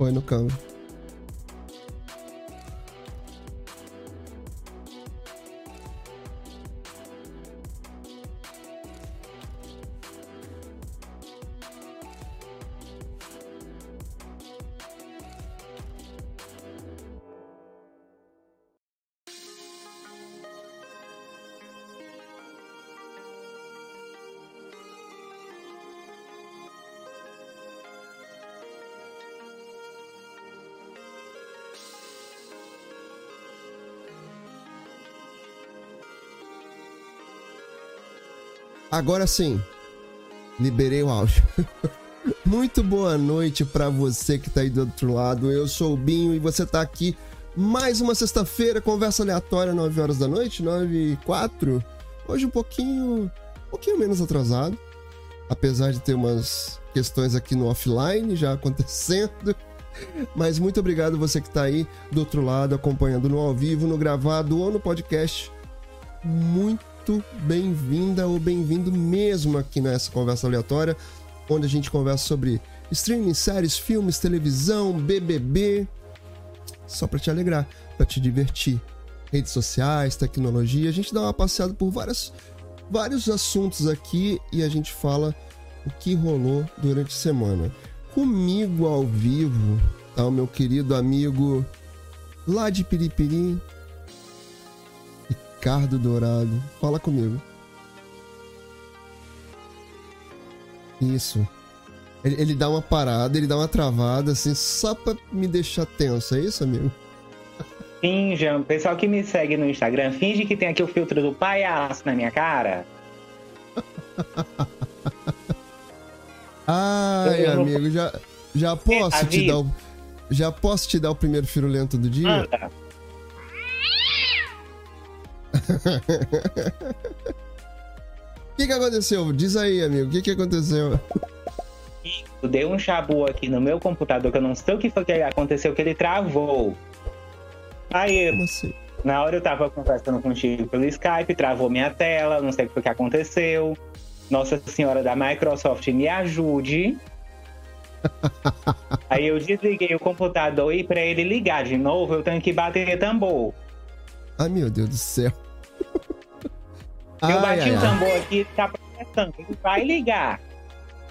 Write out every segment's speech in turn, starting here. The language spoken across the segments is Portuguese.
Foi no Canva. Agora sim, liberei o áudio. Muito boa noite para você que tá aí do outro lado. Eu sou o Binho e você tá aqui mais uma sexta-feira, conversa aleatória, 9 horas da noite, 9 e 4. Hoje um pouquinho, um pouquinho menos atrasado, apesar de ter umas questões aqui no offline já acontecendo. Mas muito obrigado você que tá aí do outro lado, acompanhando no ao vivo, no gravado ou no podcast. Muito muito bem-vinda ou bem-vindo mesmo aqui nessa conversa aleatória, onde a gente conversa sobre streaming, séries, filmes, televisão, BBB, só para te alegrar, para te divertir. Redes sociais, tecnologia, a gente dá uma passeada por várias, vários assuntos aqui e a gente fala o que rolou durante a semana. Comigo ao vivo tá o meu querido amigo lá de Piripiri, Ricardo Dourado. Fala comigo. Isso. Ele, ele, dá uma parada, ele dá uma travada, assim, só pra me deixar tenso. É isso, amigo? Finja, o pessoal que me segue no Instagram, finge que tem aqui o filtro do palhaço na minha cara. Ai, eu amigo, já, já posso te dar o, Já posso te dar o primeiro firulento do dia? Anda. O que, que aconteceu? Diz aí, amigo. O que, que aconteceu? Deu um chabu aqui no meu computador que eu não sei o que foi que aconteceu, que ele travou. Aí, assim? na hora eu tava conversando contigo pelo Skype, travou minha tela, não sei o que foi que aconteceu. Nossa Senhora da Microsoft, me ajude. Aí eu desliguei o computador e para ele ligar de novo, eu tenho que bater tambor. Ai, meu Deus do céu. Eu ai, bati ai, o tambor ai. aqui, tá protestando. Ele vai ligar.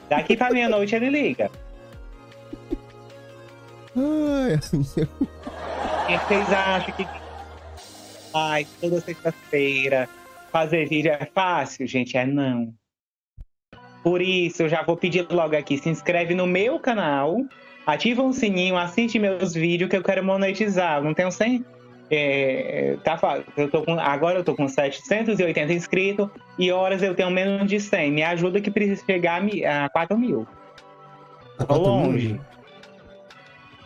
Daqui pra meia-noite ele liga. Ai, meu. Vocês acham que. Ai, toda sexta-feira fazer vídeo é fácil? Gente, é não. Por isso, eu já vou pedir logo aqui: se inscreve no meu canal, ativa o um sininho, assiste meus vídeos que eu quero monetizar. Não tenho 100 é, tá, eu tô com, agora eu tô com 780 inscritos e horas eu tenho menos de 100. Me ajuda que precisa chegar a 4 mil. Tô longe. Mil?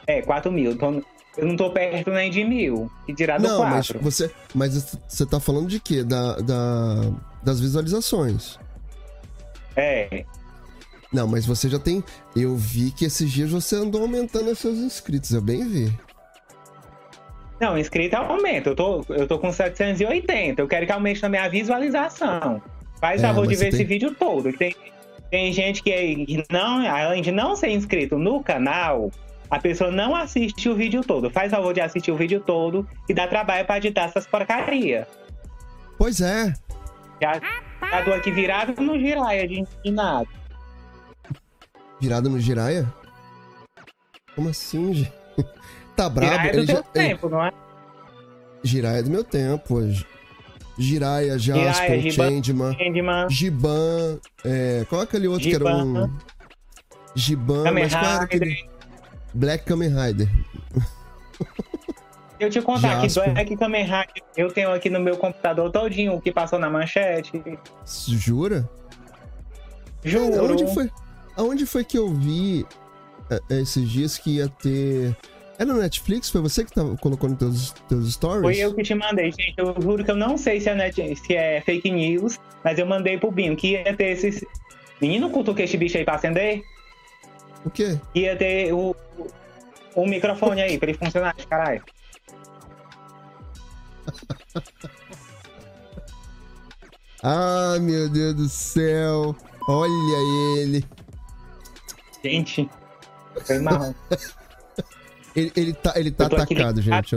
É, 4 mil. Tô, eu não tô perto nem de mil. E tirar do não, 4. Mas você, mas você tá falando de quê? Da, da, das visualizações. É. Não, mas você já tem. Eu vi que esses dias você andou aumentando os seus inscritos, eu bem vi. Não, inscrito aumenta. Eu tô, eu tô com 780. Eu quero que aumente também a visualização. Faz é, favor de ver tem... esse vídeo todo. Tem, tem gente que não, além de não ser inscrito no canal, a pessoa não assiste o vídeo todo. Faz favor de assistir o vídeo todo e dá trabalho pra editar essas porcarias. Pois é. Já, já tô aqui virado no giraia de, de nada. Virado no giraia? Como assim, gente? Tá brabo. Jiraiya é do teu tempo, ele... não é? Jiraiya é do meu tempo. Jiraiya, Jasper, Changeman, Changeman, Giban, é, qual é aquele outro Giban. que era um... Giban, Kamen mas qual aquele... Black Kamen Rider. Eu te contar Jasper. que Black Kamen Rider eu tenho aqui no meu computador todinho o que passou na manchete. Jura? Juro. Aonde foi, aonde foi que eu vi é, esses dias que ia ter é no Netflix? Foi você que tá, colocou nos teus, teus stories? Foi eu que te mandei, gente. Eu juro que eu não sei se é, net, se é fake news, mas eu mandei pro Binho que ia ter esses. Menino, cutuca esse bicho aí pra acender? O quê? Ia ter o, o, microfone aí pra ele funcionar, caralho. ah, meu Deus do céu. Olha ele. Gente, foi mal. Ele, ele tá, ele tá atacado, gente.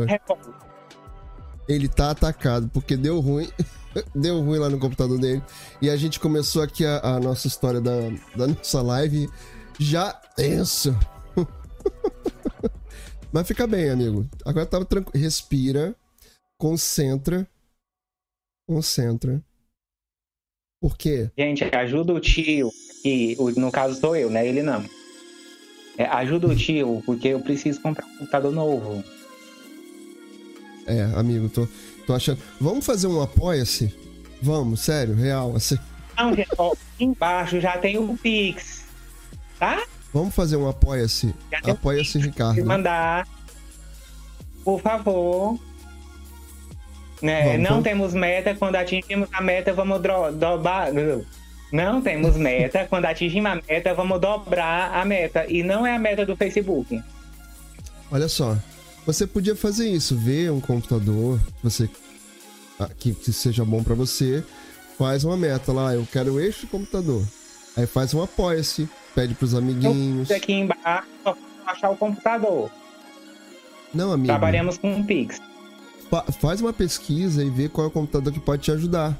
Ele tá atacado, porque deu ruim. deu ruim lá no computador dele. E a gente começou aqui a, a nossa história da, da nossa live já tenso. Mas fica bem, amigo. Agora tava tranquilo. Respira. Concentra. Concentra. Por quê? Gente, ajuda o tio, que no caso sou eu, né? Ele não. É, ajuda o tio, porque eu preciso comprar um computador novo. É, amigo, tô, tô achando. Vamos fazer um apoia-se? Vamos, sério, real, assim. Não, gente, ó, embaixo já tem o Pix, tá? Vamos fazer um apoia-se. Apoia-se, Ricardo. Mandar, por favor. Né? Vamos, não vamos. temos meta, quando atingimos a meta, vamos dobrar. Não temos meta, quando atingimos a meta, vamos dobrar a meta. E não é a meta do Facebook. Olha só, você podia fazer isso, ver um computador você ah, que, que seja bom para você, faz uma meta lá, eu quero este computador. Aí faz um apoia-se, pede pros amiguinhos. Aqui embaixo, achar o computador. Não, amigo. Trabalhamos com um Pix fa faz uma pesquisa e vê qual é o computador que pode te ajudar.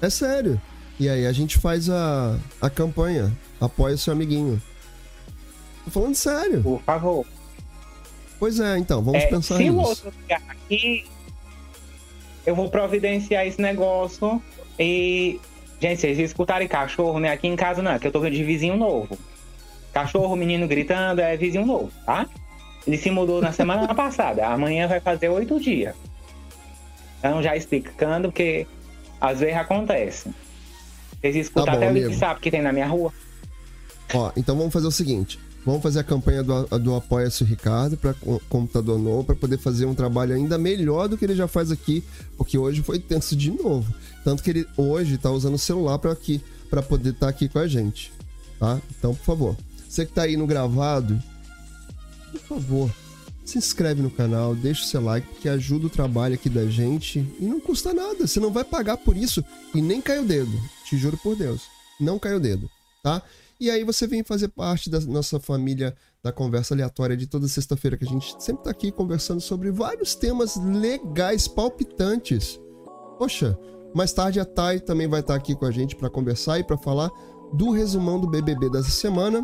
É sério. E aí a gente faz a, a campanha. Apoia seu amiguinho. Tô falando sério. Por favor. Pois é, então, vamos é, pensar se nisso. Se o outro ficar aqui, eu vou providenciar esse negócio e... Gente, vocês escutarem cachorro, né? Aqui em casa não, que eu tô de vizinho novo. Cachorro, menino gritando, é vizinho novo, tá? Ele se mudou na semana passada. Amanhã vai fazer oito dias. Então, já explicando, porque às vezes acontece. Vocês escutam tá bom, até o sabe que tem na minha rua. Ó, então vamos fazer o seguinte. Vamos fazer a campanha do, do Apoia-se Ricardo para computador novo, para poder fazer um trabalho ainda melhor do que ele já faz aqui, porque hoje foi tenso de novo. Tanto que ele hoje está usando o celular para aqui, para poder estar tá aqui com a gente, tá? Então, por favor, você que está aí no gravado, por favor, se inscreve no canal, deixa o seu like, porque ajuda o trabalho aqui da gente e não custa nada. Você não vai pagar por isso e nem cai o dedo. Te juro por Deus. Não cai o dedo, tá? E aí você vem fazer parte da nossa família da conversa aleatória de toda sexta-feira, que a gente sempre tá aqui conversando sobre vários temas legais, palpitantes. Poxa, mais tarde a Thay também vai estar tá aqui com a gente para conversar e para falar do resumão do BBB dessa semana.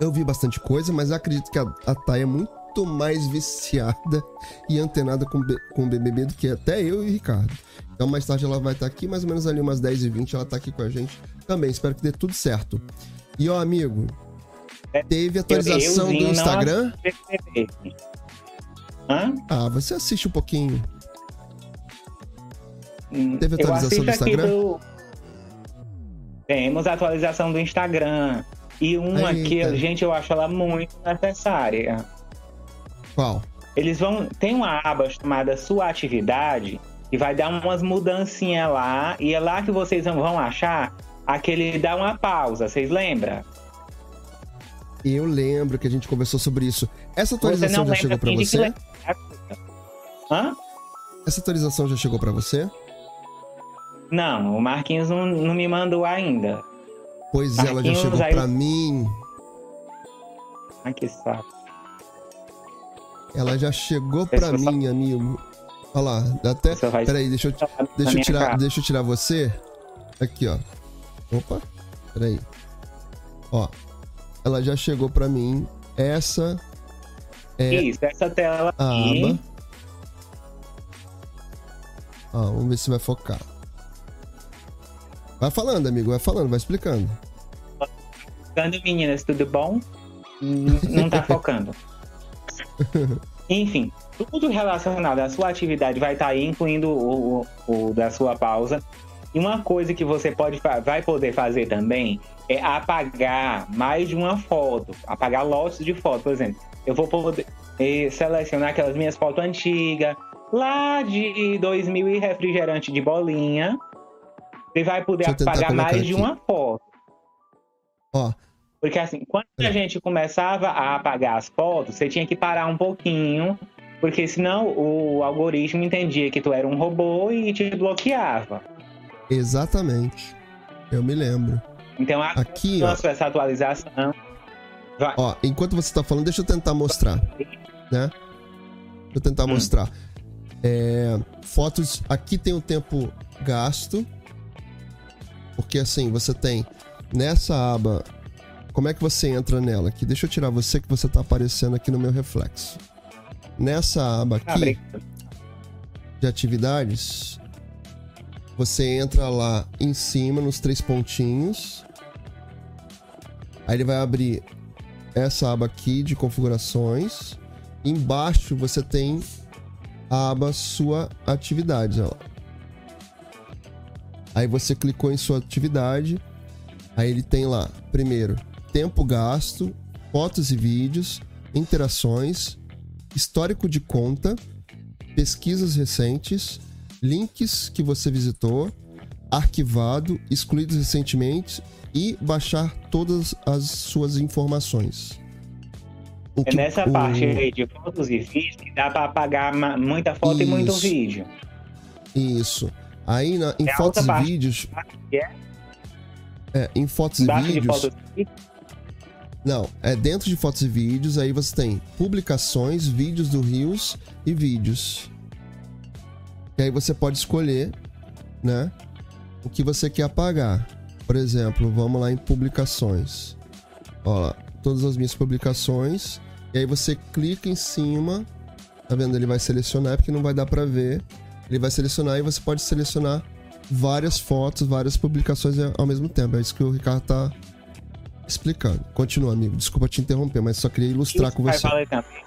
Eu vi bastante coisa, mas acredito que a, a Thay é muito muito mais viciada e antenada com, com o BBB do que até eu e o Ricardo. Então, mais tarde ela vai estar aqui, mais ou menos ali umas 10h20, ela está aqui com a gente também. Espero que dê tudo certo. E, ó, amigo, teve atualização do Instagram? Ah, você assiste um pouquinho. Hum, teve atualização do Instagram? Do... Temos atualização do Instagram. E uma Eita. que, gente, eu acho ela muito necessária. Qual? Eles vão. Tem uma aba chamada Sua Atividade e vai dar umas mudancinhas lá. E é lá que vocês vão achar aquele dá uma pausa. Vocês lembram? Eu lembro que a gente conversou sobre isso. Essa atualização já chegou para você? Hã? Essa atualização já chegou para você? Não, o Marquinhos não, não me mandou ainda. Pois Marquinhos, ela já chegou aí... para mim. Ai, que saco. Ela já chegou pra mim, amigo. Olha lá, até. Peraí, deixa eu, deixa eu tirar, deixa eu tirar você. Aqui, ó. Opa, peraí. Ó, ela já chegou pra mim. Essa é. Isso, essa tela a aba. Ó, vamos ver se vai focar. Vai falando, amigo, vai falando, vai explicando. Focando, meninas, tudo bom? Não tá focando. Enfim, tudo relacionado à sua atividade vai estar tá aí, incluindo o, o, o, da sua pausa. E uma coisa que você pode, vai poder fazer também é apagar mais de uma foto, apagar lotes de fotos, por exemplo. Eu vou poder eh, selecionar aquelas minhas fotos antigas, lá de 2000 e refrigerante de bolinha. Você vai poder apagar mais aqui. de uma foto. Ó, porque assim, quando a é. gente começava a apagar as fotos, você tinha que parar um pouquinho, porque senão o algoritmo entendia que tu era um robô e te bloqueava. Exatamente. Eu me lembro. Então aqui, ó, essa atualização. Vai. Ó, enquanto você tá falando, deixa eu tentar mostrar. né? Deixa eu tentar hum. mostrar. É, fotos, aqui tem o tempo gasto, porque assim, você tem nessa aba, como é que você entra nela aqui? Deixa eu tirar você que você tá aparecendo aqui no meu reflexo. Nessa aba aqui de atividades, você entra lá em cima nos três pontinhos. Aí ele vai abrir essa aba aqui de configurações. Embaixo você tem a aba sua atividade, ó. Aí você clicou em sua atividade, aí ele tem lá, primeiro, tempo gasto, fotos e vídeos, interações, histórico de conta, pesquisas recentes, links que você visitou, arquivado, excluídos recentemente e baixar todas as suas informações. O é nessa o... parte aí de fotos e vídeos que dá para apagar muita foto Isso. e muito vídeo. Isso. Aí na, em é fotos e vídeos. É? é, em fotos e vídeos. Fotos... Não, é dentro de fotos e vídeos, aí você tem publicações, vídeos do Rios e vídeos. E aí você pode escolher, né? O que você quer apagar. Por exemplo, vamos lá em publicações. Ó, todas as minhas publicações. E aí você clica em cima. Tá vendo? Ele vai selecionar, porque não vai dar pra ver. Ele vai selecionar e você pode selecionar várias fotos, várias publicações ao mesmo tempo. É isso que o Ricardo tá explicando. Continua, amigo. Desculpa te interromper, mas só queria ilustrar isso com você. Vai valer também.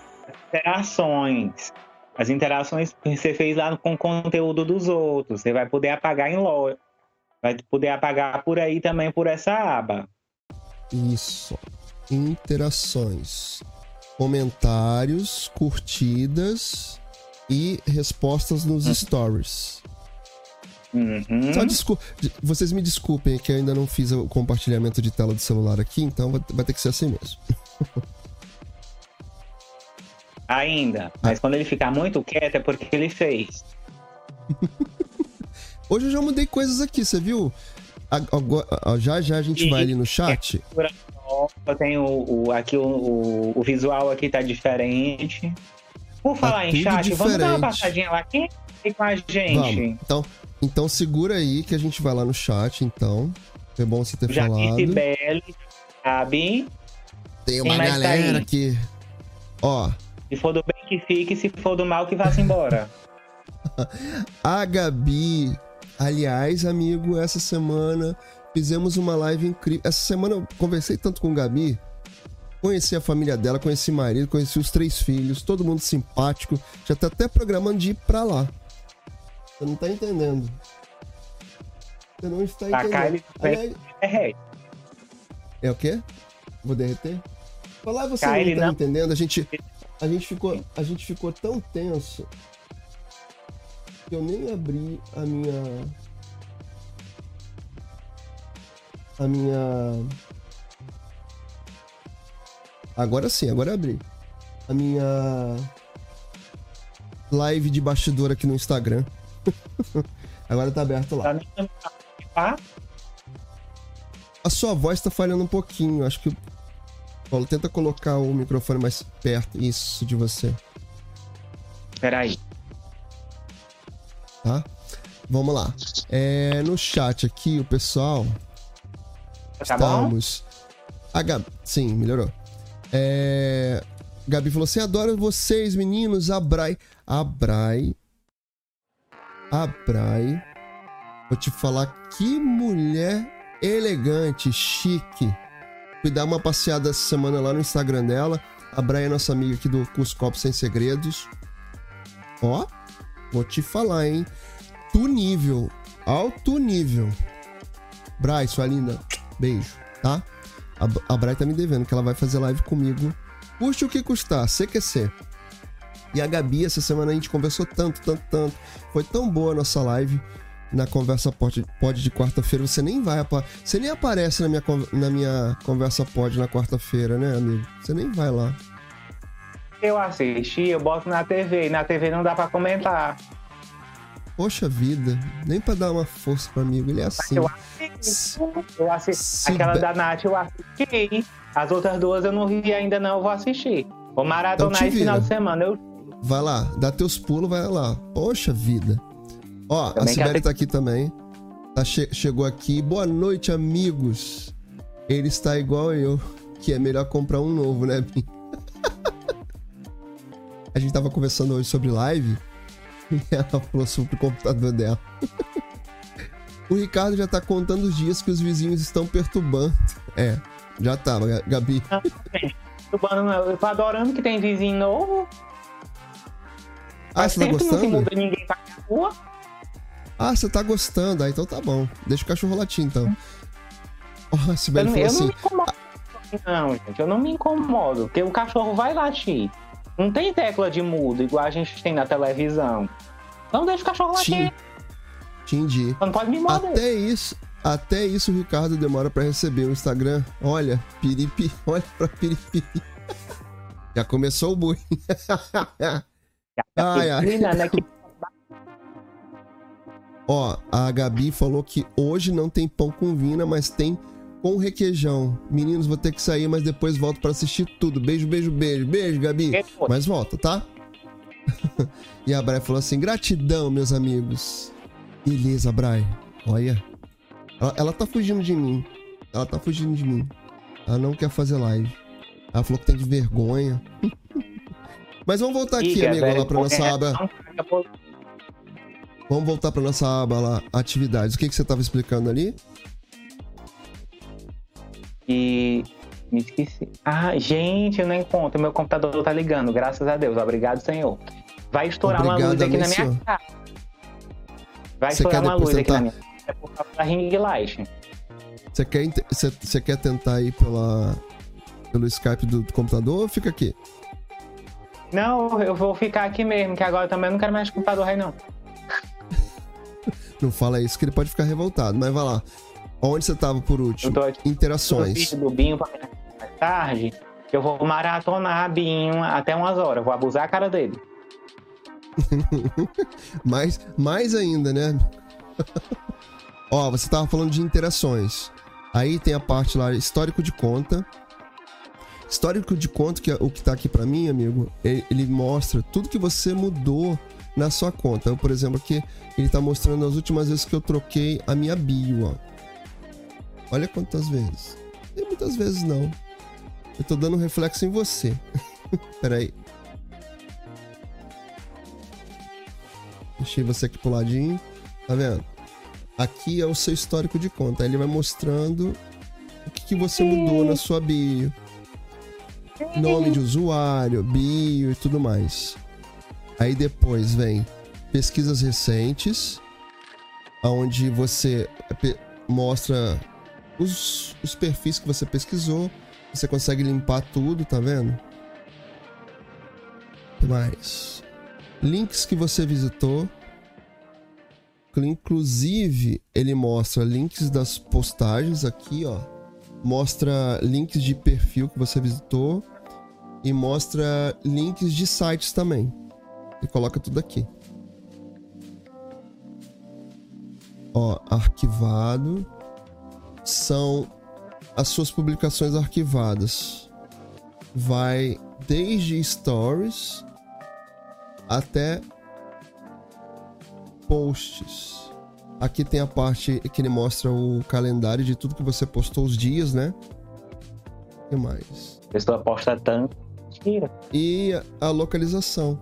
Interações as interações que você fez lá com o conteúdo dos outros. Você vai poder apagar em loja. Vai poder apagar por aí também por essa aba. Isso. Interações. Comentários, curtidas e respostas nos uhum. stories. Uhum. Só. Vocês me desculpem que eu ainda não fiz o compartilhamento de tela do celular aqui, então vai ter que ser assim mesmo. Ainda. Mas quando ele ficar muito quieto é porque ele fez. Hoje eu já mudei coisas aqui, você viu? Já já a gente e vai ali no chat. Eu tenho o, aqui o, o, o, visual aqui tá diferente. Por tá falar tá em chat, diferente. vamos dar uma passadinha lá. Quem tá com a gente? Vamos. Então, então segura aí que a gente vai lá no chat, então. É bom você ter já falado. Belly, sabe? Tem uma galera tá aqui. Ó, se for do bem que fique, se for do mal que vá-se embora. a Gabi, aliás, amigo, essa semana fizemos uma live incrível. Essa semana eu conversei tanto com a Gabi. Conheci a família dela, conheci o marido, conheci os três filhos, todo mundo simpático. Já tá até programando de ir pra lá. Você não tá entendendo. Você não está entendendo. Aliás... É, é o quê? Vou derreter? Falar você não tá não... entendendo. A gente, a gente ficou, a gente ficou tão tenso que eu nem abri a minha a minha Agora sim, agora abri. A minha live de bastidor aqui no Instagram. agora tá aberto lá. Tá a sua voz tá falhando um pouquinho. Acho que Paulo, tenta colocar o microfone mais perto, isso, de você. Peraí. Tá? Vamos lá. É, no chat aqui, o pessoal. Tá estamos. A Gabi. Sim, melhorou. É... Gabi falou assim: adoro vocês, meninos. Abrai. Abrai. Abrai. Vou te falar que mulher elegante, chique. Fui dar uma passeada essa semana lá no Instagram dela. A Braia é nossa amiga aqui do Curso Copos Sem Segredos. Ó, vou te falar, hein? Tu nível, alto nível. Brai, sua linda, beijo, tá? A, a tá me devendo que ela vai fazer live comigo. Custe o que custar, CQC. E a Gabi, essa semana a gente conversou tanto, tanto, tanto. Foi tão boa a nossa live na conversa pod, pod de quarta-feira, você nem vai você nem aparece na minha, na minha conversa pod na quarta-feira, né, amigo? Você nem vai lá. Eu assisti, eu boto na TV, e na TV não dá para comentar. Poxa vida, nem para dar uma força para amigo, ele é assim. Eu assisti, eu assisti. aquela da Nath eu assisti. As outras duas eu não vi ainda não, eu vou assistir. Vou maratonar Então esse final de semana. Eu Vai lá, dá teus pulos, vai lá. Poxa vida. Ó, a Também Sibeli quero- tá aqui também. Tá che- chegou aqui. Boa noite, amigos. Ele está igual eu, que é melhor comprar um novo, né, Bim? a gente tava conversando hoje sobre live e ela falou sobre o computador dela. o Ricardo já tá contando os dias que os vizinhos estão perturbando. É, já tava, Ga- Gabi. Eu tô adorando que tem vizinho novo. Ah, Faz você tá não se gostando? muda ninguém pra rua. Ah, você tá gostando. Ah, então tá bom. Deixa o cachorro latir, então. Eu, Sibeli não- falou eu não assim... me incomodo. Não, gente, eu não me incomodo, porque o cachorro vai latir. Não tem tecla de mudo, igual a gente tem na televisão. Então deixa o cachorro latir. Entendi. Não pode me morder. Até isso, até isso o Ricardo demora pra receber o Instagram. Olha, piripi, olha pra piripiri. Já começou o bullying. ai, ai. Né, Ó, a Gabi falou que hoje não tem pão com vina, mas tem com requeijão. Meninos, vou ter que sair, mas depois volto pra assistir tudo. Beijo, beijo, beijo. Beijo, Gabi. Mas volta, tá? e a Bray falou assim: gratidão, meus amigos. Beleza, Bray. Olha. Ela, ela tá fugindo de mim. Ela tá fugindo de mim. Ela não quer fazer live. Ela falou que tem de vergonha. Mas vamos voltar aqui, Diga, amigo, velho, lá pra nossa porque aba. Vamos voltar pra nossa aba lá, atividades. O que, que você tava explicando ali? E me esqueci. Ah, gente, eu não encontro. Meu computador tá ligando, graças a Deus. Obrigado, Senhor. Vai estourar uma Obrigado, luz aqui na minha senhor. casa. Vai Você estourar uma luz aqui na minha. É por causa da ring light. Você quer, você, você quer tentar ir pela, pelo Skype do, do computador ou fica aqui? Não, eu vou ficar aqui mesmo, que agora eu também não quero mais computador aí, não. Não fala isso que ele pode ficar revoltado, mas vai lá. Onde você tava por Eu último? tô aqui no Interações. vídeo do Binho pra mais tarde. Eu vou maratonar Binho até umas horas. Eu vou abusar a cara dele. mais, mais ainda, né? Ó, você tava falando de interações. Aí tem a parte lá, histórico de conta. Histórico de conta, que é o que tá aqui pra mim, amigo, ele, mostra tudo que você mudou na sua conta. Eu, por exemplo, aqui ele tá mostrando as últimas vezes que eu troquei a minha bio, ó. Olha quantas vezes. Tem muitas vezes não. Eu tô dando um reflexo em você. Peraí. Deixei você aqui pro ladinho. Tá vendo? Aqui é o seu histórico de conta. Aí ele vai mostrando o que, que você mudou na sua bio. Nome de usuário, bio e tudo mais. Aí depois vem pesquisas recentes, onde você mostra os, os perfis que você pesquisou. Você consegue limpar tudo, tá vendo? O que mais? Links que você visitou. Inclusive, ele mostra links das postagens aqui, ó. Mostra links de perfil que você visitou. E mostra links de sites também. E coloca tudo aqui. Ó, arquivado. São as suas publicações arquivadas. Vai desde stories até posts. Aqui tem a parte que ele mostra o calendário de tudo que você postou os dias, né? O que mais? A pessoa posta tanto. Tira. E a localização.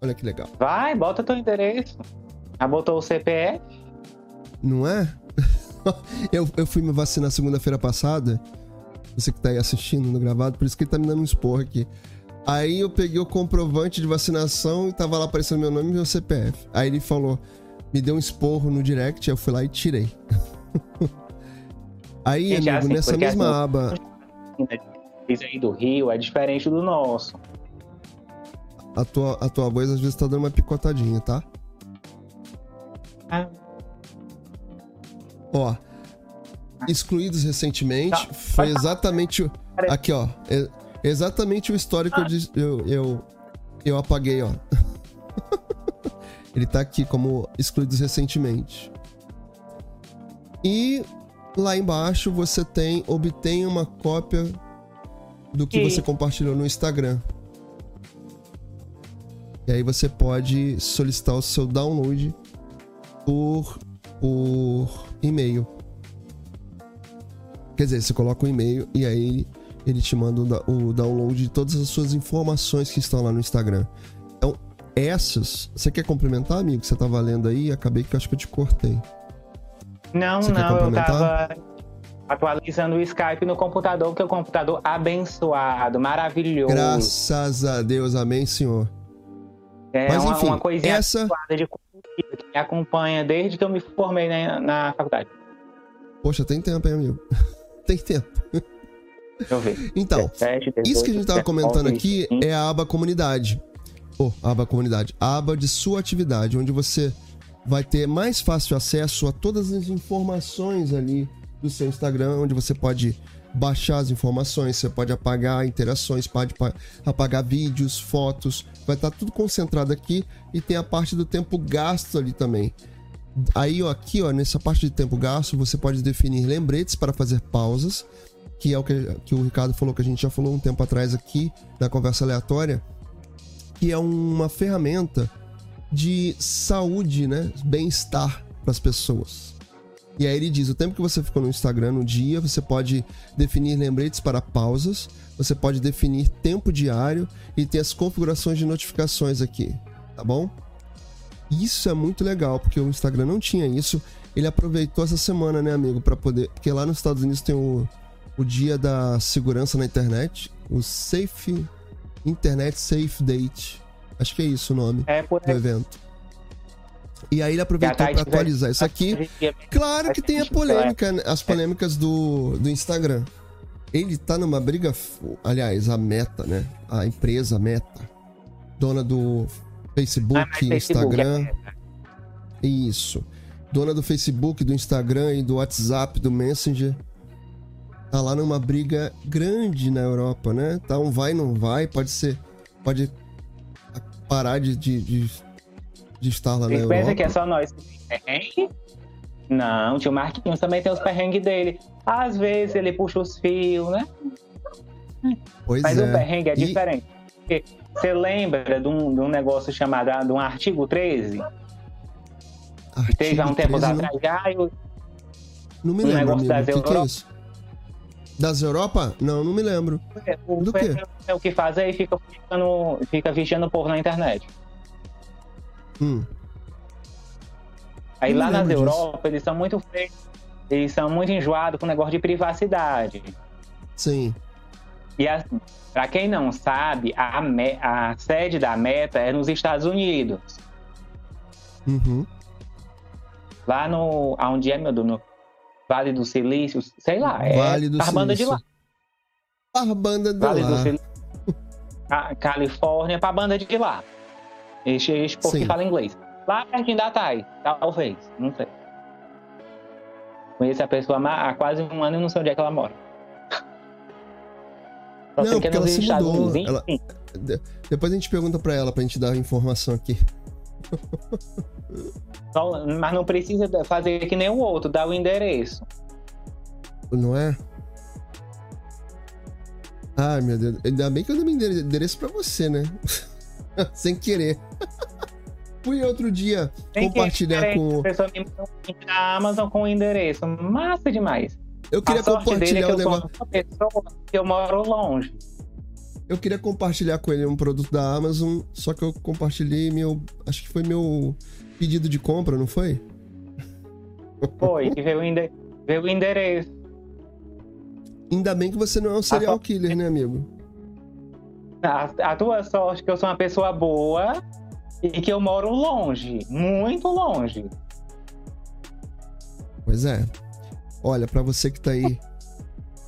Olha que legal. Vai, bota teu endereço. Já botou o CPF? Não é? eu, eu fui me vacinar segunda-feira passada. Você que tá aí assistindo no gravado, por isso que ele tá me dando um esporro aqui. Aí eu peguei o comprovante de vacinação e tava lá aparecendo meu nome e meu CPF. Aí ele falou, me deu um esporro no direct, eu fui lá e tirei. aí, Gente, é amigo, assim, nessa mesma assim- aba, Isso aí do Rio é diferente do nosso. a tua, a tua voz às vezes tá dando uma picotadinha, tá? Ah, Ó, excluídos recentemente, Tá, foi exatamente. Aqui, ó. é- exatamente o histórico Ah. de- eu, eu, eu apaguei, ó. Ele tá aqui como excluídos recentemente. E lá embaixo você tem obtém uma cópia do que você compartilhou no Instagram. E aí você pode solicitar o seu download por, por e-mail. Quer dizer, você coloca o um e-mail e aí ele te manda o download de todas as suas informações que estão lá no Instagram. Essas. Você quer complementar, amigo? Você tava lendo aí? Acabei que eu acho que eu te cortei. Não, você não, eu tava atualizando o Skype no computador, que é um computador abençoado, maravilhoso. Graças a Deus, amém, senhor. É Mas, uma, enfim, uma coisinha essa... de que me acompanha desde que eu me formei na, na faculdade. Poxa, tem tempo, hein, amigo? tem tempo. Deixa eu ver. Então, 17, 18, isso que a gente estava comentando aqui é a aba comunidade. Oh, aba comunidade. Aba de sua atividade, onde você vai ter mais fácil acesso a todas as informações ali do seu Instagram, onde você pode baixar as informações, você pode apagar interações, pode apagar vídeos, fotos, vai estar tudo concentrado aqui e tem a parte do tempo gasto ali também. Aí, ó, aqui, ó, nessa parte de tempo gasto, você pode definir lembretes para fazer pausas, que é o que, que o Ricardo falou, que a gente já falou um tempo atrás aqui, na conversa aleatória, que é uma ferramenta de saúde, né? Bem-estar para as pessoas. E aí ele diz: o tempo que você ficou no Instagram no dia, você pode definir lembretes para pausas, você pode definir tempo diário e ter as configurações de notificações aqui, tá bom? Isso é muito legal, porque o Instagram não tinha isso. Ele aproveitou essa semana, né, amigo, para poder. Porque lá nos Estados Unidos tem o, o dia da segurança na internet, o Safe Internet Safe Date. Acho que é isso o nome é, do evento. E aí ele aproveitou para atualizar isso aqui. Claro que tem a polêmica, né? as polêmicas do, do Instagram. Ele tá numa briga. Aliás, a Meta, né? A empresa Meta, dona do Facebook, ah, Instagram. Facebook é isso. Dona do Facebook, do Instagram e do WhatsApp, do Messenger. Tá lá numa briga grande na Europa, né? Tá um vai, não vai. Pode ser. Pode parar de, de, de, de estar lá Vocês na Europa. pensa que é só nós que Não, o tio Marquinhos também tem os perrengues dele. Às vezes ele puxa os fios, né? Pois Mas é. o perrengue é e... diferente. Porque você lembra de um, de um negócio chamado ah, de um artigo 13? Artigo teve há um tempo atrás já. Eu... Não me um lembro, amigo. Das que, que é isso? Das Europa? Não, não me lembro. É, o do quê? É o que faz aí fica, ficando, fica vigiando o povo na internet. Hum. Aí lá nas disso. Europa, eles são muito feios. Eles são muito enjoados com o negócio de privacidade. Sim. E assim, para quem não sabe, a, a sede da Meta é nos Estados Unidos. Uhum. Lá no. Onde é, meu Deus? Vale do Silício, sei lá. É vale do banda de lá. A banda de vale lá. Do Silício, Califórnia pra banda de lá. Esse, esse povo que fala inglês. Lá perto da Thay, talvez, não sei. Conheço a pessoa há quase um ano e não sei onde é que ela mora. Só não, porque ela se mudou. Ela... Depois a gente pergunta pra ela pra gente dar a informação aqui. Mas não precisa fazer que nem o outro, dar o endereço. Não é? Ai, meu Deus. Ainda bem que eu dei meu endereço pra você, né? Sem querer. Fui outro dia Sem compartilhar com. A pessoa me mandou um da Amazon com o endereço. Massa demais. Eu queria compartilhar é o negócio. pessoa que eu moro longe. Eu queria compartilhar com ele um produto da Amazon, só que eu compartilhei meu. Acho que foi meu pedido de compra, não foi? Foi, que veio o, endereço. Ainda bem que você não é um serial killer, né, amigo? A, a tua sorte que eu sou uma pessoa boa e que eu moro longe, muito longe. Pois é. Olha, para você que tá aí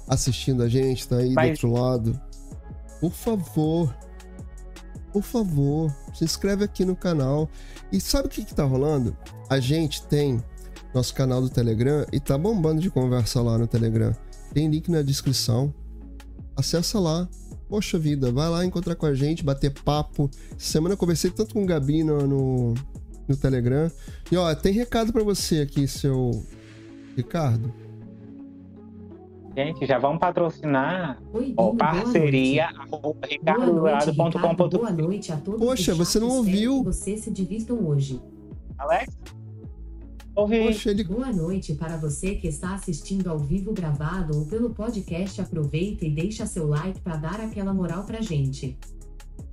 assistindo a gente, tá aí Mas... do outro lado, por favor, por favor, se inscreve aqui no canal. E sabe o que, que tá rolando? A gente tem nosso canal do Telegram e tá bombando de conversa lá no Telegram. Tem link na descrição. Acessa lá. Poxa vida, vai lá encontrar com a gente, bater papo. Semana eu conversei tanto com o Gabi no, no, no Telegram. E ó, tem recado para você aqui, seu Ricardo. Gente, já vamos patrocinar. Oi, Ó, parceria Boa noite, Boa noite, a todos. Poxa, você não ouviu. que vocês se divirtam hoje. Alex? Ouvi. Poxa, ele. Boa noite para você que está assistindo ao vivo gravado ou pelo podcast. Aproveita e deixa seu like para dar aquela moral pra gente.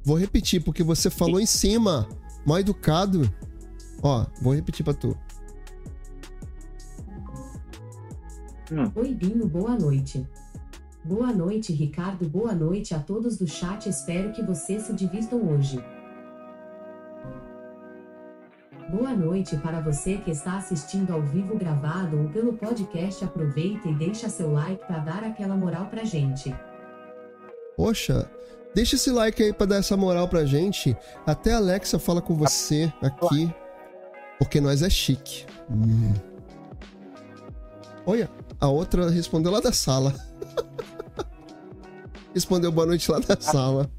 Vou repetir, porque você falou em cima. Mal educado. Ó, vou repetir pra tu. Oi, Binho, boa noite. Boa noite, Ricardo. Boa noite a todos do chat. Espero que vocês se divirtam hoje. Boa noite para você que está assistindo ao vivo gravado ou pelo podcast. Aproveita e deixa seu like para dar aquela moral pra gente. Poxa, deixa esse like aí pra dar essa moral pra gente. Até a Alexa fala com você aqui. Porque nós é chique. Hum. Olha, a outra respondeu lá da sala. respondeu boa noite lá da sala.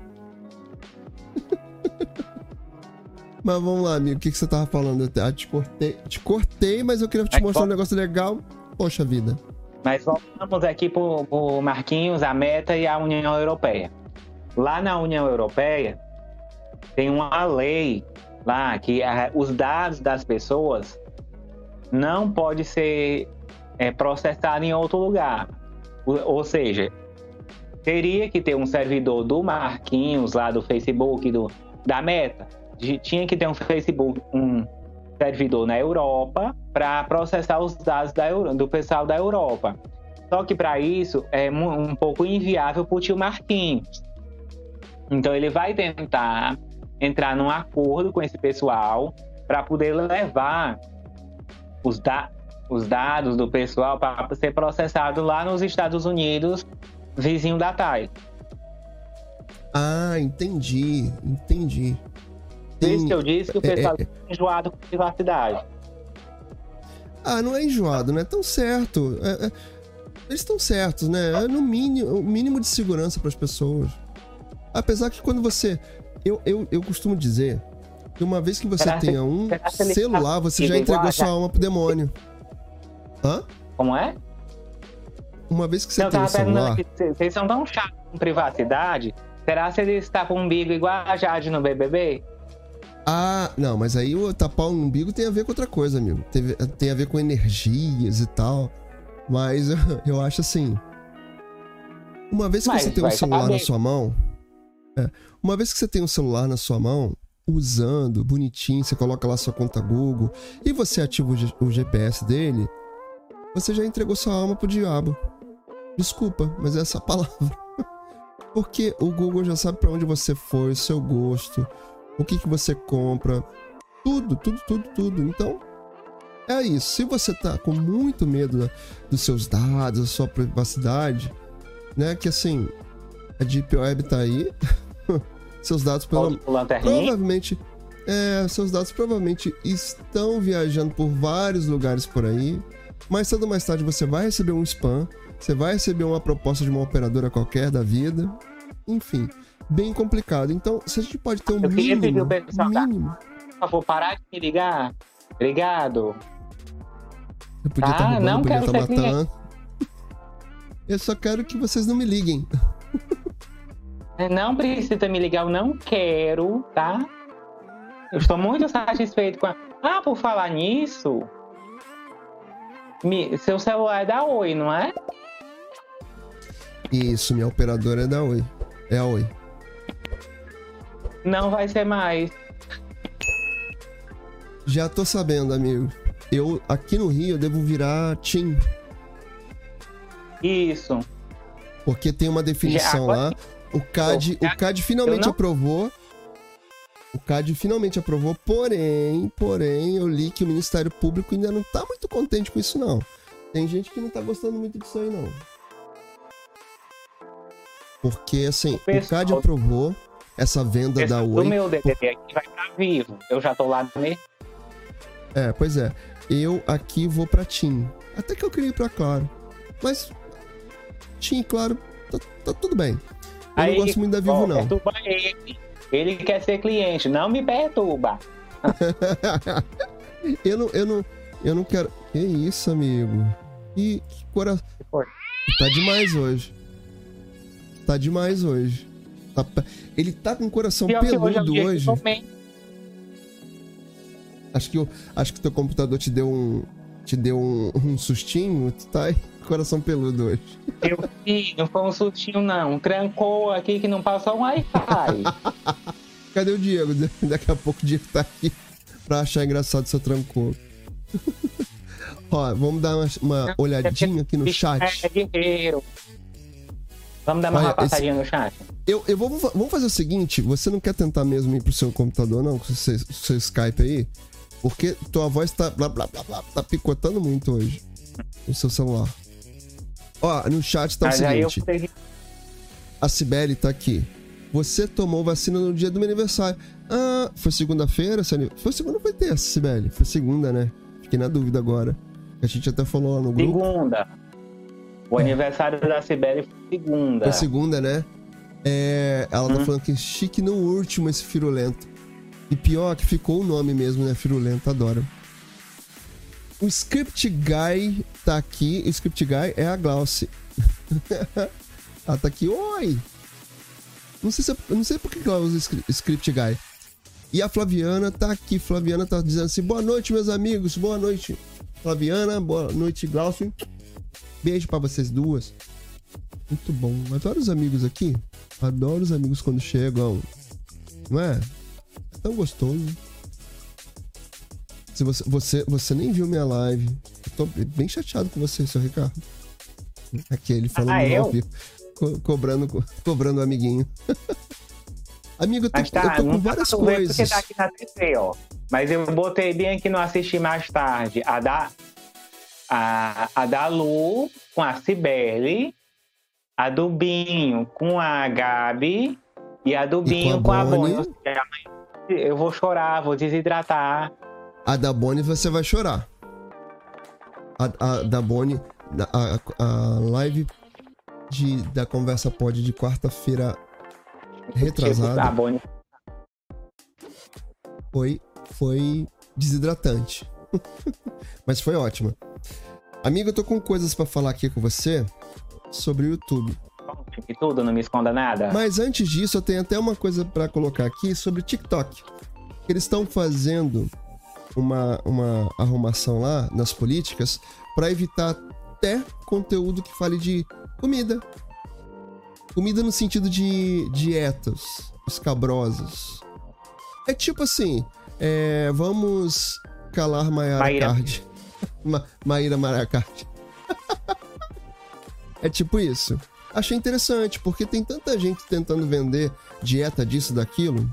Mas vamos lá, amigo. O que, que você tava falando? Eu te cortei, te cortei, mas eu queria te mostrar um negócio legal. Poxa vida. Mas voltamos aqui para o Marquinhos, a Meta e a União Europeia. Lá na União Europeia tem uma lei lá que ah, os dados das pessoas não pode ser é, processado em outro lugar. Ou, seja, teria que ter um servidor do Marquinhos lá do Facebook do da Meta. de- Tinha que ter um Facebook, um servidor na Europa para processar os dados da do pessoal da Europa. Só que para isso é um pouco inviável para o tio Marquinhos. Então ele vai tentar entrar num acordo com esse pessoal para poder levar os, da- os dados do pessoal para ser processado lá nos Estados Unidos, vizinho da TAI. Ah, entendi. Entendi. Por isso que eu disse que o é, pessoal é, está enjoado com privacidade. Ah, não é enjoado, né? Tão certo. É- é- Eles estão certos, né? É no mínimo, o mínimo de segurança para as pessoas. Apesar que quando você. Eu, eu, eu costumo dizer que uma vez que você tenha um celular, você já entregou sua alma pro demônio. Hã? Como é? Uma vez que você eu tem um celular. aqui, vocês- são tão chatos com privacidade? Será que ele está com o umbigo igual a Jade no BBB? Ah, não, mas aí o tapar o umbigo tem a ver com outra coisa, amigo. Tem, tem a ver com energias e tal. Mas eu acho assim. Uma vez que Mas você tem um celular saber. na sua mão. é, uma vez que você tem um celular na sua mão, usando, bonitinho, você coloca lá sua conta Google e você ativa o, G- o GPS dele, você já entregou sua alma pro diabo. Desculpa, mas é essa palavra. Porque o Google já sabe pra onde você foi, o seu gosto, o que, que você compra, tudo, tudo, tudo, tudo. Então, é isso. Se você tá com muito medo da- dos seus dados, da sua privacidade, né? Que assim, a Deep Web tá aí, seus dados provavelmente é, seus dados provavelmente estão viajando por vários lugares por aí. Mais cedo ou mais tarde você vai receber um spam, você vai receber uma proposta de uma operadora qualquer da vida. Enfim, bem complicado. Então, se a gente pode ter um Eu queria pedir mínimo, o pessoal da- mínimo, Por favor, parar de me ligar. Obrigado. eu podia Ah, estar roubando, não podia quero ser matando. Eu só quero que vocês não me liguem. Não precisa me ligar, eu não quero, tá? Eu estou muito satisfeito com a... Ah, por falar nisso... me- Seu celular é da Oi, não é? Isso, minha operadora é da Oi. É a Oi. Não vai ser mais. Já tô sabendo, amigo. Eu, aqui no Rio, eu devo virar TIM. Isso. Porque tem uma definição Já, lá. O CAD, o CAD finalmente não- aprovou. O CAD finalmente aprovou, porém, porém, eu li que o Ministério Público ainda não tá muito contente com isso, não. Tem gente que não tá gostando muito disso aí, não. Porque, assim, o, pessoal- CAD aprovou essa venda da O Oi. meu DDD aqui vai estar vivo. Eu já tô lá mesmo. É, pois é. Eu aqui vou pra TIM. Até que eu queria ir pra Claro. Mas TIM, Claro, tá, tá tudo bem. Eu não gosto muito da Vivo, ó, não. Perturba ele. Ele quer ser cliente, não me perturba. eu não, eu não, eu não quero. Que isso, amigo? Que, que coração. Tá demais hoje. Tá demais hoje. Tá... Ele tá com o coração Pior peludo hoje. hoje. Acho que, eu, acho que teu computador te deu um, te deu um, um sustinho, tu tá aí coração peludo hoje. Eu não foi um sustinho não. Trancou aqui que não passou um Wi-Fi. Cadê o Diego? Daqui a pouco o Diego tá aqui pra achar engraçado seu trancou. Ó, vamos dar uma, uma olhadinha aqui no chat. É guerreiro. Vamos dar uma Olha, passadinha esse... no chat. Eu, eu vou, vamos fazer o seguinte: você não quer tentar mesmo ir pro seu computador, não? Com o seu, seu Skype aí? Porque tua voz tá, blá, blá, blá, blá, tá picotando muito hoje no seu celular. Ó, no chat tá Mas o seguinte. Eu... A Cibele tá aqui. Você tomou vacina no dia do meu aniversário. Ah, foi segunda-feira? Foi segunda ou foi terça, Cibele? Foi segunda, né? Fiquei na dúvida agora. A gente até falou lá no grupo. Segunda. O é. aniversário da Cibele foi segunda. Foi segunda, né? É, ela tá hum. falando que chique no último esse firulento. E pior que ficou o nome mesmo, né? Firulento, adoro. O Script Guy tá aqui. O Script Guy é a Glauce. Ela tá aqui. Oi! Não sei, se, não sei por que ela usa Script Guy. E a Flaviana tá aqui. Flaviana tá dizendo assim: boa noite, meus amigos. Boa noite, Flaviana. Boa noite, Glaucio. Beijo para vocês duas. Muito bom. Adoro os amigos aqui. Adoro os amigos quando chegam. Não é? tão gostoso. Se você, você, você nem viu minha live. Eu tô bem chateado com você, seu Ricardo. Aqui ele falando ah, eu? Co cobrando, co cobrando o amiguinho. Amigo, eu tô, tá, eu tô com várias tá coisas. Tá aqui na TV, ó. Mas eu botei bem aqui no assistir mais tarde. A da, a, a da Lu com a Cibele. A do Binho com a Gabi. E a do Binho com a. Com a Bonnie eu vou chorar, vou desidratar. A da Bonnie você vai chorar. A, a da Bonnie, a, a, live de, da Conversa Pode de quarta-feira retrasada. Tipo, Bonnie. Foi, foi desidratante. Mas foi ótima. Amigo, eu tô com coisas para falar aqui com você sobre o YouTube e tudo, não me esconda nada. Mas antes disso, eu tenho até uma coisa para colocar aqui sobre TikTok. Eles estão fazendo uma, uma arrumação lá nas políticas para evitar até conteúdo que fale de comida. Comida no sentido de dietas escabrosas. É tipo assim, é, vamos calar Mayara Maíra. Card. Ma Maíra Maracard. é tipo isso achei interessante, porque tem tanta gente tentando vender dieta disso, daquilo.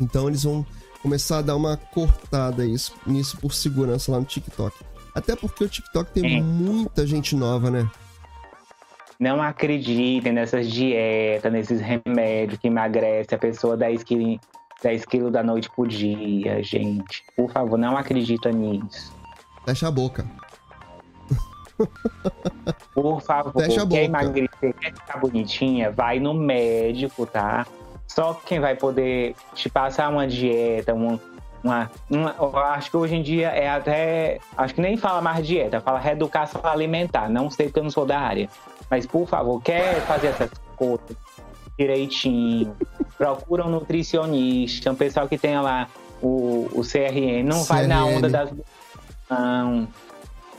Então eles vão começar a dar uma cortada isso, nisso por segurança lá no TikTok. Até porque o TikTok tem é. muita gente nova, né? Não acreditem nessas dietas, nesses remédios que emagrece a pessoa 10 quilos, 10 quilos da noite por dia, gente. Por favor, não acredita nisso. Fecha a boca. Por favor, Fecha a boca. quer emagrecer, quer ficar bonitinha, vai no médico, tá? Só quem vai poder te passar uma dieta, uma, uma, uma, acho que hoje em dia é até. Acho que nem fala mais dieta, fala reeducação alimentar. Não sei porque eu não sou da área. Mas, por favor, quer fazer essas coisas direitinho? procura um nutricionista, um pessoal que tenha lá o, o CRN. Não vai na onda das. Não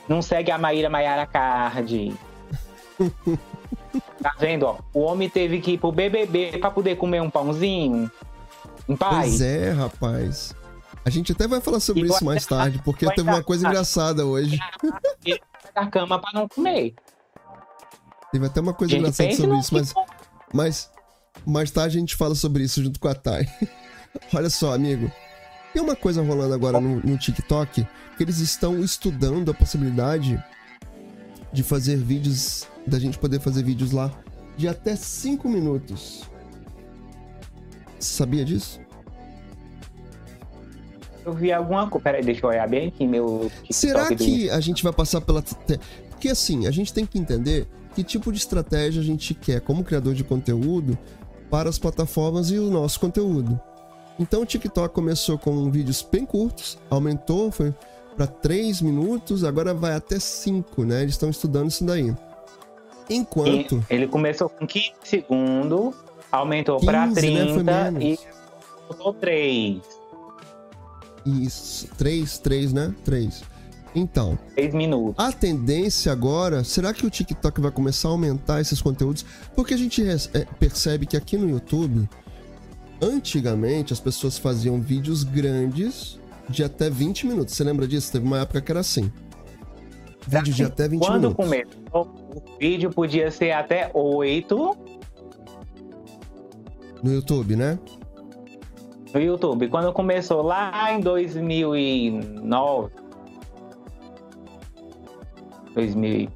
não segue a Maíra Maiara Card. tá vendo, ó? O homem teve que ir pro BBB pra poder comer um pãozinho. Um pai. Pois é, rapaz. A gente até vai falar sobre isso mais tarde, porque teve uma coisa engraçada hoje. da cama pra não comer. Teve até uma coisa engraçada sobre isso, mas, mas mais tarde a gente fala sobre isso junto com a Thay. Olha só, amigo. Tem uma coisa rolando agora no, no TikTok que eles estão estudando a possibilidade de fazer vídeos, da gente poder fazer vídeos lá de até 5 minutos. Sabia disso? Eu vi alguma coisa. Peraí, deixa eu olhar bem aqui meu. TikTok Será que do... a gente vai passar pela. Porque assim, a gente tem que entender que tipo de estratégia a gente quer como criador de conteúdo para as plataformas e o nosso conteúdo. Então o TikTok começou com vídeos bem curtos, aumentou, foi para 3 minutos, agora vai até 5, né? Eles estão estudando isso daí. Enquanto. E ele começou com 15 segundos, aumentou para 30 né? e botou 3. Isso, 3, 3, né? 3. Então, 3 minutos. a tendência agora, será que o TikTok vai começar a aumentar esses conteúdos? Porque a gente é, percebe que aqui no YouTube, antigamente as pessoas faziam vídeos grandes de até 20 minutos. Você lembra disso? Teve uma época que era assim. Vídeo de Assim, até 20 Quando minutos. começou, o vídeo podia ser até 8 No YouTube, né? no YouTube. Quando começou lá em 2009, 2000, e-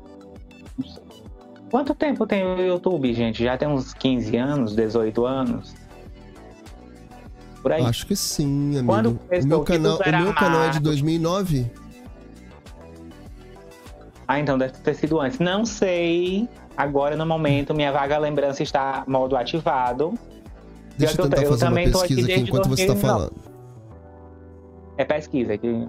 não sei. Quanto tempo tem o YouTube, gente? Já tem uns 15 anos, 18 anos? Por aí. Acho que sim, amigo. Quando o meu, canal, o meu canal é de mato. 2009. Ah, então deve ter sido antes. Não sei. Agora, no momento, minha vaga lembrança está modo ativado. Deixa eu eu tentar tô- eu fazer uma tô aqui pesquisa aqui desde enquanto você tá 2009. falando. É pesquisa aqui.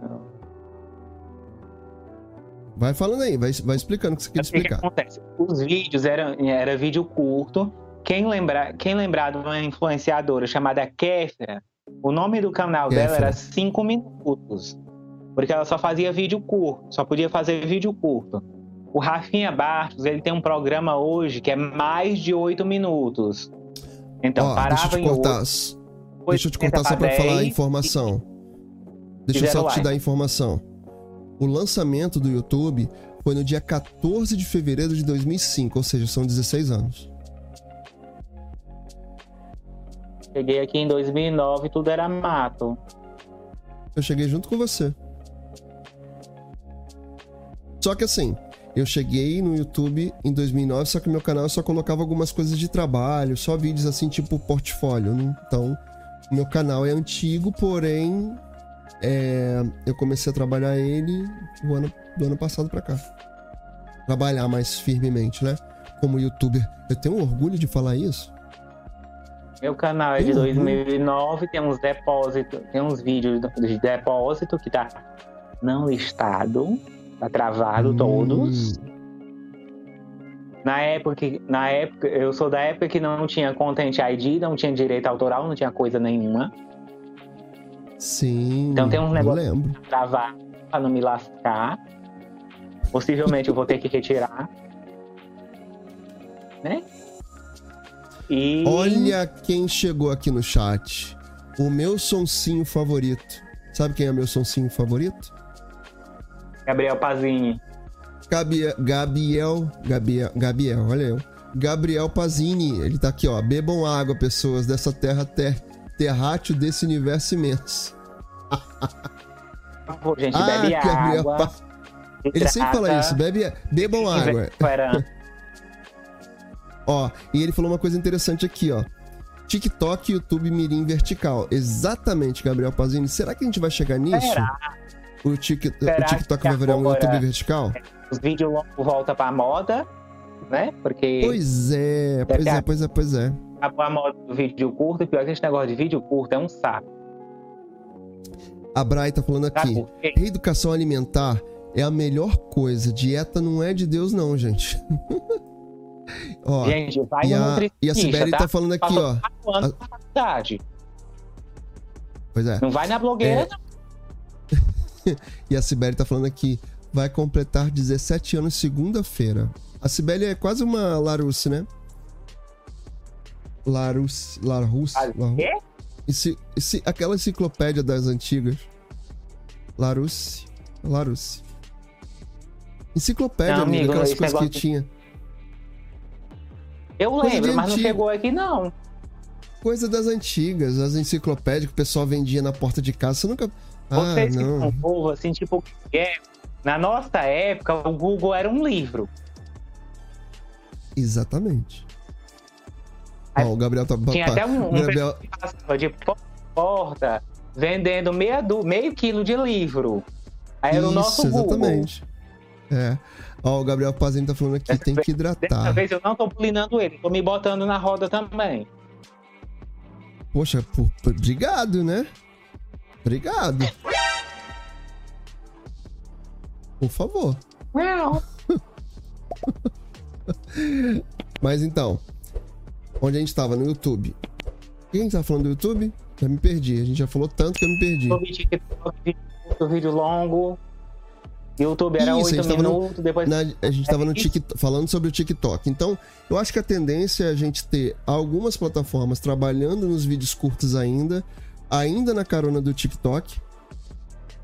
Vai falando aí, vai, vai explicando o que você quer O que, explicar. acontece? Os vídeos eram era vídeo curto. Quem lembrar, quem lembrar de uma influenciadora chamada Kéfera, o nome do canal dela Kéfera. era 5 minutos. Porque ela só fazia vídeo curto, só podia fazer vídeo curto. O Rafinha Bartos, ele tem um programa hoje que é mais de 8 minutos. Então, Ó, parava deixa eu te cortar. 8, s- depois Deixa eu te cortar só pra falar a 10, informação. Deixa eu só te dar a informação. O lançamento do YouTube foi no dia 14 de fevereiro de 2005, ou seja, são 16 anos. Cheguei aqui em 2009 tudo era mato. Eu cheguei junto com você. Só que assim, eu cheguei no YouTube em 2009, só que meu canal só colocava algumas coisas de trabalho, só vídeos assim, tipo portfólio. né? Então, meu canal é antigo, porém, é, eu comecei a trabalhar ele do ano, do ano passado pra cá. Trabalhar mais firmemente, né? Como youtuber. Eu tenho orgulho de falar isso. Meu canal é de Uhum. 2009, tem uns depósitos, tem uns vídeos de depósito que tá não listado, tá travado Hum, todos. Na época, na época, eu sou da época que não tinha Content ID, não tinha direito autoral, não tinha coisa nenhuma. Sim. Então tem uns negócios-. Travar pra não me lascar. Possivelmente eu vou ter que retirar. Né? E Olha quem chegou aqui no chat. O meu sonsinho favorito. Sabe quem é meu sonsinho favorito? Gabriel Pazini. Gabi- Gabriel. Gabriel. Gabriel, olha eu. Gabriel Pazini. Ele tá aqui, ó. Bebam água, pessoas dessa terra ter, terrátil desse universo imenso. Favor, gente, Ah, bebe Gabriel água. Pa- Ele sempre fala isso. Bebe, bebam água. Ó, e ele falou uma coisa interessante aqui, ó. TikTok YouTube Mirim Vertical. Exatamente, Gabriel Pazini. Será que a gente vai chegar nisso? Será? O, o Será TikTok que vai virar um YouTube vertical? Os vídeos longos voltam pra moda, né? Porque Pois é, pois é, pois é, pois é. acabou a moda do vídeo curto, e pior que esse negócio de vídeo curto é um saco. A Bray tá falando aqui. Reeducação alimentar é a melhor coisa. Dieta não é de Deus, não, gente. ó, Gente, vai e no a, e a Sibeli tá? tá falando aqui, Passou ó. anos faculdade. Pois é. Não vai na blogueira, É. não. E a Sibeli tá falando aqui. Vai completar 17 anos segunda-feira. A Sibeli é quase uma Larousse, né? Larousse. Larousse. Larousse. quê? Esse, esse, aquela enciclopédia das antigas. Larousse. Larousse. Enciclopédia, Não, amigo, aquelas coisas que tinha. Eu Coisa lembro, mas não chegou aqui, não. Coisa das antigas, as enciclopédias que o pessoal vendia na porta de casa. Você nunca. Ah, Vocês que não. são povo, assim, tipo, é, na nossa época, o Google era um livro. Exatamente. Aí Ó, o Gabriel tá. Tinha até um, um Gabriel, que passava de porta porta vendendo meia du- meio quilo de livro. Aí era o nosso Isso, Google. exatamente. É. Ó, o Gabriel Pazini tá falando aqui, Dessa tem que Dessa hidratar. vez eu não tô bulinando ele, tô me botando na roda também. Poxa, pô, obrigado, né? Obrigado. Por favor. Não. Mas então, onde a gente tava? No YouTube. O que a gente tava falando do YouTube? Já me perdi. A gente já falou tanto que eu me perdi. Vídeo, vídeo longo. YouTube era Isso, a 8 gente tava no- minutos, depois. Na- a gente tava no TikTok, falando sobre o TikTok. Então, eu acho que a tendência é a gente ter algumas plataformas trabalhando nos vídeos curtos ainda, ainda na carona do TikTok,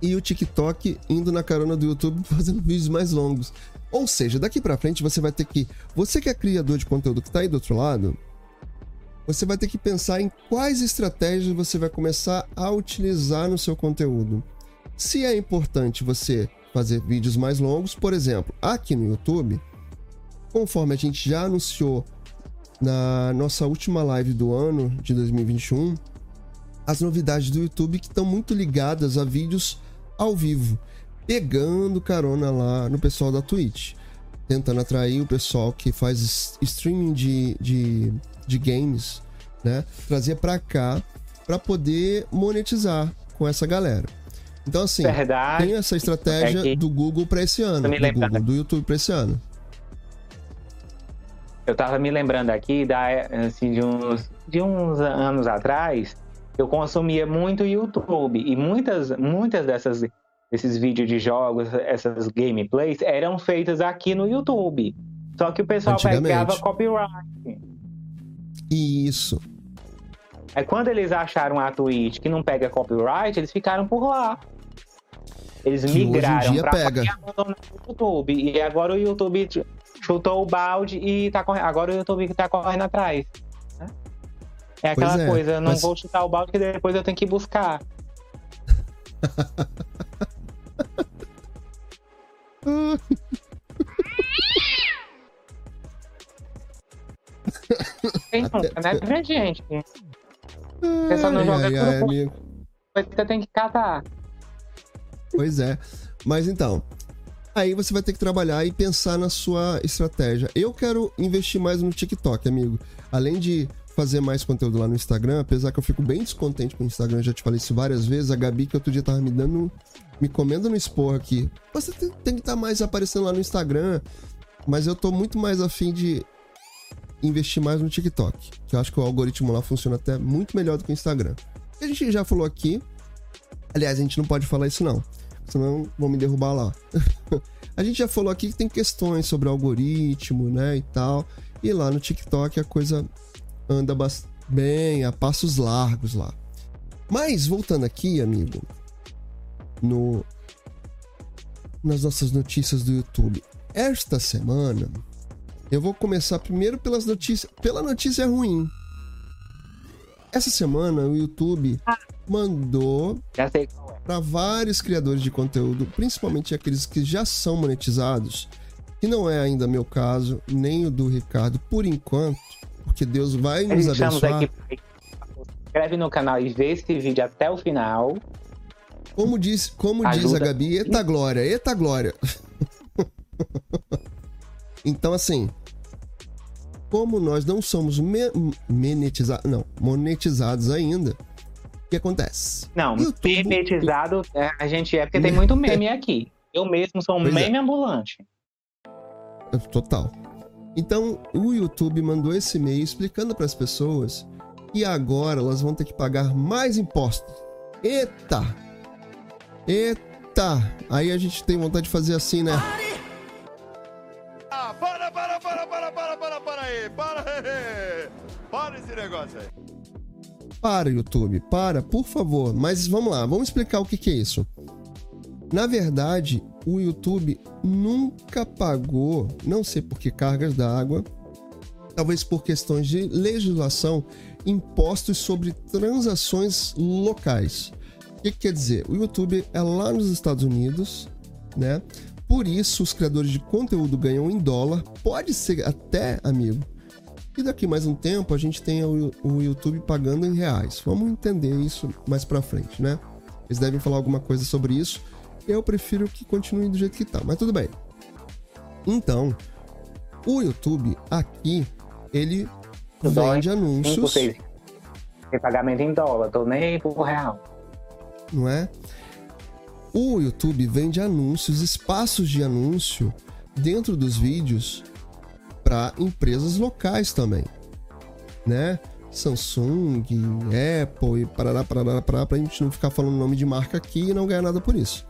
e o TikTok indo na carona do YouTube fazendo vídeos mais longos. Ou seja, daqui pra frente você vai ter que, você que é criador de conteúdo que tá aí do outro lado, você vai ter que pensar em quais estratégias você vai começar a utilizar no seu conteúdo. Se é importante você fazer vídeos mais longos, por exemplo, aqui no YouTube, conforme a gente já anunciou na nossa última live do ano de 2021, as novidades do YouTube que estão muito ligadas a vídeos ao vivo, pegando carona lá no pessoal da Twitch, tentando atrair o pessoal que faz streaming de, de, de games, né? Trazer pra cá pra poder monetizar com essa galera. Então, assim, Verdade. tem essa estratégia É que- do Google pra esse ano, do lembrando. Google, do YouTube pra esse ano. Eu tava me lembrando aqui da, assim, de, uns, de uns anos atrás, eu consumia muito YouTube e muitas, muitas dessas esses vídeos de jogos, essas gameplays eram feitas aqui no YouTube. Só que o pessoal pegava copyright. Isso. Aí quando eles acharam a Twitch que não pega copyright, eles ficaram por lá. Eles Que migraram dia pra pega. YouTube. E agora o YouTube ch- chutou o balde e tá correndo. Agora o YouTube tá correndo atrás. né? É aquela é, coisa, eu não mas- vou chutar o balde que depois eu tenho que buscar. Quem nunca, né? Minha gente. Você só não joga ai, tudo ai, por- amigo. Você tem que catar. Pois é. Mas então, aí você vai ter que trabalhar e pensar na sua estratégia. Eu quero investir mais no TikTok, amigo. Além de fazer mais conteúdo lá no Instagram, apesar que eu fico bem descontente com o Instagram, já te falei isso várias vezes. A Gabi, que outro dia tava me dando, me comendo no esporro aqui. Você tem, tem que estar mais aparecendo lá no Instagram. Mas eu tô muito mais afim de investir mais no TikTok. Que eu acho que o algoritmo lá funciona até muito melhor do que o Instagram. A gente já falou aqui. Aliás, a gente não pode falar isso não. Senão vão me derrubar lá. a gente já falou aqui que tem questões sobre algoritmo, né, e tal. E lá no TikTok a coisa anda bem, a passos largos lá. Mas voltando aqui, amigo, no nas nossas notícias do YouTube. Esta semana eu vou começar primeiro pelas notícias, pela notícia ruim. Essa semana o YouTube mandou Já sei é. para vários criadores de conteúdo, principalmente aqueles que já são monetizados, que não é ainda meu caso, nem o do Ricardo, por enquanto, porque Deus vai nos abençoar. aqui. Inscreve no canal e vê esse vídeo até o final. Como diz, como diz a. Gabi, eita glória, eita glória. então, assim, como nós não somos me- monetizados, não, monetizados ainda, que acontece? Não, YouTube- memetizado é, a gente é porque tem muito meme aqui. Eu mesmo sou um Pois é. meme ambulante. Total. Então, o YouTube mandou esse e-mail explicando para as pessoas que agora elas vão ter que pagar mais impostos. Eita! Eita! Aí a gente tem vontade de fazer assim, né? Ah, para, para, para, para, para, para, para aí, para aí. Para esse negócio aí. Para, YouTube, para, por favor. Mas vamos lá, vamos explicar o que, que é isso. Na verdade, o YouTube nunca pagou, não sei por que cargas d'água, talvez por questões de legislação, impostos sobre transações locais. O que, que quer dizer? O YouTube é lá nos Estados Unidos, né? Por isso, os criadores de conteúdo ganham em dólar. Pode ser até, amigo, e daqui mais um tempo a gente tem o, o YouTube pagando em reais. Vamos entender isso mais pra frente, né? Eles devem falar alguma coisa sobre isso. Eu prefiro que continue do jeito que tá, mas tudo bem. Então, o YouTube aqui, ele vende 5, anúncios, 6. Tem pagamento em dólar, tô nem pro real. não é? O YouTube vende anúncios, espaços de anúncio dentro dos vídeos para empresas locais também, né? Samsung, Apple e parará, parará, parará, pra gente não ficar falando nome de marca aqui e não ganhar nada por isso.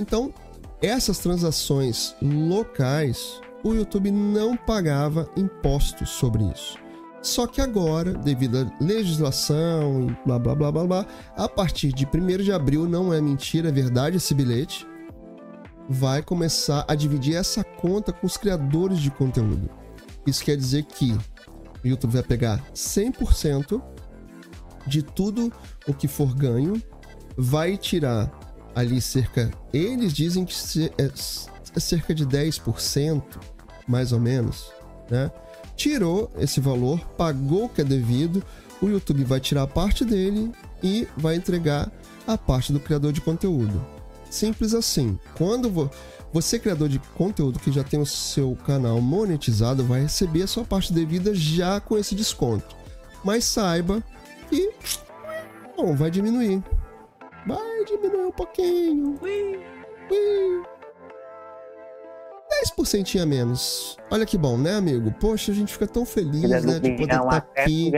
Então, essas transações locais, o YouTube não pagava impostos sobre isso. Só que agora, devido à legislação e blá blá blá blá blá, a partir de 1 de abril, não é mentira, é verdade esse bilhete, vai começar a dividir essa conta com os criadores de conteúdo. Isso quer dizer que o YouTube vai pegar 100% de tudo o que for ganho, vai tirar ali cerca. Eles dizem que é, é cerca de 10%, mais ou menos, né? Tirou esse valor, pagou o que é devido, o YouTube vai tirar parte dele e vai entregar a parte do criador de conteúdo. Simples assim. Quando você, criador de conteúdo que já tem o seu canal monetizado, vai receber a sua parte devida já com esse desconto. Mas saiba que bom, vai diminuir. Vai diminuir um pouquinho. Ui. Ui. 10% a menos. Olha que bom, né, amigo? Poxa, a gente fica tão feliz, né, de poder estar tá aqui.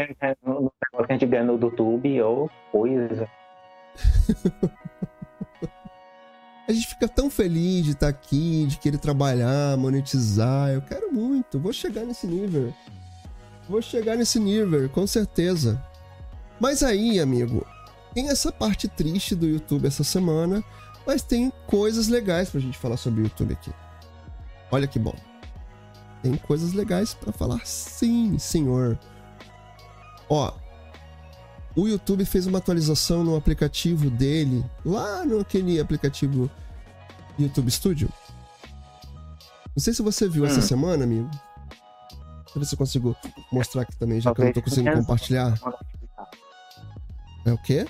No negócio que a gente ganha no YouTube ou coisa. A gente fica tão feliz de estar aqui, de querer trabalhar, monetizar. Eu quero muito, vou chegar nesse nível. Vou chegar nesse nível, com certeza. Mas aí, amigo, tem essa parte triste do YouTube essa semana, mas tem coisas legais pra gente falar sobre o YouTube aqui. Olha que bom. Tem coisas legais para falar, sim, senhor. Ó, o YouTube fez uma atualização no aplicativo dele, lá no aquele aplicativo YouTube Studio. Não sei se você viu hum. essa semana, amigo. Deixa eu ver se eu consigo mostrar aqui também, já que eu não tô conseguindo compartilhar. É o quê?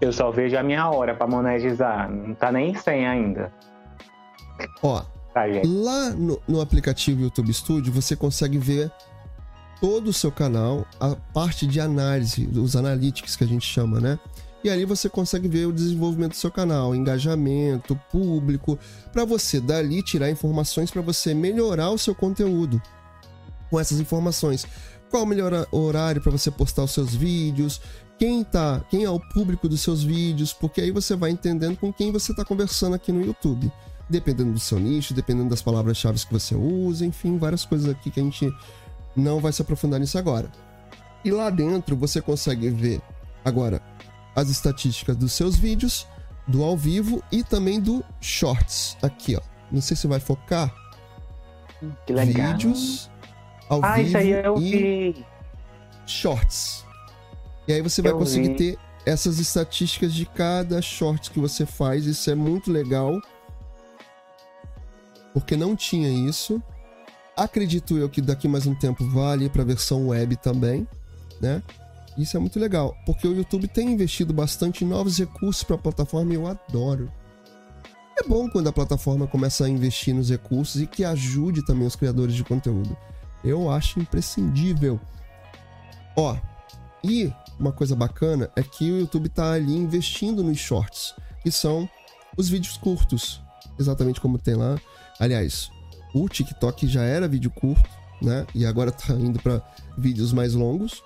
Eu só vejo a minha hora para monetizar. Não tá nem sem ainda. Ó, tá, lá no, no aplicativo YouTube Studio você consegue ver todo o seu canal, a parte de análise, os analytics que a gente chama, né? E ali você consegue ver o desenvolvimento do seu canal, engajamento, público, para você dali tirar informações para você melhorar o seu conteúdo. Com essas informações, qual o melhor horário para você postar os seus vídeos, quem tá, quem é o público dos seus vídeos, porque aí você vai entendendo com quem você está conversando aqui no YouTube. Dependendo do seu nicho, dependendo das palavras-chave que você usa, enfim, várias coisas aqui que a gente não vai se aprofundar nisso agora. E lá dentro você consegue ver agora as estatísticas dos seus vídeos, do ao vivo e também do shorts. Aqui, ó. Não sei se vai focar. Que legal. Vídeos ao ah, vivo isso aí eu e vi. shorts. E aí você vai Eu conseguir vi. ter essas estatísticas de cada short que você faz. Isso é muito legal. Porque não tinha isso. Acredito eu que daqui mais um tempo vale para a versão web também, né? Isso é muito legal, porque o YouTube tem investido bastante em novos recursos para a plataforma e eu adoro. É bom quando a plataforma começa a investir nos recursos e que ajude também os criadores de conteúdo. Eu acho imprescindível. Ó, e uma coisa bacana é que o YouTube está ali investindo nos shorts, que são os vídeos curtos, exatamente como tem lá. Aliás, o TikTok já era vídeo curto, né? E agora tá indo para vídeos mais longos.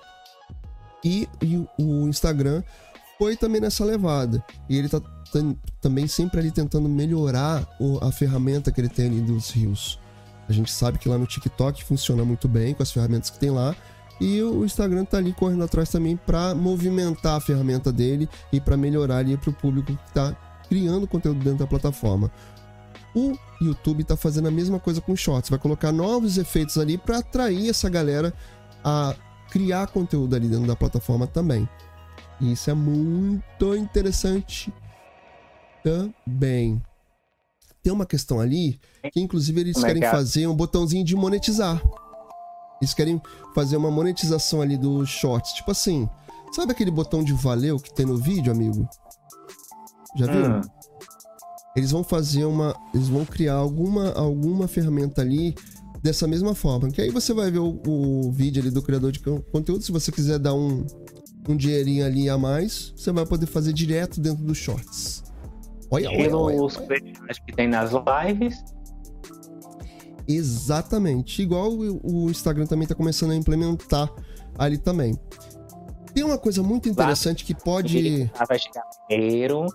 E, e o Instagram foi também nessa levada. E ele tá tam- também sempre ali tentando melhorar o- a ferramenta que ele tem ali dos rios. A gente sabe que lá no TikTok funciona muito bem com as ferramentas que tem lá. E o Instagram tá ali correndo atrás também para movimentar a ferramenta dele e para melhorar ali para o público que tá criando conteúdo dentro da plataforma. O YouTube tá fazendo a mesma coisa com Shorts, vai colocar novos efeitos ali para atrair essa galera a criar conteúdo ali dentro da plataforma também. E isso é muito interessante também. Tem uma questão ali que inclusive eles é querem que é? fazer um botãozinho de monetizar. Eles querem fazer uma monetização ali dos shorts. Tipo assim, sabe aquele botão de valeu que tem no vídeo, amigo? Já viu? Hum. Eles vão fazer uma. Eles vão criar alguma, alguma ferramenta ali dessa mesma forma. Que aí você vai ver o, o vídeo ali do criador de con- conteúdo. Se você quiser dar um, um dinheirinho ali a mais, você vai poder fazer direto dentro dos shorts. Olha, olha, olha, Estilo os olha. que tem nas lives. Exatamente. Igual o Instagram também está começando a implementar ali também. Tem uma coisa muito interessante que pode. Vai chegar primeiro.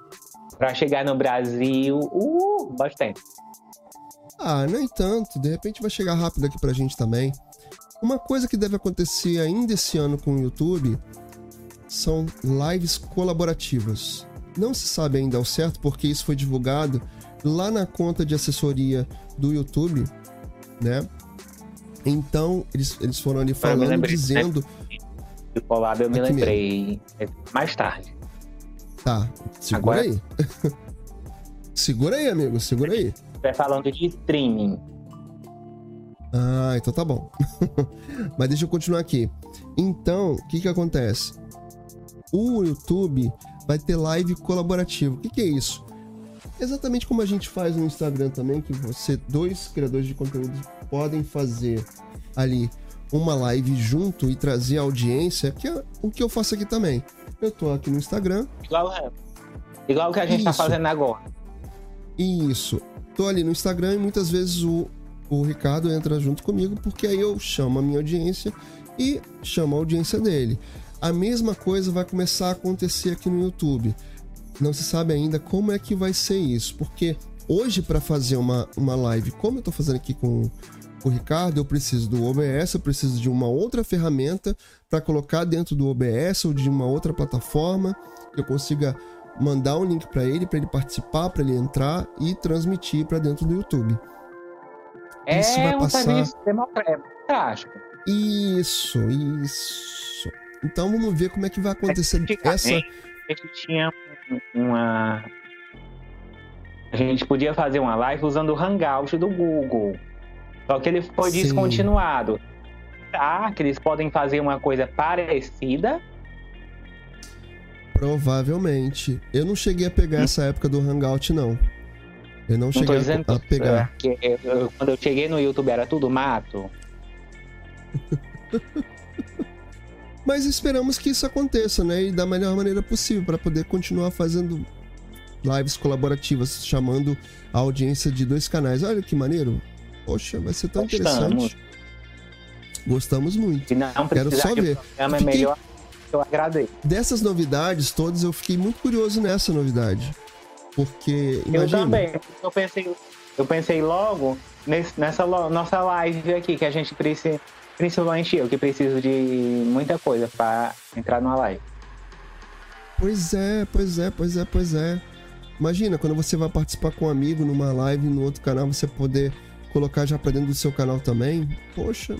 Para chegar no Brasil, uh, bastante. Ah, nem tanto. De repente vai chegar rápido aqui pra gente também. Uma coisa que deve acontecer ainda esse ano com o YouTube são lives colaborativas. Não se sabe ainda ao certo porque isso foi divulgado lá na conta de assessoria do YouTube, né? Então, eles, eles foram ali falando, lembrei, dizendo. Do collab eu me Aqui lembrei mesmo. mais tarde. Tá, segura Agora... aí. segura aí, amigo, segura aí. Vai falando de streaming. Ah, então tá bom. Mas deixa eu continuar aqui. Então, o que que acontece? O YouTube vai ter live colaborativo. O que, que é isso? Exatamente como a gente faz no Instagram também, que você, dois criadores de conteúdo, podem fazer ali uma live junto e trazer audiência, que é o que eu faço aqui também. Eu tô aqui no Instagram. Igual, é. igual que a gente tá Isso. tá fazendo agora. Isso. Tô ali no Instagram e muitas vezes o, o Ricardo entra junto comigo, porque aí eu chamo a minha audiência e chamo a audiência dele. A mesma coisa vai começar a acontecer aqui no YouTube. Não se sabe ainda como é que vai ser isso, porque hoje para fazer uma, uma live, como eu tô fazendo aqui com o Ricardo, eu preciso do OBS, eu preciso de uma outra ferramenta para colocar dentro do OBS ou de uma outra plataforma que eu consiga mandar um link para ele, para ele participar, para ele entrar e transmitir para dentro do YouTube. É isso vai passar... um serviço democrático. Isso, isso. Então vamos ver como é que vai acontecer essa. A gente tinha uma. A gente podia fazer uma live usando o Hangout do Google. Só que ele foi Sim. descontinuado. Tá, que eles podem fazer uma coisa parecida. Provavelmente. Eu não cheguei a pegar hum. essa época do Hangout, não. Eu não, não cheguei a, a, pegar. Que eu, quando eu cheguei no YouTube era tudo mato. Mas esperamos que isso aconteça, né? E da melhor maneira possível para poder continuar fazendo lives colaborativas, chamando a audiência de dois canais. Olha que maneiro. Poxa, vai ser tão Gostamos. interessante. Gostamos muito. Quero só ver. É fiquei... melhor, eu agradeço. Dessas novidades todas, eu fiquei muito curioso nessa novidade. Porque. Imagina... Eu também. Eu pensei, eu pensei logo nesse, nessa nossa live aqui, que a gente precisa. Principalmente eu, que preciso de muita coisa para entrar numa live. Pois é, pois é, pois é, pois é. Imagina quando você vai participar com um amigo numa live no outro canal, você poder colocar já para dentro do seu canal também, poxa,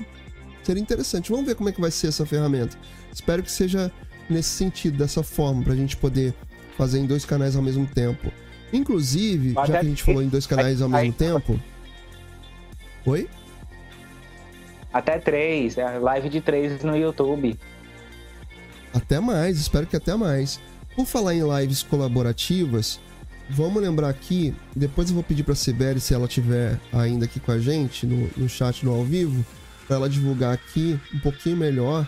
seria interessante. Vamos ver como é que vai ser essa ferramenta. Espero que seja nesse sentido, dessa forma, para a gente poder fazer em dois canais ao mesmo tempo. Inclusive, já que a gente falou em dois canais ao mesmo tempo. Oi? Até três, é live de três no YouTube. Até mais, espero que até mais. Por falar em lives colaborativas, Vamos lembrar aqui, depois eu vou pedir para a Sibeli, se ela tiver ainda aqui com a gente no, no chat no ao vivo, para ela divulgar aqui um pouquinho melhor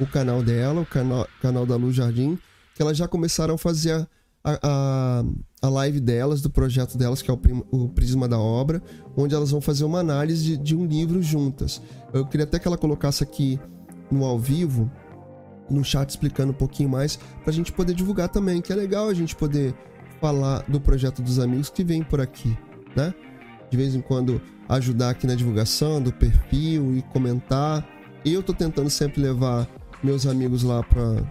o canal dela, o canal, canal da Luz Jardim, que elas já começaram a fazer a, a, a live delas, do projeto delas, que é o, o, Prisma da Obra, onde elas vão fazer uma análise de, de um livro juntas. Eu queria até que ela colocasse aqui no ao vivo, no chat, explicando um pouquinho mais, para a gente poder divulgar também, que é legal a gente poder falar do projeto dos amigos que vem por aqui, né? De vez em quando ajudar aqui na divulgação do perfil e comentar. Eu tô tentando sempre levar meus amigos lá para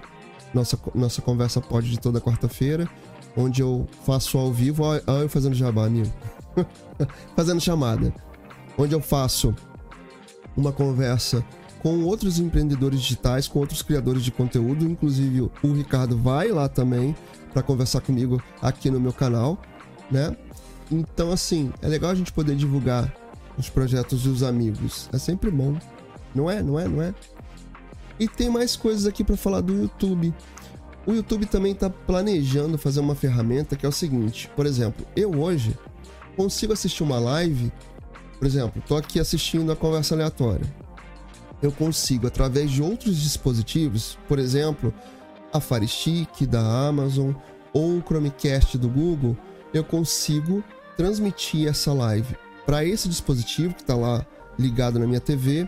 nossa nossa conversa pode de toda quarta-feira, onde eu faço ao vivo, olha eu fazendo jabá, amigo. fazendo chamada. Onde eu faço uma conversa com outros empreendedores digitais, com outros criadores de conteúdo, inclusive o Ricardo vai lá também para conversar comigo aqui no meu canal, né? Então, assim, é legal a gente poder divulgar os projetos dos amigos. É sempre bom. Não é? Não é? Não é? E tem mais coisas aqui para falar do YouTube. O YouTube também está planejando fazer uma ferramenta que é o seguinte: por exemplo, eu hoje consigo assistir uma live, por exemplo, estou aqui assistindo a conversa aleatória. Eu consigo, através de outros dispositivos, por exemplo, a Fire Stick da Amazon ou o Chromecast do Google, eu consigo transmitir essa live para esse dispositivo que está lá ligado na minha TV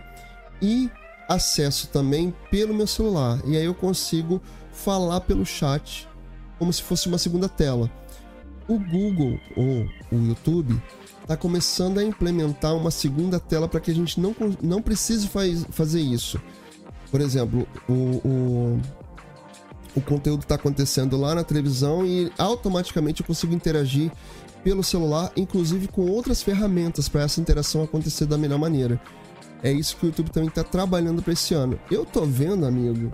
e acesso também pelo meu celular. E aí eu consigo falar pelo chat como se fosse uma segunda tela. O Google ou o YouTube está começando a implementar uma segunda tela para que a gente não, não precise faz, fazer isso. Por exemplo, o, o, o conteúdo está acontecendo lá na televisão e automaticamente eu consigo interagir pelo celular, inclusive com outras ferramentas para essa interação acontecer da melhor maneira. É isso que o YouTube também está trabalhando para esse ano. Eu tô vendo, amigo,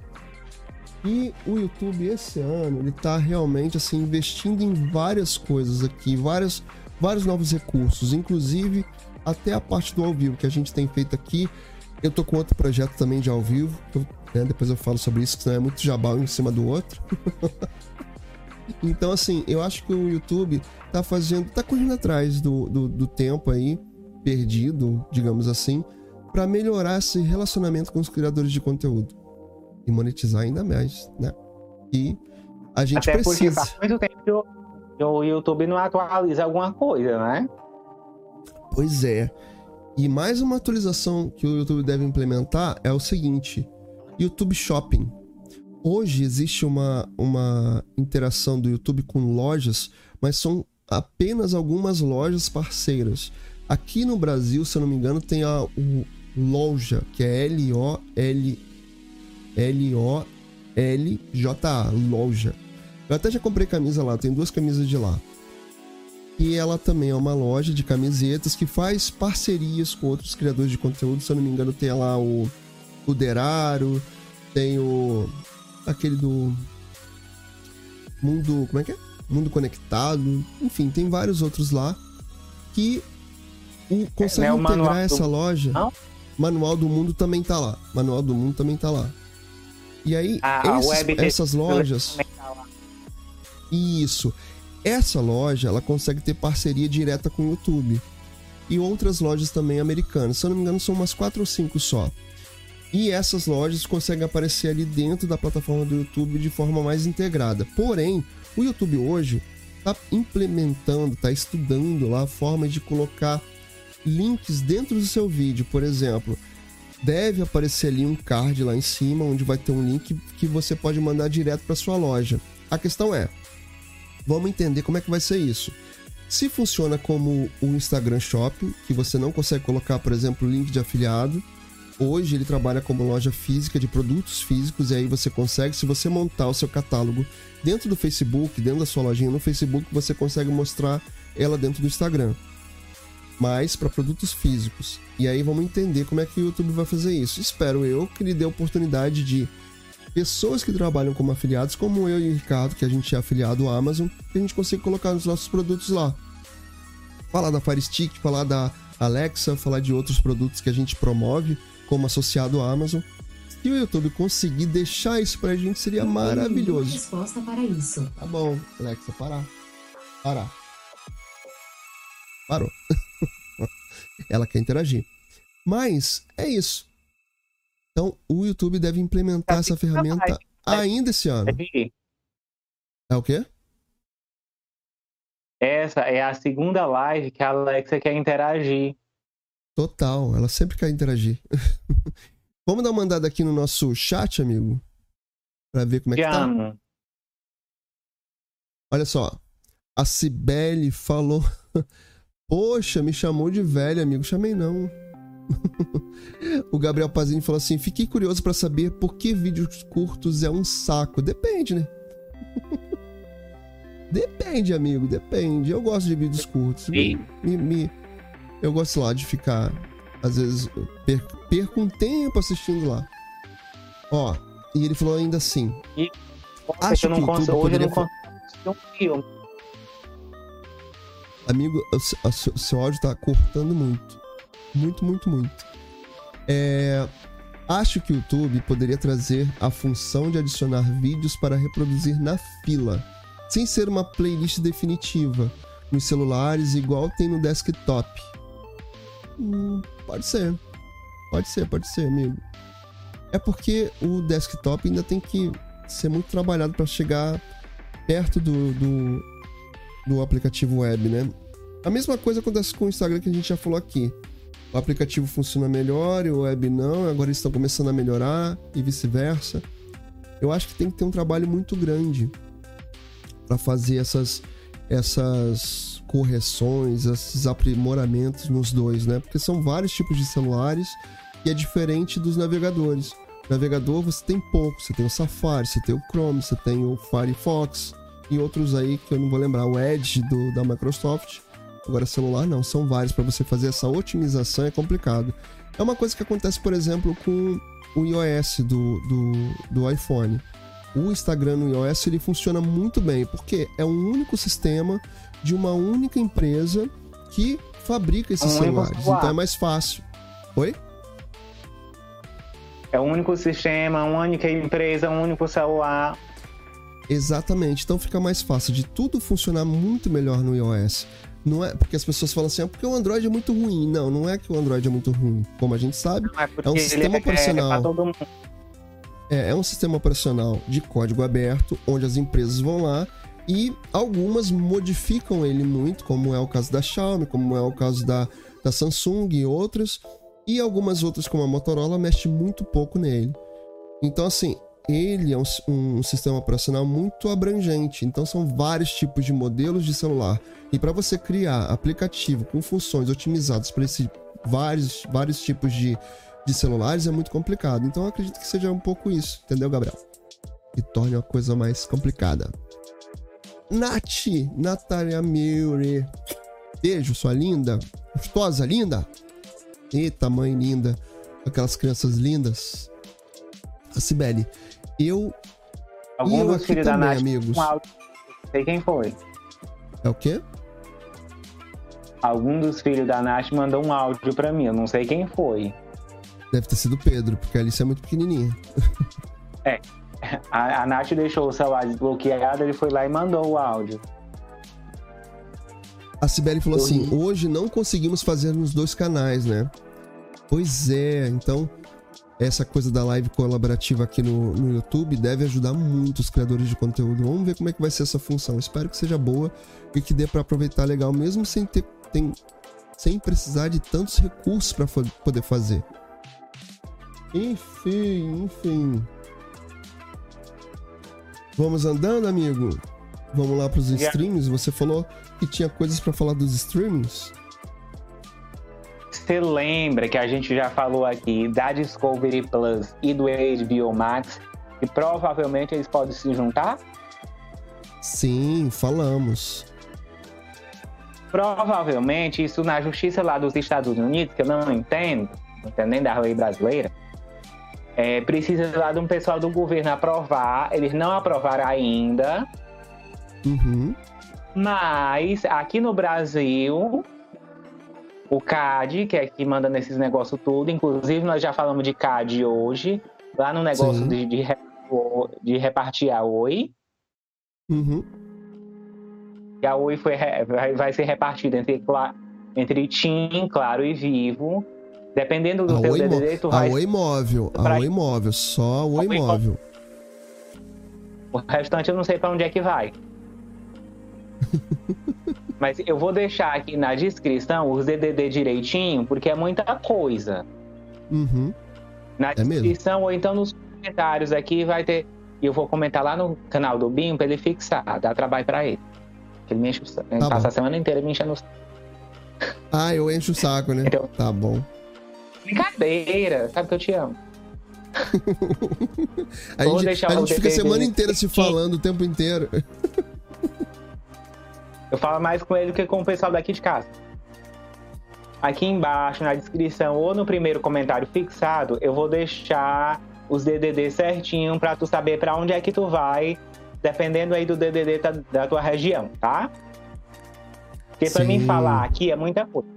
e o YouTube esse ano ele tá realmente assim investindo em várias coisas aqui, várias, vários novos recursos, inclusive até a parte do ao vivo que a gente tem feito aqui. Eu tô com outro projeto também de ao vivo, eu, né, depois eu falo sobre isso, que senão é muito jabal em cima do outro. então, assim, eu acho que o YouTube tá fazendo, tá correndo atrás do, do, do tempo aí perdido, digamos assim, para melhorar esse relacionamento com os criadores de conteúdo e monetizar ainda mais, né? E a gente Até precisa. Porque faz muito tempo que o YouTube não atualiza alguma coisa, né? Pois é. E mais uma atualização que o YouTube deve implementar é o seguinte: YouTube Shopping. Hoje existe uma, uma interação do YouTube com lojas, mas são apenas algumas lojas parceiras. Aqui no Brasil, se eu não me engano, tem a, o Loja, que é L-O-L L-O-L-J-A, Loja. Eu até já comprei camisa lá, tem duas camisas de lá. E ela também é uma loja de camisetas que faz parcerias com outros criadores de conteúdo. Se eu não me engano, tem lá o, o Deraro, tem o. aquele do. Mundo. Como é que é? Mundo Conectado. Enfim, tem vários outros lá que o, conseguem é, integrar essa do... loja. Não? Manual do Mundo também tá lá. Manual do Mundo também tá lá. E aí, a, esses, essas lojas. Tá Isso. Essa loja, ela consegue ter parceria direta com o YouTube. E outras lojas também americanas. Se eu não me engano, são umas quatro ou cinco só. E essas lojas conseguem aparecer ali dentro da plataforma do YouTube de forma mais integrada. Porém, o YouTube hoje está implementando, está estudando lá a forma de colocar links dentro do seu vídeo, por exemplo, deve aparecer ali um card lá em cima onde vai ter um link que você pode mandar direto para sua loja. A questão é, vamos entender como é que vai ser isso. Se funciona como o Instagram Shopping, que você não consegue colocar, por exemplo, link de afiliado, hoje ele trabalha como loja física de produtos físicos e aí você consegue, se você montar o seu catálogo dentro do Facebook, dentro da sua lojinha no Facebook, você consegue mostrar ela dentro do Instagram mas para produtos físicos. E aí vamos entender como é que o YouTube vai fazer isso. Espero eu que lhe dê a oportunidade de pessoas que trabalham como afiliados, como eu e o Ricardo, que a gente é afiliado à Amazon, que a gente consiga colocar os nossos produtos lá. Falar da Fire Stick, falar da Alexa, falar de outros produtos que a gente promove como associado à Amazon. Se o YouTube conseguir deixar isso pra gente, seria maravilhoso. resposta para isso. Tá bom, Alexa, parar. Parar. Parou. ela quer interagir. Mas é isso. Então, o YouTube deve implementar essa ferramenta ainda esse ano. É o quê? Essa é a segunda live que a Alexa quer interagir. Total, ela sempre quer interagir. Vamos dar uma andada aqui no nosso chat, amigo? Pra ver como é que tá. Olha só. A Cibele falou. Poxa, me chamou de velho, amigo. Chamei não. o Gabriel Pazini falou assim: fiquei curioso para saber por que vídeos curtos é um saco. Depende, né? depende, amigo, depende. Eu gosto de vídeos curtos. Me, me, me, eu gosto lá de ficar. Às vezes, perco, perco um tempo assistindo lá. Ó, e ele falou ainda assim. E, acho que o poderia... Hoje eu não consigo um filme Amigo, o seu áudio tá cortando muito. Muito, muito, muito. É, acho que o YouTube poderia trazer a função de adicionar vídeos para reproduzir na fila, sem ser uma playlist definitiva, nos celulares igual tem no desktop. Hum, pode ser. Pode ser, pode ser, amigo. É porque o desktop ainda tem que ser muito trabalhado para chegar perto do, do do aplicativo web, né? A mesma coisa acontece com o Instagram que a gente já falou aqui. O aplicativo funciona melhor e o web não, agora eles estão começando a melhorar e vice-versa. Eu acho que tem que ter um trabalho muito grande para fazer essas, essas correções, esses aprimoramentos nos dois, né? Porque são vários tipos de celulares e é diferente dos navegadores. Navegador você tem pouco, você tem o Safari, você tem o Chrome, você tem o Firefox e outros aí que eu não vou lembrar, o Edge do, da Microsoft. Agora celular não, são vários para você fazer essa otimização é complicado. É uma coisa que acontece, por exemplo, com o iOS do, do, do iPhone. O Instagram no iOS ele funciona muito bem, porque é um único sistema de uma única empresa que fabrica esses um celulares. Então é mais fácil. Oi? É um único sistema, uma única empresa, um único celular. Exatamente. Então fica mais fácil de tudo funcionar muito melhor no iOS. Não é porque as pessoas falam assim, ah, porque o Android é muito ruim. Não, não é que o Android é muito ruim. Como a gente sabe, é, é, um sistema é, operacional. É, é um sistema operacional de código aberto, onde as empresas vão lá e algumas modificam ele muito, como é o caso da Xiaomi, como é o caso da, da Samsung e outras. E algumas outras, como a Motorola, mexe muito pouco nele. Então, assim, ele é um, um, sistema operacional muito abrangente. Então, são vários tipos de modelos de celular. E para você criar aplicativo com funções otimizadas para esses vários, vários tipos de, de celulares é muito complicado. Então, eu acredito que seja um pouco isso, entendeu, Gabriel? E torne a coisa mais complicada. Nath, Natália Muri. Beijo, sua linda. Gostosa, linda. Eita, mãe linda. Aquelas crianças lindas. A Cibele, eu. Algum eu dos filhos da Nath amigos. Um. Sei quem foi. É o quê? Algum dos filhos da Nath mandou um áudio pra mim. Eu não sei quem foi. Deve ter sido Pedro, porque a Alice é muito pequenininha. é. A, a Nath deixou o celular desbloqueado, ele foi lá e mandou o áudio. A Sibeli falou assim: hoje não conseguimos fazer nos dois canais, né? Pois é, então essa coisa da live colaborativa aqui no, no YouTube deve ajudar muito os criadores de conteúdo. Vamos ver como é que vai ser essa função. Espero que seja boa e que dê para aproveitar legal, mesmo sem ter tem, sem precisar de tantos recursos para poder fazer. Enfim, enfim. Vamos andando, amigo. Vamos lá para os streams. Você falou que tinha coisas para falar dos streamings? Você lembra que a gente já falou aqui da Discovery Plus e do HBO Max e provavelmente eles podem se juntar? Sim, falamos. Provavelmente isso na justiça lá dos Estados Unidos, que eu não entendo, não entendo nem da lei brasileira, é, precisa lá de um pessoal do governo aprovar. Eles não aprovaram ainda. Uhum. Mas aqui no Brasil, o CAD, que é que manda nesses negócios tudo, inclusive nós já falamos de CAD hoje, lá no negócio de, de, de, repartir a Oi. Uhum. E a Oi foi, vai, vai ser repartida entre, entre TIM, Claro e Vivo. Dependendo do a teu DDD, tu vai... A Oi Móvel, a Oi Móvel, só a Oi Móvel. O restante eu não sei para onde é que vai. Mas eu vou deixar aqui na descrição os DDD direitinho, porque é muita coisa. Uhum. Na é descrição, mesmo. ou então nos comentários aqui vai ter. E eu vou comentar lá no canal do Binho pra ele fixar, dar trabalho pra ele. Ele me enche o saco. Tá passa bom. a semana inteira me enchendo o saco. Ah, eu encho o saco, né? Então, tá bom. Brincadeira, sabe que eu te amo. a gente, a gente fica a semana inteira se falando o tempo inteiro. Eu falo mais com ele do que com o pessoal daqui de casa. Aqui embaixo, na descrição ou no primeiro comentário fixado, eu vou deixar os DDD certinho para tu saber para onde é que tu vai, dependendo aí do DDD da, da tua região, tá? Porque para mim falar aqui é muita coisa.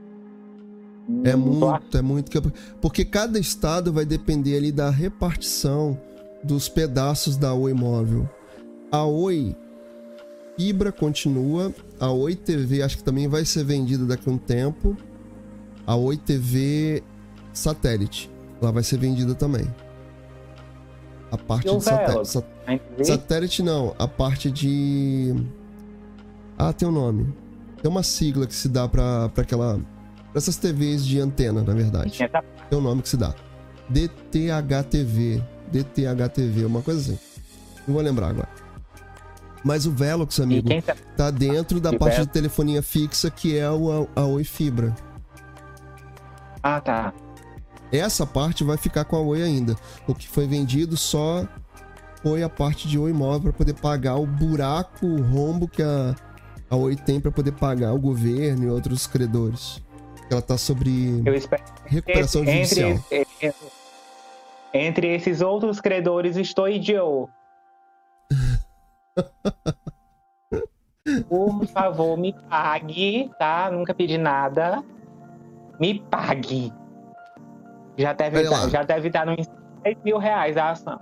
É muito, é muito. Porque cada estado vai depender ali da repartição dos pedaços da Oi Móvel. A Oi Fibra continua. A Oi TV acho que também vai ser vendida daqui a um tempo. A Oi TV satélite. Ela vai ser vendida também. A parte de satélite. Sat... Satélite não, a parte de. Ah, tem um nome. Tem uma sigla que se dá pra aquela. Essas TVs de antena, na verdade. É, tá- Tem um nome que se dá. DTHTV. DTHTV, uma coisa assim. Não vou lembrar agora. Mas o Velox, amigo, tá... tá dentro da parte de telefonia fixa, que é o, a Oi Fibra. Ah, tá. Essa parte vai ficar com a Oi ainda. O que foi vendido só foi a parte de Oi Móvel para poder pagar o buraco, o rombo que a, a Oi tem para poder pagar o governo e outros credores. Ela tá sobre Eu espero recuperação entre, judicial. entre, entre esses outros credores estou eu. Por favor, me pague, tá? Nunca pedi nada. Me pague. Já deve, estar, já deve estar nos 10 mil reais a ação.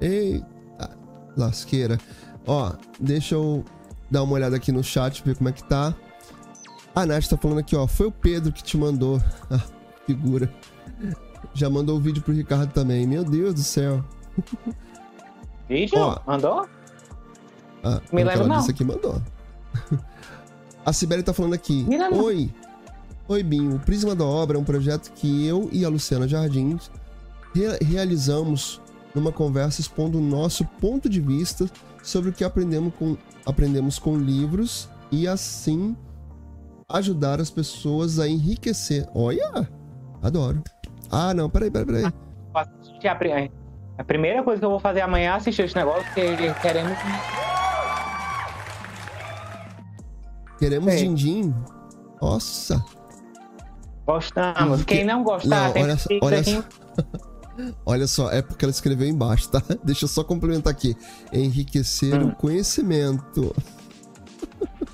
Eita, lasqueira. Ó, deixa eu dar uma olhada aqui no chat, ver como é que tá. A Nath tá falando aqui, ó. Foi o Pedro que te mandou. Ah, figura. Já mandou o vídeo pro Ricardo também. Meu Deus do céu. Vídeo? Ó. Mandou? Ah, Me lembro não. disse aqui, mandou. A Sibeli tá falando aqui. Oi. Oi, Binho. O Prisma da Obra é um projeto que eu e a Luciana Jardins re- realizamos numa conversa expondo o nosso ponto de vista sobre o que aprendemos com, aprendemos com livros e assim ajudar as pessoas a enriquecer. Olha! Adoro. Ah, não, peraí, peraí, peraí. A, pri- a primeira coisa que eu vou fazer amanhã é assistir esse negócio, porque queremos. Queremos din-din. Nossa! Gostamos. Quem que- não gostar, Não, tem olha só- Pix olha aqui. Olha só, é porque ela escreveu embaixo, tá? Deixa eu só complementar aqui. Enriquecer Hum. o conhecimento.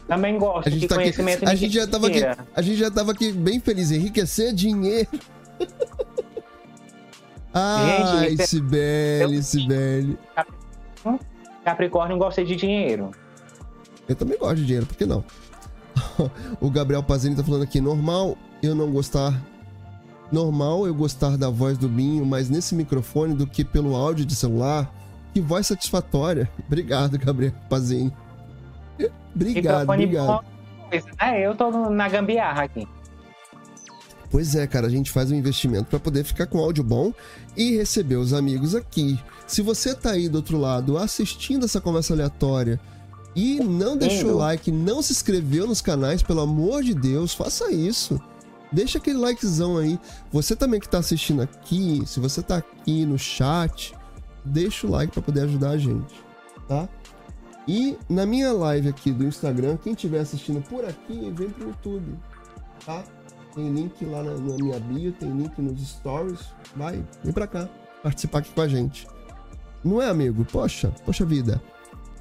Também gosto A gente, de tá aqui, conhecimento a de gente já tava aqui, a gente já tava aqui bem feliz. Enriquecer dinheiro. Ai, é- Sibeli, eu- Sibeli. Capricórnio gosta de dinheiro. Eu também gosto de dinheiro, por que não? o Gabriel Pazini tá falando aqui, normal eu não gostar. Normal eu gostar da voz do Binho, mas nesse microfone do que pelo áudio de celular. Que voz satisfatória. Obrigado, Gabriel Pazini. Obrigado, Microfone obrigado. bom, coisa, né? Eu tô na gambiarra aqui. Pois é, cara, a gente faz um investimento para poder ficar com áudio bom e receber os amigos aqui. Se você tá aí do outro lado assistindo essa conversa aleatória e não deixou o like, não se inscreveu nos canais, pelo amor de Deus, faça isso. Deixa aquele likezão aí. Você também que tá assistindo aqui, se você tá aqui no chat, deixa o like para poder ajudar a gente, tá? E na minha live aqui do Instagram, quem estiver assistindo por aqui, vem pro YouTube, tá? Tem link lá na, na minha bio, tem link nos stories. Vai, vem pra cá, participar aqui com a gente. Não é, amigo? Poxa, poxa vida.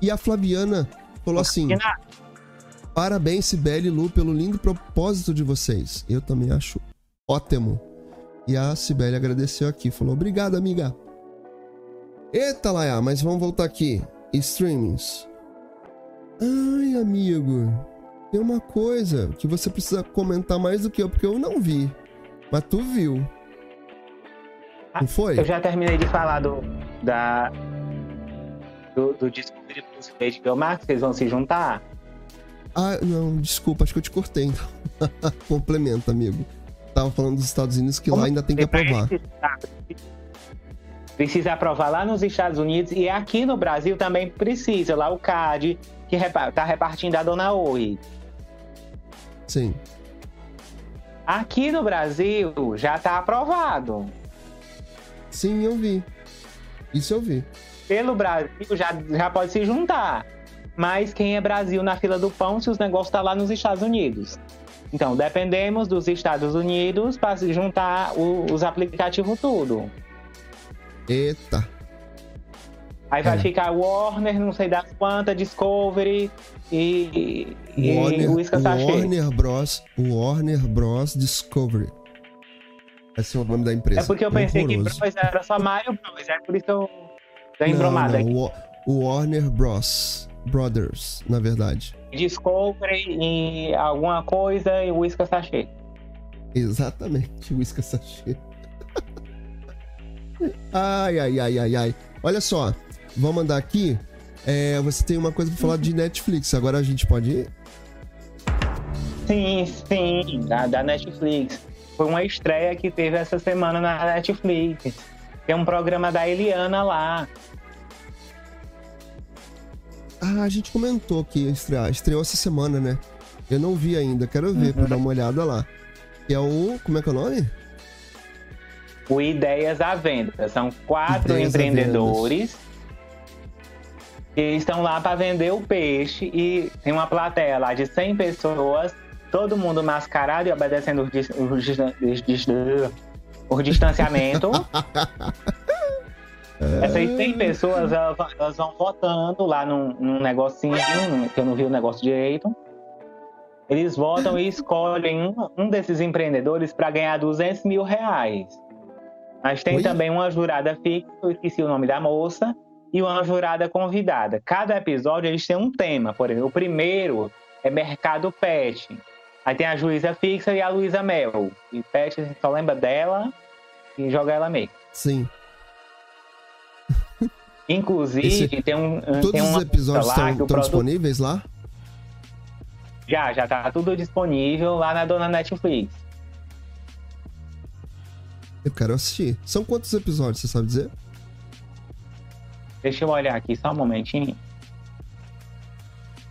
E a Flaviana falou assim: Parabéns, Sibeli e Lu, pelo lindo propósito de vocês. Eu também acho ótimo. E a Sibeli agradeceu aqui, falou: Obrigado, amiga. Eita, Laia, mas vamos voltar aqui. Streamings. Ai, amigo. Tem uma coisa que você precisa comentar mais do que eu, porque eu não vi. Mas tu viu. Não foi? Eu já terminei de falar do. Da. Do, do Discovery Plus e HBO Max, que eles vão se juntar. Ah, não, desculpa, acho que eu te cortei. Então. Complementa, amigo. Tava falando dos Estados Unidos que lá ainda tem que aprovar. Precisa aprovar lá nos Estados Unidos e aqui no Brasil também precisa. Lá o CAD, que repa- tá repartindo a Dona Oi. Sim. Aqui no Brasil já tá aprovado. Sim, eu vi. Isso eu vi. Pelo Brasil já, já pode se juntar. Mas quem é Brasil na fila do pão se os negócios tá lá nos Estados Unidos? Então, dependemos dos Estados Unidos para se juntar o- os aplicativos tudo. Eita. Aí vai É. ficar Warner, não sei das quantas, Discovery e, e Warner, Whiskas Sachê. Warner Bros. Warner Bros. Discovery. Esse é o nome da empresa. É porque eu pensei Horroroso. que Bros era só Mario Bros. É por isso que eu Não, embromada aqui. o, o Warner Bros. Brothers, na verdade. Discovery e alguma coisa e Whiskas Sachê. Exatamente, Whiskas Sachê. ai, ai, ai, ai, ai. Olha só, vamos mandar aqui. É, você tem uma coisa pra falar de Netflix. Agora a gente pode ir? Sim, sim, da, da Netflix. Foi uma estreia que teve essa semana na Netflix. Tem um programa da Eliana lá. Ah, a gente comentou que estrear, estreou essa semana, né? Eu não vi ainda, quero ver pra dar uma olhada lá. Que é o. Como é que é o nome? O Ideias à Venda. São quatro Ideias empreendedores que estão lá para vender o peixe e tem uma plateia lá de 100 pessoas, todo mundo mascarado e obedecendo o, dis- o dis- dis- dis- o distanciamento. Essas 100 pessoas elas, vão- votando lá num, num negocinho, que eu não vi o negócio direito. Eles votam e escolhem um, um desses empreendedores para ganhar 200 mil reais. Mas tem Oi? também uma jurada fixa, eu esqueci o nome da moça, e uma jurada convidada. Cada episódio eles têm um tema. Por exemplo, o primeiro é mercado pet. Aí tem a juíza fixa e a Luísa Mel. E pet, a gente só lembra dela e joga ela meio. Sim. Inclusive, Esse- tem um. Todos tem os episódios estão produto- disponíveis lá? Já, já tá tudo disponível lá na dona Netflix. Eu quero assistir. São quantos episódios, você sabe dizer? Deixa eu olhar aqui só um momentinho.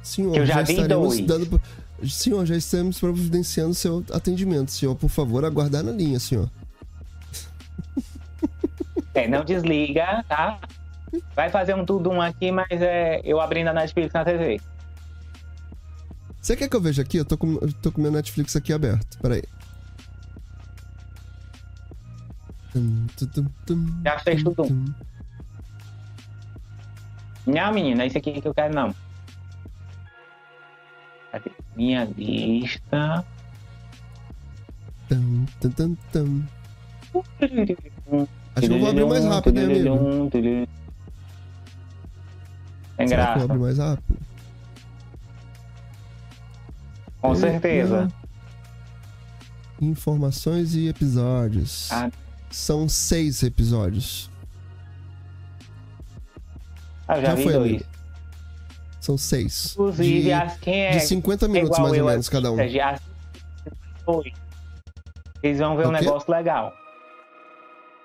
Senhor, eu já vi estaremos dois. dando. Senhor, já estamos providenciando seu atendimento. Senhor, por favor, aguardar na linha, senhor. É, não desliga, tá? Vai fazer um tudo um aqui, mas é eu abrindo a Netflix na TV. Você quer que eu veja aqui? Eu tô com, eu tô com meu Netflix aqui aberto. Peraí. Já fez tudo. Não, menina, é isso aqui que eu quero não. Minha lista. Tum, tum, tum, tum. Acho que eu vou abrir mais rápido, hein, amigo? Tem Será que eu abro mais rápido? com certeza. Informações e episódios. Ah. São seis episódios. Ah, já, Já vi foi, dois. amigo. São seis. Inclusive, de, as, quem é de 50 minutos, mais ou menos, cada um. foi. Vocês vão ver O um quê? negócio legal.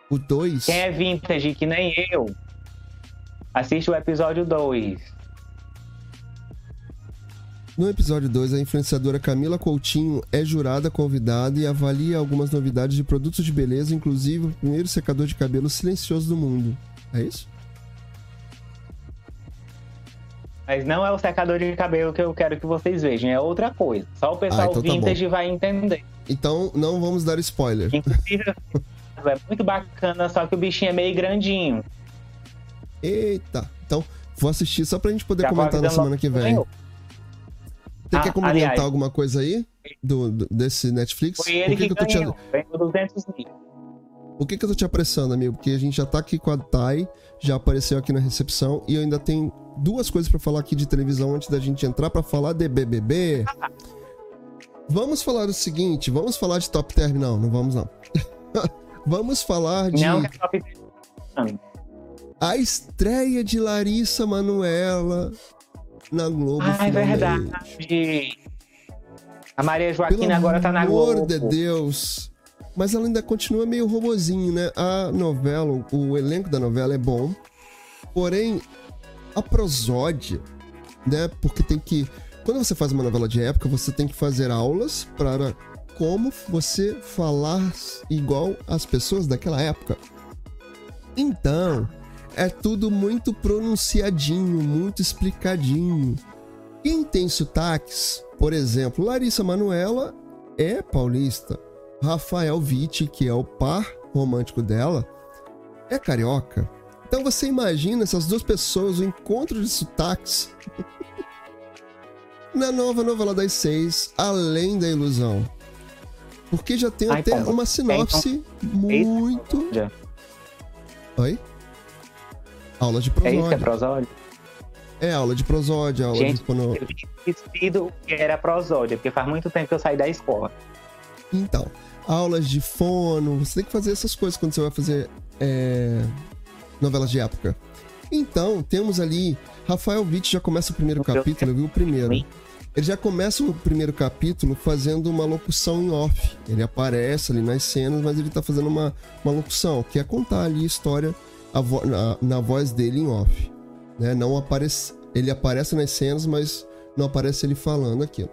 O dois. Quem é vintage que nem eu, assiste o episódio 2. No episódio 2, a influenciadora Camila Coutinho é jurada convidada e avalia algumas novidades de produtos de beleza, inclusive o primeiro secador de cabelo silencioso do mundo. É isso? Mas não é o secador de cabelo que eu quero que vocês vejam, é outra coisa. Só o pessoal Ah, então tá vintage vai entender. Então não vamos dar spoiler. Inclusive, é muito bacana, só que o bichinho é meio grandinho. Eita. Então, vou assistir só pra gente poder Já comentar na semana que vem. Você Ah, quer complementar aliás. alguma coisa aí do, do- desse Netflix? Foi ele Por que, que, que eu tô te, ganhou. Ganhou 200 mil. Por que, que eu tô te apressando, amigo? Porque a gente já tá aqui com a Thay, já apareceu aqui na recepção e eu ainda tenho duas coisas pra falar aqui de televisão antes da gente entrar pra falar de BBB. Vamos falar o seguinte, vamos falar de Top Term? Não, não vamos não. vamos falar de Não é top 10. a estreia de Larissa Manoela na Globo. Ah, é verdade. A Maria Joaquina Pelo agora tá na amor Globo. de Deus. Mas ela ainda continua meio robozinho, né? A novela, o elenco da novela é bom. Porém, a prosódia, né? Porque tem que. Quando você faz uma novela de época, você tem que fazer aulas para como você falar igual as pessoas daquela época. Então, é tudo muito pronunciadinho, muito explicadinho. Quem tem sotaques, por exemplo, Larissa Manuela é paulista. Rafael Witt, que é o par romântico dela, é carioca. Então você imagina essas duas pessoas, o encontro de sotaques. Na nova novela das seis, Além da Ilusão. Porque já tem Ai, até uma sinopse muito. Já. Oi? Aula de É isso é prosódia. prosódia? É aula de prosódia, aula Gente, de. Eu tinha esquecido que era prosódia, porque faz muito tempo que eu saí da escola. Então, aulas de fono, você tem que fazer essas coisas quando você vai fazer é, novelas de época. Então, temos ali. Rafael Witt já começa o primeiro capítulo, eu vi o primeiro. Ele já começa o primeiro capítulo fazendo uma locução em off. Ele aparece ali nas cenas, mas ele tá fazendo uma, uma locução, que é contar ali a história vo na, na, voz dele em off. Né? Não aparece, ele aparece nas cenas, mas não aparece ele falando aquilo.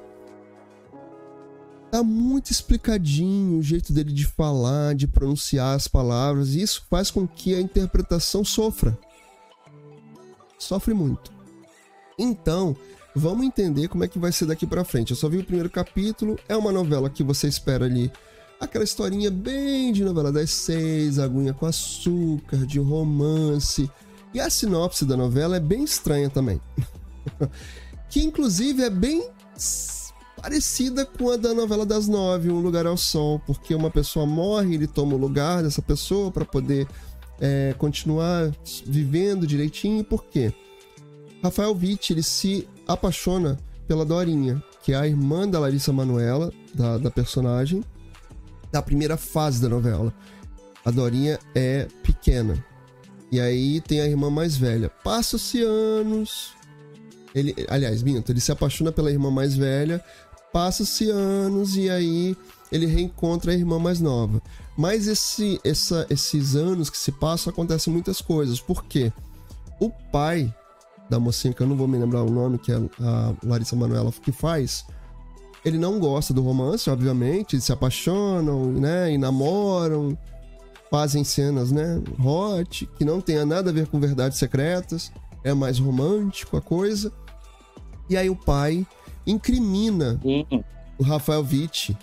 Tá muito explicadinho o jeito dele de falar, de pronunciar as palavras, e isso faz com que a interpretação sofra. Sofre muito. Então, vamos entender como é que vai ser daqui para frente. Eu só vi o primeiro capítulo, é uma novela que você espera ali aquela historinha bem de novela das seis, aguinha com açúcar, de romance. E a sinopse da novela é bem estranha também. que inclusive é bem parecida com a da novela das nove, Um Lugar ao Sol, porque uma pessoa morre, ele toma o lugar dessa pessoa para poder é, continuar vivendo direitinho. Por quê? Rafael Witt ele se apaixona pela Dorinha, que é a irmã da Larissa Manuela, da, da personagem, da primeira fase da novela. A Dorinha é pequena. E aí tem a irmã mais velha. Passa-se anos. Ele, aliás, minto, ele se apaixona pela irmã mais velha. Passa-se anos e aí ele reencontra a irmã mais nova. Mas esse, essa, esses anos que se passam acontecem muitas coisas. Por quê? O pai da mocinha, que eu não vou me lembrar o nome, que é a Larissa Manoela que faz, ele não gosta do romance, obviamente, eles se apaixonam, né, e namoram, fazem cenas, né, hot, que não tenha nada a ver com verdades secretas, é mais romântico a coisa. E aí o pai incrimina Sim. o Rafael Witt.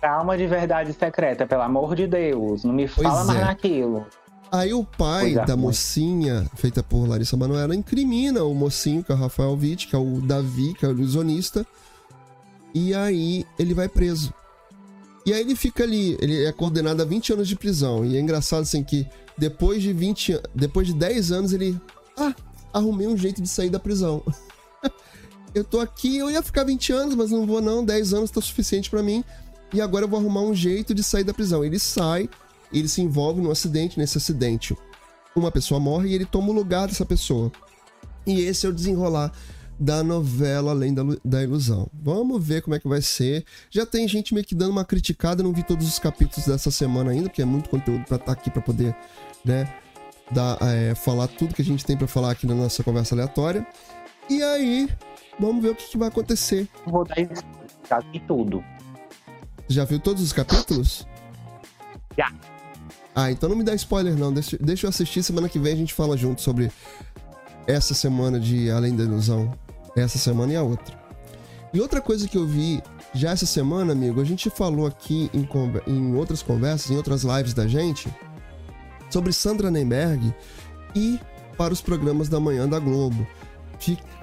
Calma de verdade secreta, pelo amor de Deus, não me fala mais é. naquilo. Aí o pai é, da mocinha, feita por Larissa Manoela, incrimina o mocinho, que é o Rafael Witt, que é o Davi, que é o ilusionista, e aí ele vai preso. E aí ele fica ali, ele é condenado a 20 anos de prisão. E é engraçado assim que depois de 20, depois de 10 anos ele, ah, arrumei um jeito de sair da prisão. eu tô aqui, eu ia ficar 20 anos, mas não vou não, 10 anos tá suficiente para mim. E agora eu vou arrumar um jeito de sair da prisão. Ele sai, ele se envolve num acidente, nesse acidente uma pessoa morre e ele toma o lugar dessa pessoa. E esse é o desenrolar da novela Além da, da Ilusão. Vamos ver como é que vai ser. Já tem gente meio que dando uma criticada, não vi todos os capítulos dessa semana ainda, porque é muito conteúdo para estar tá aqui para poder, né, dar, é, falar tudo que a gente tem para falar aqui na nossa conversa aleatória. E aí, vamos ver o que, que vai acontecer. Vou dar já vi tudo. Já viu todos os capítulos? Já. Ah, então não me dá spoiler não. Deixa, deixa eu assistir semana que vem a gente fala junto sobre essa semana de Além da Ilusão essa semana e a outra. E outra coisa que eu vi já essa semana, amigo, a gente falou aqui em, em outras conversas, em outras lives da gente, sobre Sandra Nemberg e para os programas da manhã da Globo.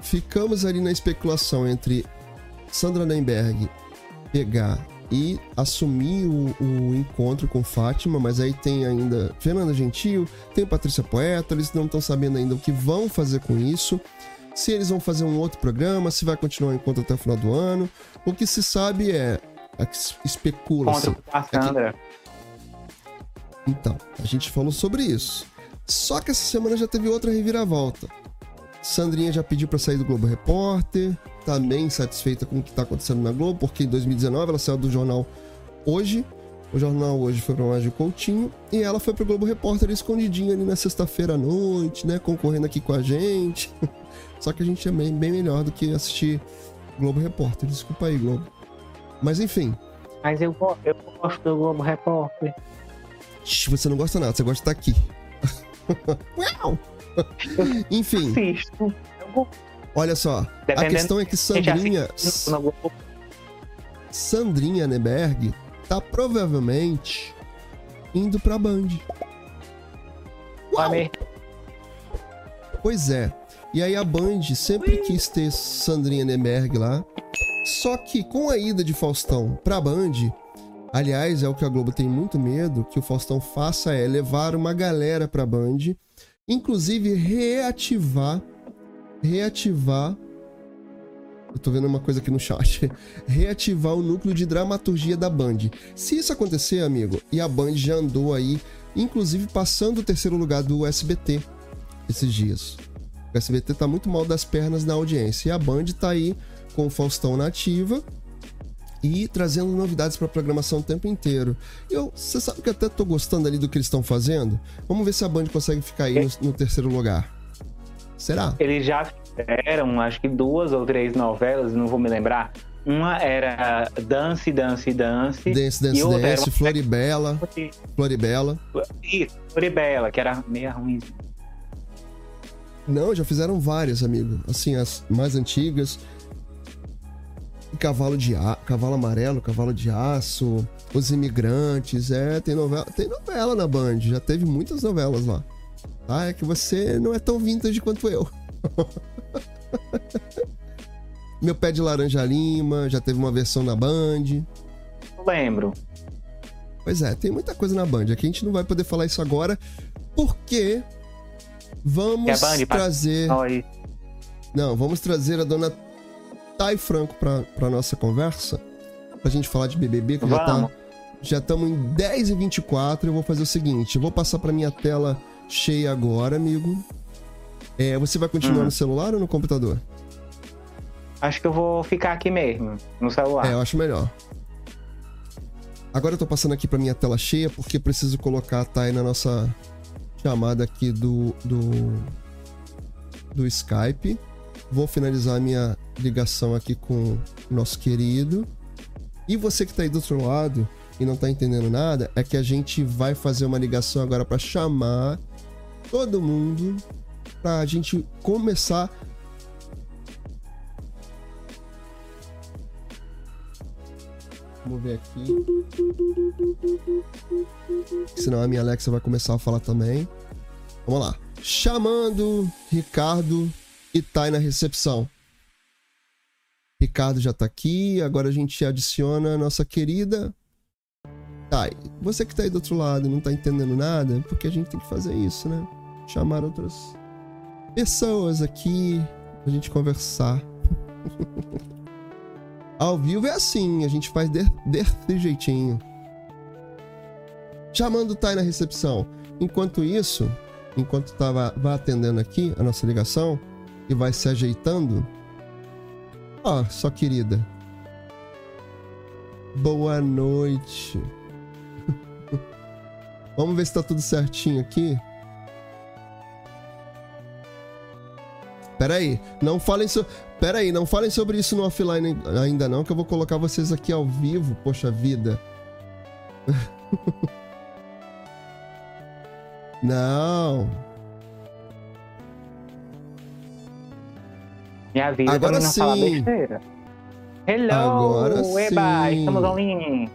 Ficamos ali na especulação entre Sandra Nemberg pegar e assumir o, o, encontro com Fátima, mas aí tem ainda Fernanda Gentil, tem Patrícia Poeta, eles não estão sabendo ainda o que vão fazer com isso se eles vão fazer um outro programa, se vai continuar o encontro até o final do ano. O que se sabe é. é especula-se. a Sandra. É que... Então, a gente falou sobre isso. Só que essa semana já teve outra reviravolta. Sandrinha já pediu para sair do Globo Repórter, também satisfeita com o que está acontecendo na Globo, porque em 2019 ela saiu do jornal Hoje. O jornal hoje foi para mais de Coutinho e ela foi para o Globo Repórter escondidinha ali na sexta-feira à noite, né, concorrendo aqui com a gente. Só que a gente é bem, bem melhor do que assistir Globo Repórter. Desculpa aí, Globo. Mas enfim. Mas eu, eu gosto do Globo Repórter. Você não gosta nada, você gosta de estar aqui. enfim. Assisto. Olha só, Dependendo a questão é que Sandrinha. Sandrinha Neberg tá provavelmente indo pra Band. Uau. Pois é. E aí a Band sempre quis ter Sandrinha Nemerg lá. Só que com a ida de Faustão pra Band, aliás, é o que a Globo tem muito medo que o Faustão faça é levar uma galera pra Band, inclusive reativar reativar eu tô vendo uma coisa aqui no chat. Reativar o núcleo de dramaturgia da Band. Se isso acontecer, amigo, e a Band já andou aí, inclusive passando o terceiro lugar do SBT esses dias. O SBT tá muito mal das pernas na audiência. E a Band tá aí com o Faustão na ativa e trazendo novidades para programação o tempo inteiro. Eu, você sabe que até tô gostando ali do que eles estão fazendo? Vamos ver se a Band consegue ficar aí no, no terceiro lugar. Será? Eles já fizeram, acho que duas ou três novelas, não vou me lembrar. Uma era Dance, Dance, Dance. Dance, Dance, Dance, Floribela, Floribela. Isso, Floribela, que era meia ruim. Não, já fizeram várias, amigo. Assim, as mais antigas. Cavalo de a... Cavalo Amarelo, Cavalo de Aço, Os Imigrantes, é, tem novela, tem novela na Band, já teve muitas novelas lá. Ah, é que você não é tão vintage quanto eu. Meu pé de laranja lima, já teve uma versão na Band. Não lembro. Pois é, tem muita coisa na Band. Aqui a gente não vai poder falar isso agora, porque vamos a Band trazer. Não, vamos trazer a dona Thay Franco pra, pra nossa conversa. Pra gente falar de BBB, que já tá. Vamos. Já estamos em 10 e 24 Eu vou fazer o seguinte: eu vou passar pra minha tela cheia agora, amigo. É, você vai continuar Hum. no celular ou no computador? Acho que eu vou ficar aqui mesmo, no celular. É, eu acho melhor. Agora eu tô passando aqui pra minha tela cheia porque preciso colocar a Thay na nossa chamada aqui do, do, do Skype. Vou finalizar a minha ligação aqui com o nosso querido. E você que tá aí do outro lado e não tá entendendo nada, é que a gente vai fazer uma ligação agora pra chamar todo mundo pra gente começar Vamos ver aqui. Senão a minha Alexa vai começar a falar também. Vamos lá. Chamando Ricardo e Thay na recepção. Ricardo já tá aqui. Agora a gente adiciona a nossa querida Thay. Você que tá aí do outro lado não tá entendendo nada, porque a gente tem que fazer isso, né? Chamar outras pessoas aqui pra gente conversar. Ao vivo é assim, a gente faz de- desse jeitinho. Chamando o Thay na recepção. Enquanto isso, enquanto tava atendendo aqui a nossa ligação e vai se ajeitando. Ó, só querida. Boa noite. Vamos ver se tá tudo certinho aqui. Pera aí, não falem so... Pera aí, não falem sobre isso no offline ainda não, que eu vou colocar vocês aqui ao vivo, poxa vida. não. Me avisa Agora pra não falar sim. besteira. Hello, Agora Eba, sim. estamos online.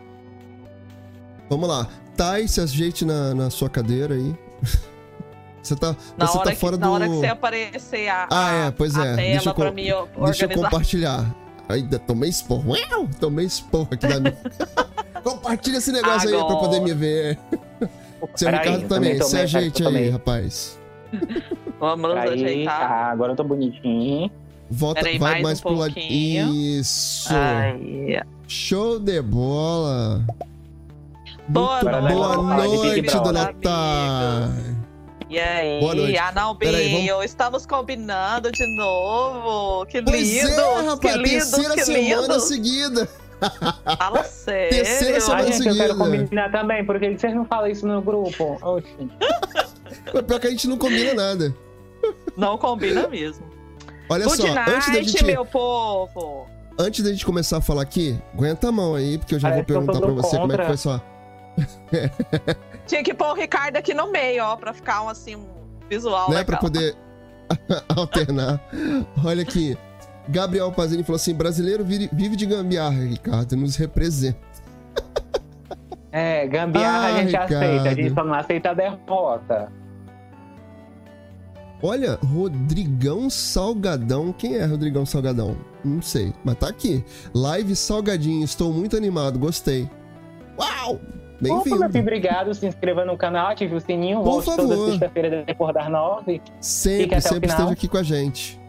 Vamos lá. Thay, se ajeite na, na sua cadeira aí. Você tá, Na, você hora, tá que, fora na do... hora que você aparecer a, Ah, a- é, pois a é. tela Deixa eu, pra mim deixa eu organizar. compartilhar. Ainda tomei esporro. Uau! Tomei esporro aqui da minha... Compartilha esse negócio aí pra Agora. poder me ver. Seu Peraí, Ricardo eu também. tomei, Se ajeite aí, rapaz. Vamos nos ajeitar. tá, agora eu tô bonitinho. Volta, Peraí, vai mais mais, um pro lado. Isso. Aí. Show de bola. Boa Muito noite, boa noite, dona. Thay. E aí? Boa noite. Ah, não, Peraí, estamos combinando de novo. Que Pois lindo! é, rapaz. que lindo, terceira que semana lindo. seguida. Fala sério. Terceira Ah, semana gente, eu quero seguida. combinar também, porque vocês não falam isso no grupo. Oxi. Mas pior que a gente não combina nada. Não combina mesmo. Olha Good só, antes da night, gente... meu povo. Antes da gente começar a falar aqui, aguenta a mão aí, porque eu já Parece vou perguntar pra você como é que contra. foi só. Tinha que pôr o Ricardo aqui no meio, ó, pra ficar um, assim, um visual né, legal. pra poder alternar. Olha aqui. Gabriel Pazini falou assim: brasileiro vive vive de gambiarra, Ricardo, nos representa. É, gambiarra Ah, a gente Ricardo. aceita, a gente só não aceita a derrota. Olha, Rodrigão Salgadão. Quem é Rodrigão Salgadão? Não sei, mas tá aqui. Live Salgadinho, estou muito animado, gostei. Uau! Bem-vindo. obrigado. Se inscreva no canal, ative o sininho. Por Volte toda favor. sexta-feira depois das nove. Sempre, até o sempre final. esteja aqui com a gente.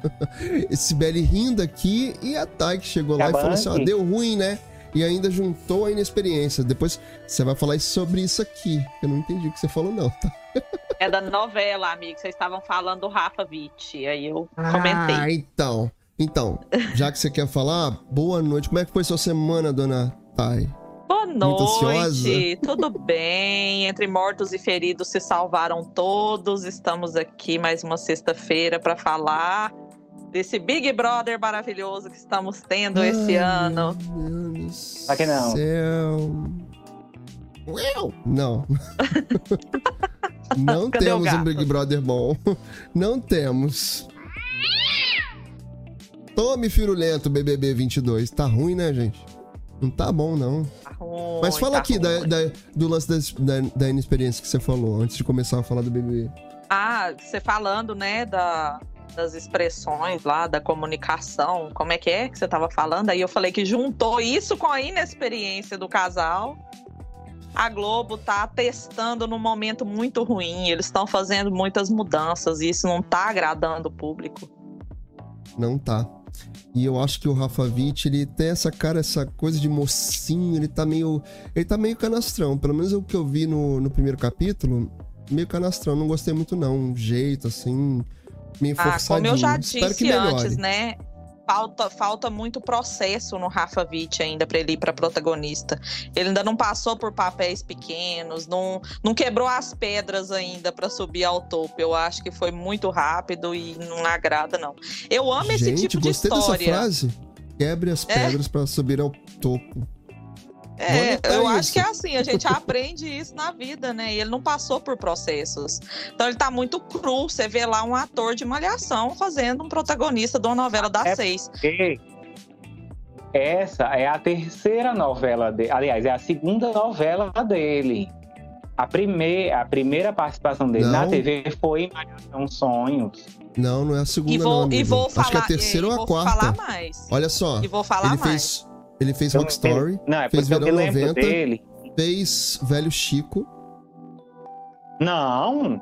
Esse Belly rindo aqui e a Thay que chegou lá e falou assim: ó, deu ruim, né? E ainda juntou a inexperiência. Depois você vai falar sobre isso aqui. Eu não entendi o que você falou, não, tá? É da novela, amigo. Vocês estavam falando do Rafa Witt. Aí eu comentei. Ah, então. Então, já que você quer falar, boa noite. Como é que foi sua semana, dona Thay? Boa noite, tudo bem? Entre mortos e feridos se salvaram todos. Estamos aqui mais uma sexta-feira para falar desse Big Brother maravilhoso que estamos tendo esse Ai, ano. meu Deus Pra que não? Céu. Uau! Não. Não Cadê temos um? Big Brother bom. Não temos. Tome firulento, BBB 22. Tá ruim, né, gente? Não tá bom, não. Tá ruim, Mas fala tá aqui da, da- do lance das- da, da inexperiência que você falou, antes de começar a falar do BBB. Ah, você falando, né, da, das expressões lá, da comunicação, como é que é que você tava falando? Aí eu falei que juntou isso com a inexperiência do casal. A Globo tá testando num momento muito ruim, eles estão fazendo muitas mudanças e isso não tá agradando o público. Não tá. E eu acho que o Rafa Witt, ele tem essa cara, essa coisa de mocinho, ele tá meio. Ele tá meio canastrão. Pelo menos o que eu vi no, no primeiro capítulo, meio canastrão. Não gostei muito, não. Um jeito, assim, meio Ah, forçadinho. como eu já disse antes, né? Falta, falta muito processo no Rafa Witt ainda para ele ir para protagonista. Ele ainda não passou por papéis pequenos, não, não quebrou as pedras ainda para subir ao topo. Eu acho que foi muito rápido e não agrada, não. Eu amo esse Gente, tipo de gostei dessa história. frase. Quebre as É. pedras pra subir ao topo. É, eu isso. acho que é assim, a gente aprende isso na vida, né? E ele não passou por processos. Então ele tá muito cru. Você vê lá um ator de malhação fazendo um protagonista de uma novela das É seis. Porque essa é a terceira novela dele. Aliás, é a segunda novela dele. A, primeir, a primeira participação dele na Não. TV foi em Malhação Sonhos. Não, não é a segunda, E não, vou, amigo. e vou falar. Acho que é a terceira e ou a vou quarta. falar mais. Olha só. E vou falar ele mais. fez. Ele fez Eu Rock Story, Não, é fez Verão lembro 90. dele. fez Velho Chico. Não,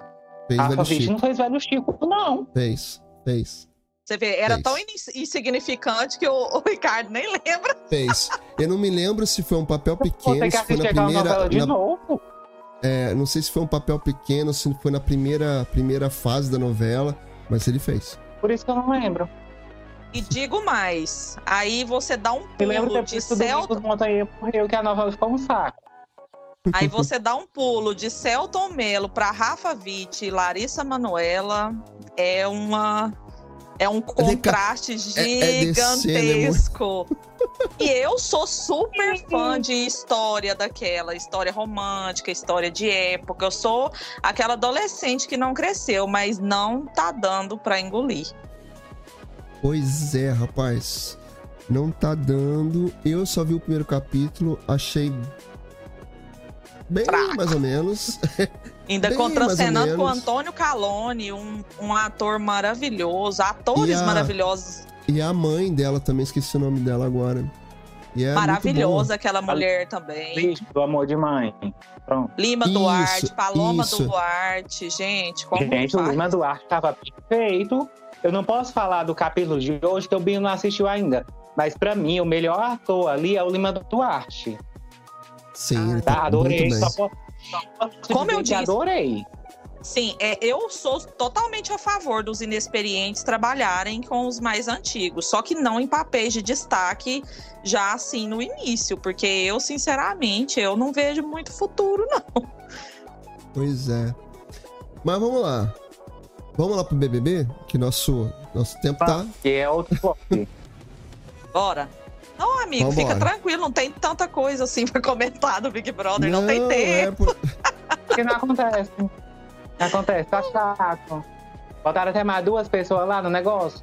Fez Rafa Velho Chico. não fez Velho Chico, não. Fez. Fez. Você vê, era Fez. tão ins- insignificante que o, o Ricardo nem lembra. Fez. Eu não me lembro se foi um papel pequeno, se foi na assistir aquela novela primeira. de na- novo? é, não sei se foi um papel pequeno, se foi na primeira, primeira fase da novela, mas ele fez. Por isso que eu não lembro. E digo mais, aí você dá um pulo de Celton, morreu que a novela ficou um saco. aí você dá um pulo de Celton Mello para Rafa Witt e Larissa Manoela, é uma é um contraste é- é gigantesco. E eu sou super fã de história daquela, história romântica, história de época. Eu sou aquela adolescente que não cresceu, mas não tá dando pra engolir. Pois é, rapaz. Não tá dando. Eu só vi o primeiro capítulo, achei. Bem, Fraco. mais ou menos. Ainda Bem, contracenando com o. Antônio Calone, um, um ator maravilhoso, atores E a- maravilhosos, E a mãe dela também, esqueci o nome dela agora. E é maravilhosa aquela mulher também. Lixo do amor de mãe. Pronto. Lima Isso, Duarte, Paloma isso. Duarte, gente, como Gente, o? Lima Duarte tava perfeito. Eu não posso falar do capítulo de hoje, que o Binho não assistiu ainda. Mas pra mim, o melhor ator ali é o Lima Duarte. Sim, ele Tá? tá Adorei. Só posso, só posso Como eu disse. adorei. Sim, é, eu sou totalmente a favor dos inexperientes trabalharem com os mais antigos, só que não em papéis de destaque já assim no início, porque eu, sinceramente, eu não vejo muito futuro, não. Pois é. Mas vamos lá. Vamos lá pro BBB, que nosso, nosso tempo tá. Que é outro bloco. Bora. Não, amigo, Vambora. fica tranquilo, não tem tanta coisa assim pra comentar do Big Brother, não, tem é tempo. por- Porque não acontece. Não acontece, tá chato. Botaram até mais duas pessoas lá no negócio.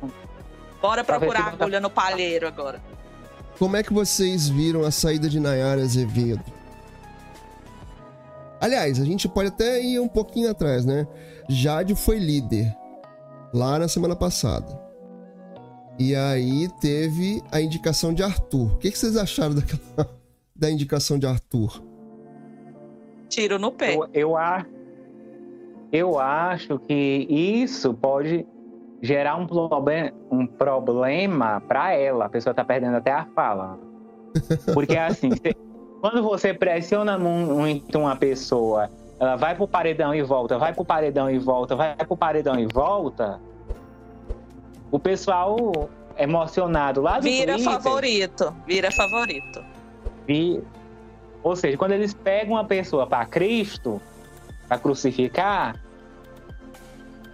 Bora procurar se não tá- agulha no palheiro agora. Como é que vocês viram a saída de Nayara Azevedo? Aliás, a gente pode até ir um pouquinho atrás, né? Jade foi líder lá na semana passada. E aí teve a indicação de Arthur. O que, que vocês acharam daquela, da indicação de Arthur? Tiro no pé. Eu, eu, a- eu acho que isso pode gerar um, proble um problema para ela. A pessoa tá perdendo até a fala. Porque assim, quando você pressiona mu- muito uma pessoa, ela vai pro paredão e volta, vai pro paredão e volta, vai pro paredão e volta, o pessoal emocionado lá do Vira Twitter, favorito. Vira favorito. vi- ou seja, quando eles pegam uma pessoa para Cristo, para crucificar,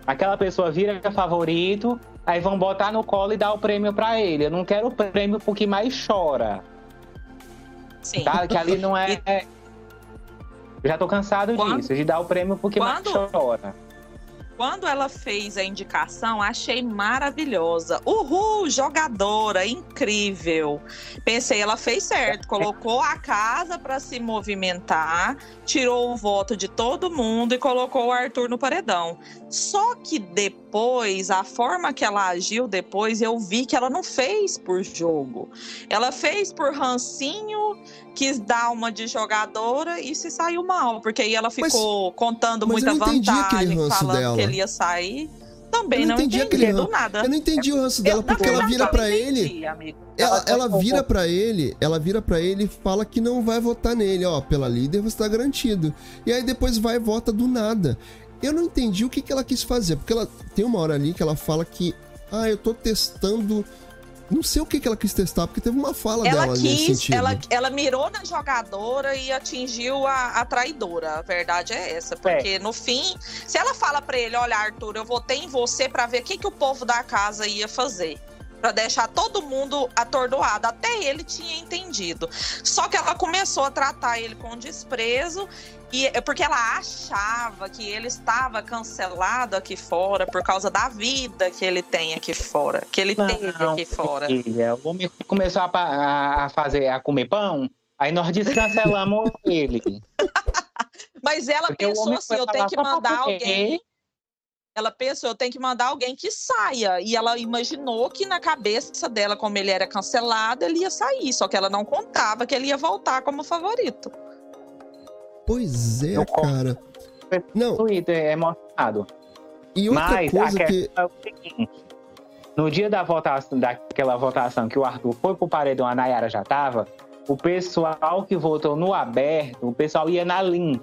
aquela pessoa vira favorito, aí vão botar no colo e dar o prêmio para ele. Eu não quero o prêmio porque mais chora, Sim. tá? Que ali não é. já tô cansado Quando- disso, de dar o prêmio porque mais Quando- chora. Quando ela fez a indicação, achei maravilhosa. Uhul, jogadora, incrível. Pensei, ela fez certo, colocou a casa para se movimentar, tirou o voto de todo mundo e colocou o Arthur no paredão. Só que depois, a forma que ela agiu depois, eu vi que ela não fez por jogo. Ela fez por rancinho, quis dar uma de jogadora e se saiu mal, porque aí ela Mas- ficou contando mas eu muita aquele vantagem, falando dela. que ele ia sair. Também Eu não não, entendi entendi, do nada. Eu não entendi o ranço dela, Eu, porque ela vira pra ele. amigo. Ela, ela colocou- vira pra ele, ela vira para ele e fala que não vai votar nele, ó, pela líder você tá garantido. E aí depois vai e vota do nada. Eu não entendi o que, que ela quis fazer, porque ela tem uma hora ali que ela fala que, ah, eu tô testando. Não sei o que, que ela quis testar, porque teve uma fala Ela dela nesse quis, sentido. ela, ela mirou na jogadora e atingiu a, a traidora. A verdade é essa. Porque no fim, se ela fala pra ele: Olha, Arthur, eu votei em você pra ver o que, que o povo da casa ia fazer. Pra deixar todo mundo atordoado. Até ele tinha entendido. Só que ela começou a tratar ele com desprezo. E, é porque ela achava que ele estava cancelado aqui fora por causa da vida que ele tem aqui fora. Que ele teve Não, aqui fora. Filha, o homem começou a, a- fazer, a comer pão, aí nós descancelamos ele. Mas ela Porque pensou assim, eu tenho que mandar alguém. Ela pensou, eu tenho que mandar alguém que saia. E ela imaginou que na cabeça dela, como ele era cancelado, ele ia sair. Só que ela não contava que ele ia voltar como favorito. Pois é, cara. Não, Twitter é emocionado. e outra Mas coisa a que. questão é o seguinte: no dia da votação, daquela votação que o Arthur foi pro paredão, a Nayara já tava, o pessoal que votou no aberto, o pessoal ia na Lin.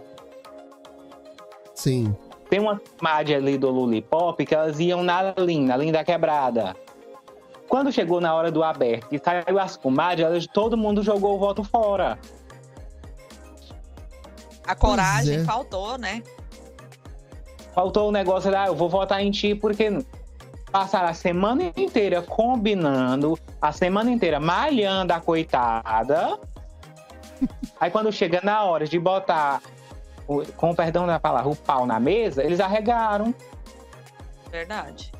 Sim. Tem uma comadre ali do Lulipop que elas iam na Lin, na Lin da Quebrada. Quando chegou na hora do aberto e saiu as comadres, todo mundo jogou o voto fora. A coragem é. faltou, né? Faltou o negócio lá, eu vou votar em ti porque passaram a semana inteira combinando, a semana inteira malhando a coitada. Aí quando chega na hora de botar, o- com o perdão da palavra, o pau na mesa, eles arregaram. Verdade.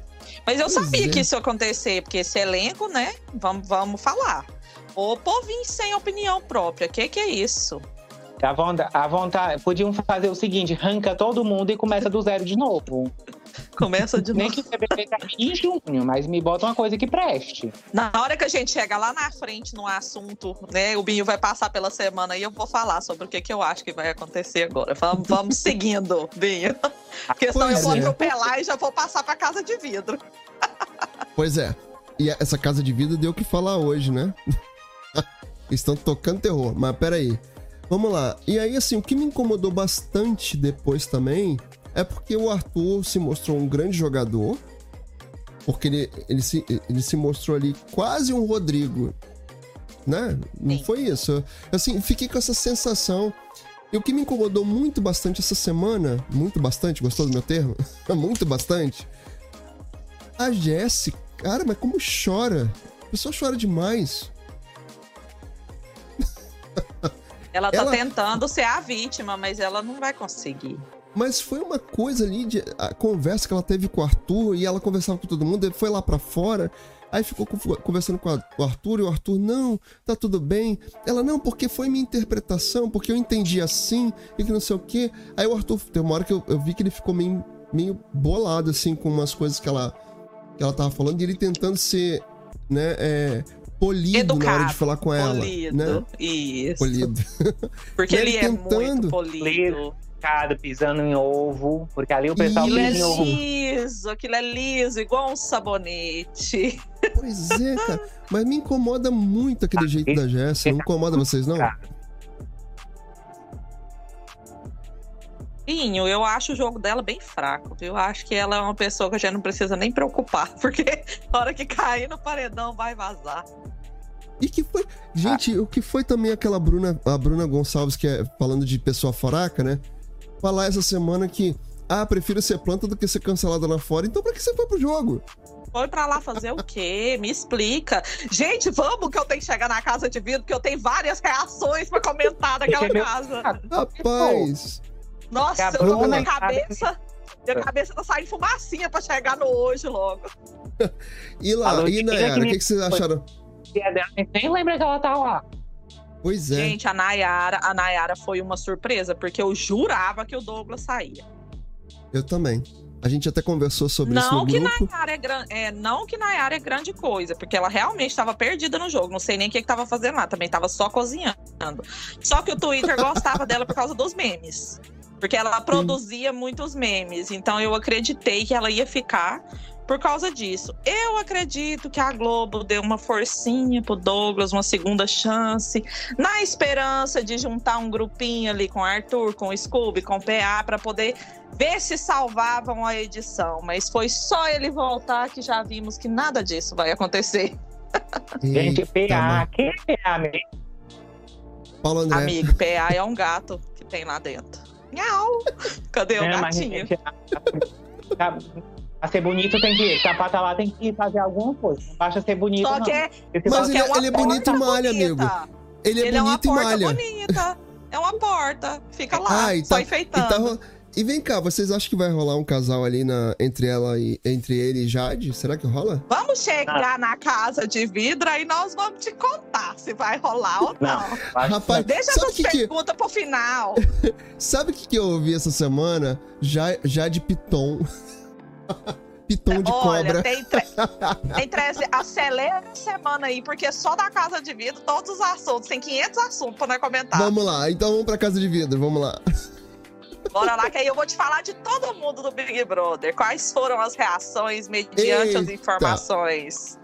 Mas eu Pois sabia é. que isso ia acontecer, porque esse elenco, né? Vamos, vamos falar. O povinho sem opinião própria. Que que é isso? A vontade, a vontade, podiam fazer o seguinte, arranca todo mundo e começa do zero de novo. Começa de Nem novo. que CBB termine em junho, mas me bota uma coisa que preste. Na hora que a gente chega lá na frente no assunto, né? O Binho vai passar pela semana e eu vou falar sobre o que, que eu acho que vai acontecer agora. Vamos, vamos seguindo, Binho. Porque senão eu vou é. atropelar e já vou passar pra casa de vidro. Pois é. E essa casa de vida deu o que falar hoje, né? Estão tocando terror, mas peraí. Vamos lá. E aí, assim, o que me incomodou bastante depois também é porque o Arthur se mostrou um grande jogador. Porque ele, ele, se, ele se mostrou ali quase um Rodrigo. Né? Não foi isso? Assim, fiquei com essa sensação. E o que me incomodou muito bastante essa semana, muito bastante, gostou do meu termo? muito bastante. A Jessie, cara, mas como chora? A pessoa chora demais. Ela tá Ela- tentando ser a vítima, mas ela não vai conseguir. Mas foi uma coisa ali de a conversa que ela teve com o Arthur e ela conversava com todo mundo, ele foi lá pra fora, aí ficou conversando com a- o Arthur e o Arthur, não, tá tudo bem. Ela, não, porque foi minha interpretação, porque eu entendi assim e que não sei o quê. Aí o Arthur, tem uma hora que eu, eu vi que ele ficou meio, meio bolado, assim, com umas coisas que ela, que ela tava falando, e ele tentando ser, né, é, polido na hora Educado, de falar com ela. Polido. Né? Isso. Polido. Porque ele, ele é tentando- muito polido. Cada pisando em ovo, porque ali o pessoal é pisa em ovo. liso, aquilo é liso, igual um sabonete. Pois é, cara. Mas me incomoda muito aquele jeito da Jessie. Não incomoda vocês, não? Pinho, eu acho o jogo dela bem fraco. Eu acho que ela é uma pessoa que a gente não precisa nem preocupar, porque na hora que cair no paredão vai vazar. E que foi. Gente, o que foi também aquela Bruna, a Bruna Gonçalves, que é falando de pessoa foraca, né? Falar essa semana que. Ah, prefiro ser planta do que ser cancelada lá fora. Então, pra que você foi pro jogo? Foi pra lá fazer o quê? Me explica. Gente, vamos que eu tenho que chegar na casa de vidro, porque eu tenho várias reações pra comentar daquela casa. Rapaz. Nossa, Que a eu tô com minha cabeça. Minha cabeça tá saindo fumacinha pra chegar no hoje logo. E lá, Falou e Nayara, o que, que vocês acharam? Nem lembra que ela tá lá. Pois é. Gente, a Nayara, a Nayara foi uma surpresa, porque eu jurava que o Douglas saía. Eu também. A gente até conversou sobre isso Não no que, grupo. Nayara é gran... é, não que Nayara é grande coisa, porque ela realmente estava perdida no jogo. Não sei nem o que estava fazendo lá, também estava só cozinhando. Só que o Twitter gostava dela por causa dos memes. Porque ela produzia muitos memes. Então eu acreditei que ela ia ficar por causa disso. Eu acredito que a Globo deu uma forcinha pro Douglas, uma segunda chance, na esperança de juntar um grupinho ali com o Arthur, com o Scooby, com o PA, para poder ver se salvavam a edição. Mas foi só ele voltar que já vimos que nada disso vai acontecer. Gente, PA. mano. Quem é PA mesmo? Paulo André. Amigo, PA é um gato que tem lá dentro. Nhau! Cadê o É, gatinho? gente, a- a- Pra ser bonito tem que. Sapata lá tem que fazer alguma coisa. Não basta ser bonito. Só não. que é, Mas ele- é uma ele é porta bonito e malha, amigo. Ele é Ele é uma bonito e porta malha. bonita. É uma porta. Fica lá, Ah, e só tá- enfeitando. Tá e vem cá, vocês acham que vai rolar um casal ali na... entre ela e entre ele e Jade? Será que rola? Vamos Ah. chegar na casa de vidro aí nós vamos te contar se vai rolar ou não. Não, Rapaz, Deixa sabe essas que, que perguntas pro final. sabe o que, que eu ouvi essa semana? Já, Jade Piton. Piton de Olha, cobra. tem, tre... tem 13. Acelera a semana aí, porque só da casa de vidro, todos os assuntos. Tem 500 assuntos pra comentar. Vamos lá, então vamos pra casa de vidro, vamos lá. Bora lá, que aí eu vou te falar de todo mundo do Big Brother. Quais foram as reações mediante as Eita. informações.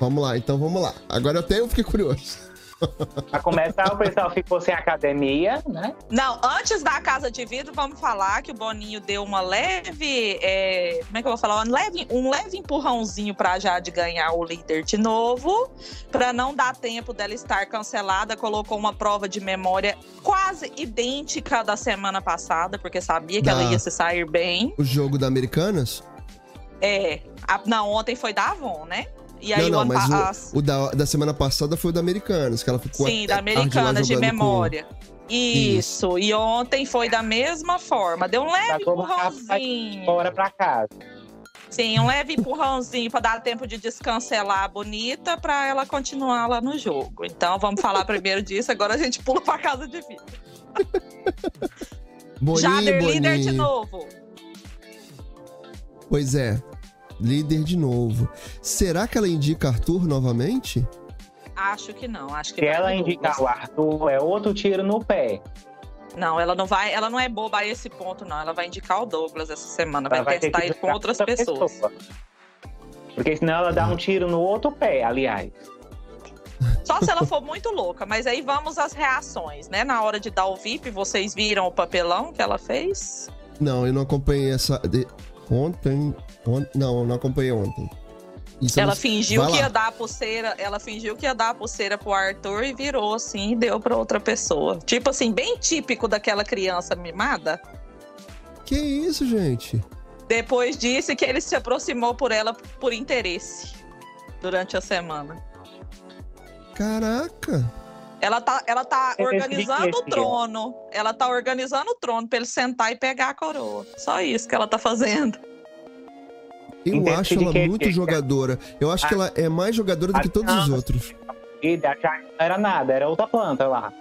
Vamos lá, então vamos lá. Agora até eu fiquei curioso. Pra começar, o pessoal ficou sem academia, né? Não, antes da casa de vidro, vamos falar que o Boninho deu uma leve. é, como é que eu vou falar? Um leve, um leve empurrãozinho pra Jade ganhar o líder de novo. Pra não dar tempo dela estar cancelada, colocou uma prova de memória quase idêntica da semana passada, porque sabia que ela Da- ia se sair bem. O jogo da Americanas? É. a- não, ontem foi da Avon, né? E aí não, o não, mas pa- o, o da, da semana passada foi o da Americanas, que ela ficou Sim, da Americanas de jogando com- memória. Isso. E ontem foi da mesma forma. Deu um leve Pra colocar empurrãozinho. Fora pra casa. Sim, um leve empurrãozinho para dar tempo de descancelar a bonita para ela continuar lá no jogo. Então vamos falar primeiro disso, agora a gente pula para casa de vida. Boninho, Jader líder de Boninho. novo. Pois é, líder de novo. Será que ela indica Arthur novamente? Acho que não, acho que Se vai ela indicar o. Arthur, é outro tiro no pé. Não, ela não vai, ela não é boba a esse ponto não, ela vai indicar o Douglas essa semana, vai ter testar ele com outras outra pessoas. pessoa. Porque senão ela dá um tiro no outro pé, aliás. Só se ela for muito louca, mas aí vamos às reações, né? Na hora de dar o VIP, vocês viram o papelão que ela fez? Não, eu não acompanhei essa. de- Ontem. On- Não, eu não acompanhei ontem. Isso Ela não- fingiu Vai que lá. ia dar a pulseira, ela fingiu que ia dar a pulseira pro Arthur e virou assim e deu pra outra pessoa. Tipo assim, bem típico daquela criança mimada. Que isso, gente? Depois disse que ele se aproximou por ela por interesse durante a semana. Caraca! Ela tá, ela tá Eu percebi organizando o trono. Ela tá organizando o trono pra ele sentar e pegar a coroa. Só isso que ela tá fazendo. Eu acho ela muito jogadora. Eu acho que ela é mais jogadora do que todos os outros. E da Jade não era nada, era outra planta lá.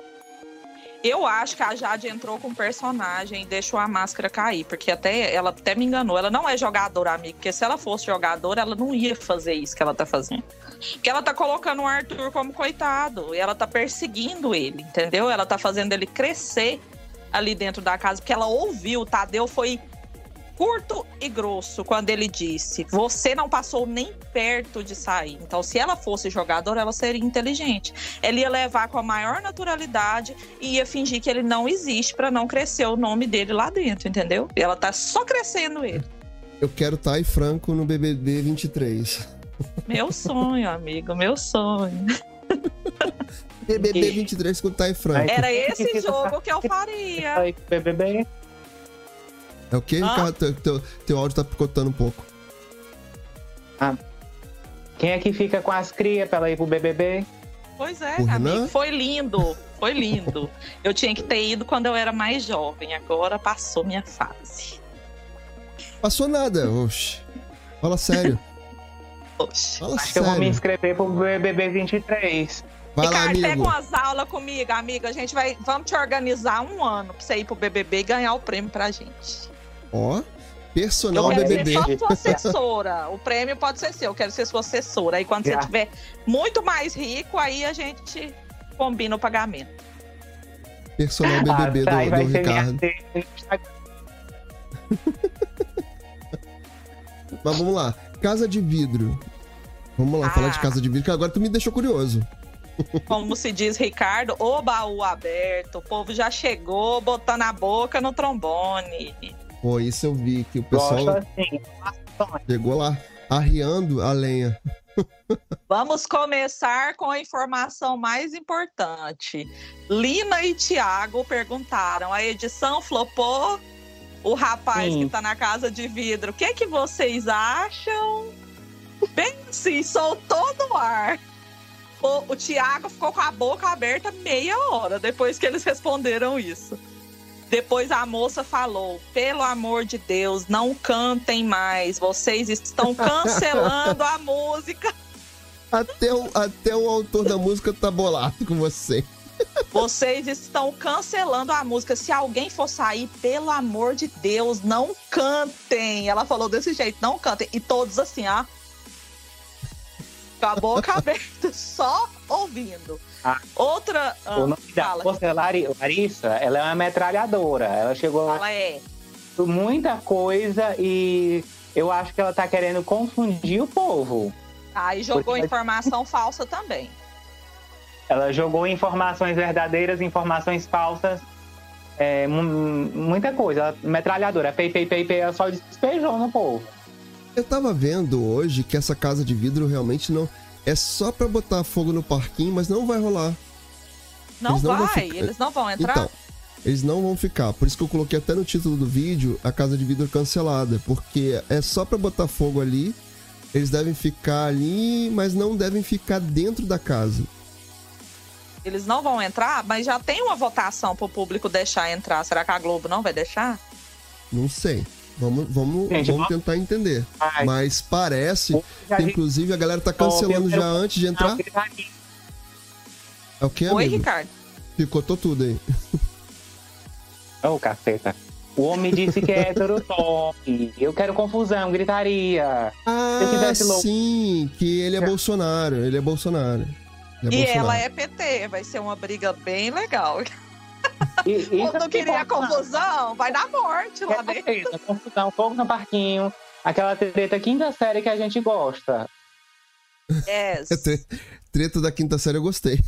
Eu acho que a Jade entrou com o personagem e deixou a máscara cair, porque até ela até me enganou. Ela não é jogadora, amigo, porque se ela fosse jogadora, ela não ia fazer isso que ela tá fazendo. Porque ela tá colocando o Arthur como coitado, e ela tá perseguindo ele, entendeu? Ela tá fazendo ele crescer ali dentro da casa, porque ela ouviu, o Tadeu foi curto e grosso quando ele disse: Você não passou nem perto de sair. Então, se ela fosse jogadora, ela seria inteligente. Ele ia levar com a maior naturalidade e ia fingir que ele não existe para não crescer o nome dele lá dentro, entendeu? E ela tá só crescendo ele. Eu quero Thay Franco no BBB 23. Meu sonho, amigo, meu sonho. BBB 23 com Thay Franco. Era esse jogo que eu faria. BBB. É o quê, Ah. Ricardo? Teu, teu, teu áudio tá picotando um pouco. Quem é que fica com as crias pra ela ir pro BBB? Pois é, amigo, foi lindo, foi lindo. Eu tinha que ter ido quando eu era mais jovem, agora passou minha fase. Passou nada, oxe. Fala sério. Oxe. Fala Acho que eu vou me sério. inscrever pro BBB 23. Vai lá, Ricardo, pega amigo. umas aulas comigo, amiga. A gente vai, vamos te organizar um ano pra você ir pro BBB e ganhar o prêmio pra gente. Ó, Eu personal quero BBB. ser só sua assessora. O prêmio pode ser seu, eu quero ser sua assessora. Aí quando Já. você tiver muito mais rico, aí a gente combina o pagamento. Personal BBB Ah, tá, do, vai do ser minha Ricardo. rede no Instagram. Mas vamos lá. Casa de vidro. Vamos lá, Ah. falar de casa de vidro, que agora tu me deixou curioso. Como se diz Ricardo, o baú aberto. O povo já chegou botando a boca no trombone. Pô, isso eu vi, que o Gosto pessoal assim. chegou lá arriando a lenha. Vamos começar com a informação mais importante. Lina e Tiago perguntaram: a edição flopou? O rapaz Sim. que tá na casa de vidro, o que, que vocês acham? Bem assim, soltou no ar. O, o Tiago ficou com a boca aberta meia hora depois que eles responderam isso. Depois a moça falou: pelo amor de Deus, não cantem mais. Vocês estão cancelando a música. Até o, até o autor da música tá bolado com você. Vocês estão cancelando a música. Se alguém for sair, pelo amor de Deus, não cantem. Ela falou desse jeito, não cantem. E todos assim, ó. Com a boca aberta, só ouvindo. Ah. Outra. ah, o nome da moça é Lari- Larissa, ela é uma metralhadora. Ela chegou lá ela é. muita coisa e eu acho que ela tá querendo confundir o povo. Aí jogou Porque- informação falsa também. Ela jogou informações verdadeiras, informações falsas, é, mu- muita coisa. Ela- Metralhadora, pei, pei, pei, pei, ela só despejou no povo. Eu tava vendo hoje que essa casa de vidro realmente não. É só pra botar fogo no parquinho, mas não vai rolar. Não Eles não vai, ficar- eles não vão entrar. Então, eles não vão ficar. Por isso que eu coloquei até no título do vídeo a casa de vidro cancelada. Porque é só pra botar fogo ali. Eles devem ficar ali, mas não devem ficar dentro da casa. Eles não vão entrar, mas já tem uma votação pro público deixar entrar. Será que a Globo não vai deixar? Não sei. Vamos, vamos, Gente, vamos tentar entender. Ai, Mas parece que, inclusive, a galera tá cancelando já antes de entrar. É o que, Oi, amigo? Ricardo. Picotou tudo aí. Ô, caceta. O homem disse que é hétero top. Eu quero confusão, gritaria. Ah, tivesse louco. sim, que ele é Bolsonaro. Ele é Bolsonaro. Ele é E Bolsonaro. ela é PT, vai ser uma briga bem legal. E, Quando que queria importa. confusão, vai dar morte lá É dentro. treta, confusão, fogo no parquinho. Aquela treta quinta série que a gente gosta. Yes. É tre- Treta da quinta série eu gostei.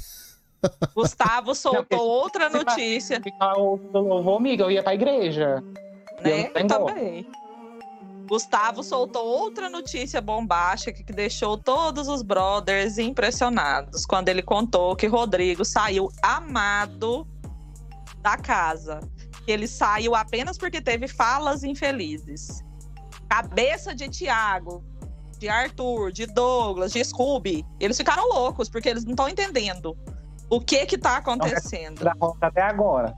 Gustavo soltou outra notícia, do louvor, amiga, eu ia pra igreja. né? Eu também. Gustavo soltou outra notícia bombástica que deixou todos os brothers impressionados quando ele contou que Rodrigo saiu amado da casa. Ele saiu apenas porque teve falas infelizes. Cabeça de Tiago, de Arthur, de Douglas, de Scooby, eles ficaram loucos porque eles não estão entendendo o que que tá acontecendo. Da volta até agora.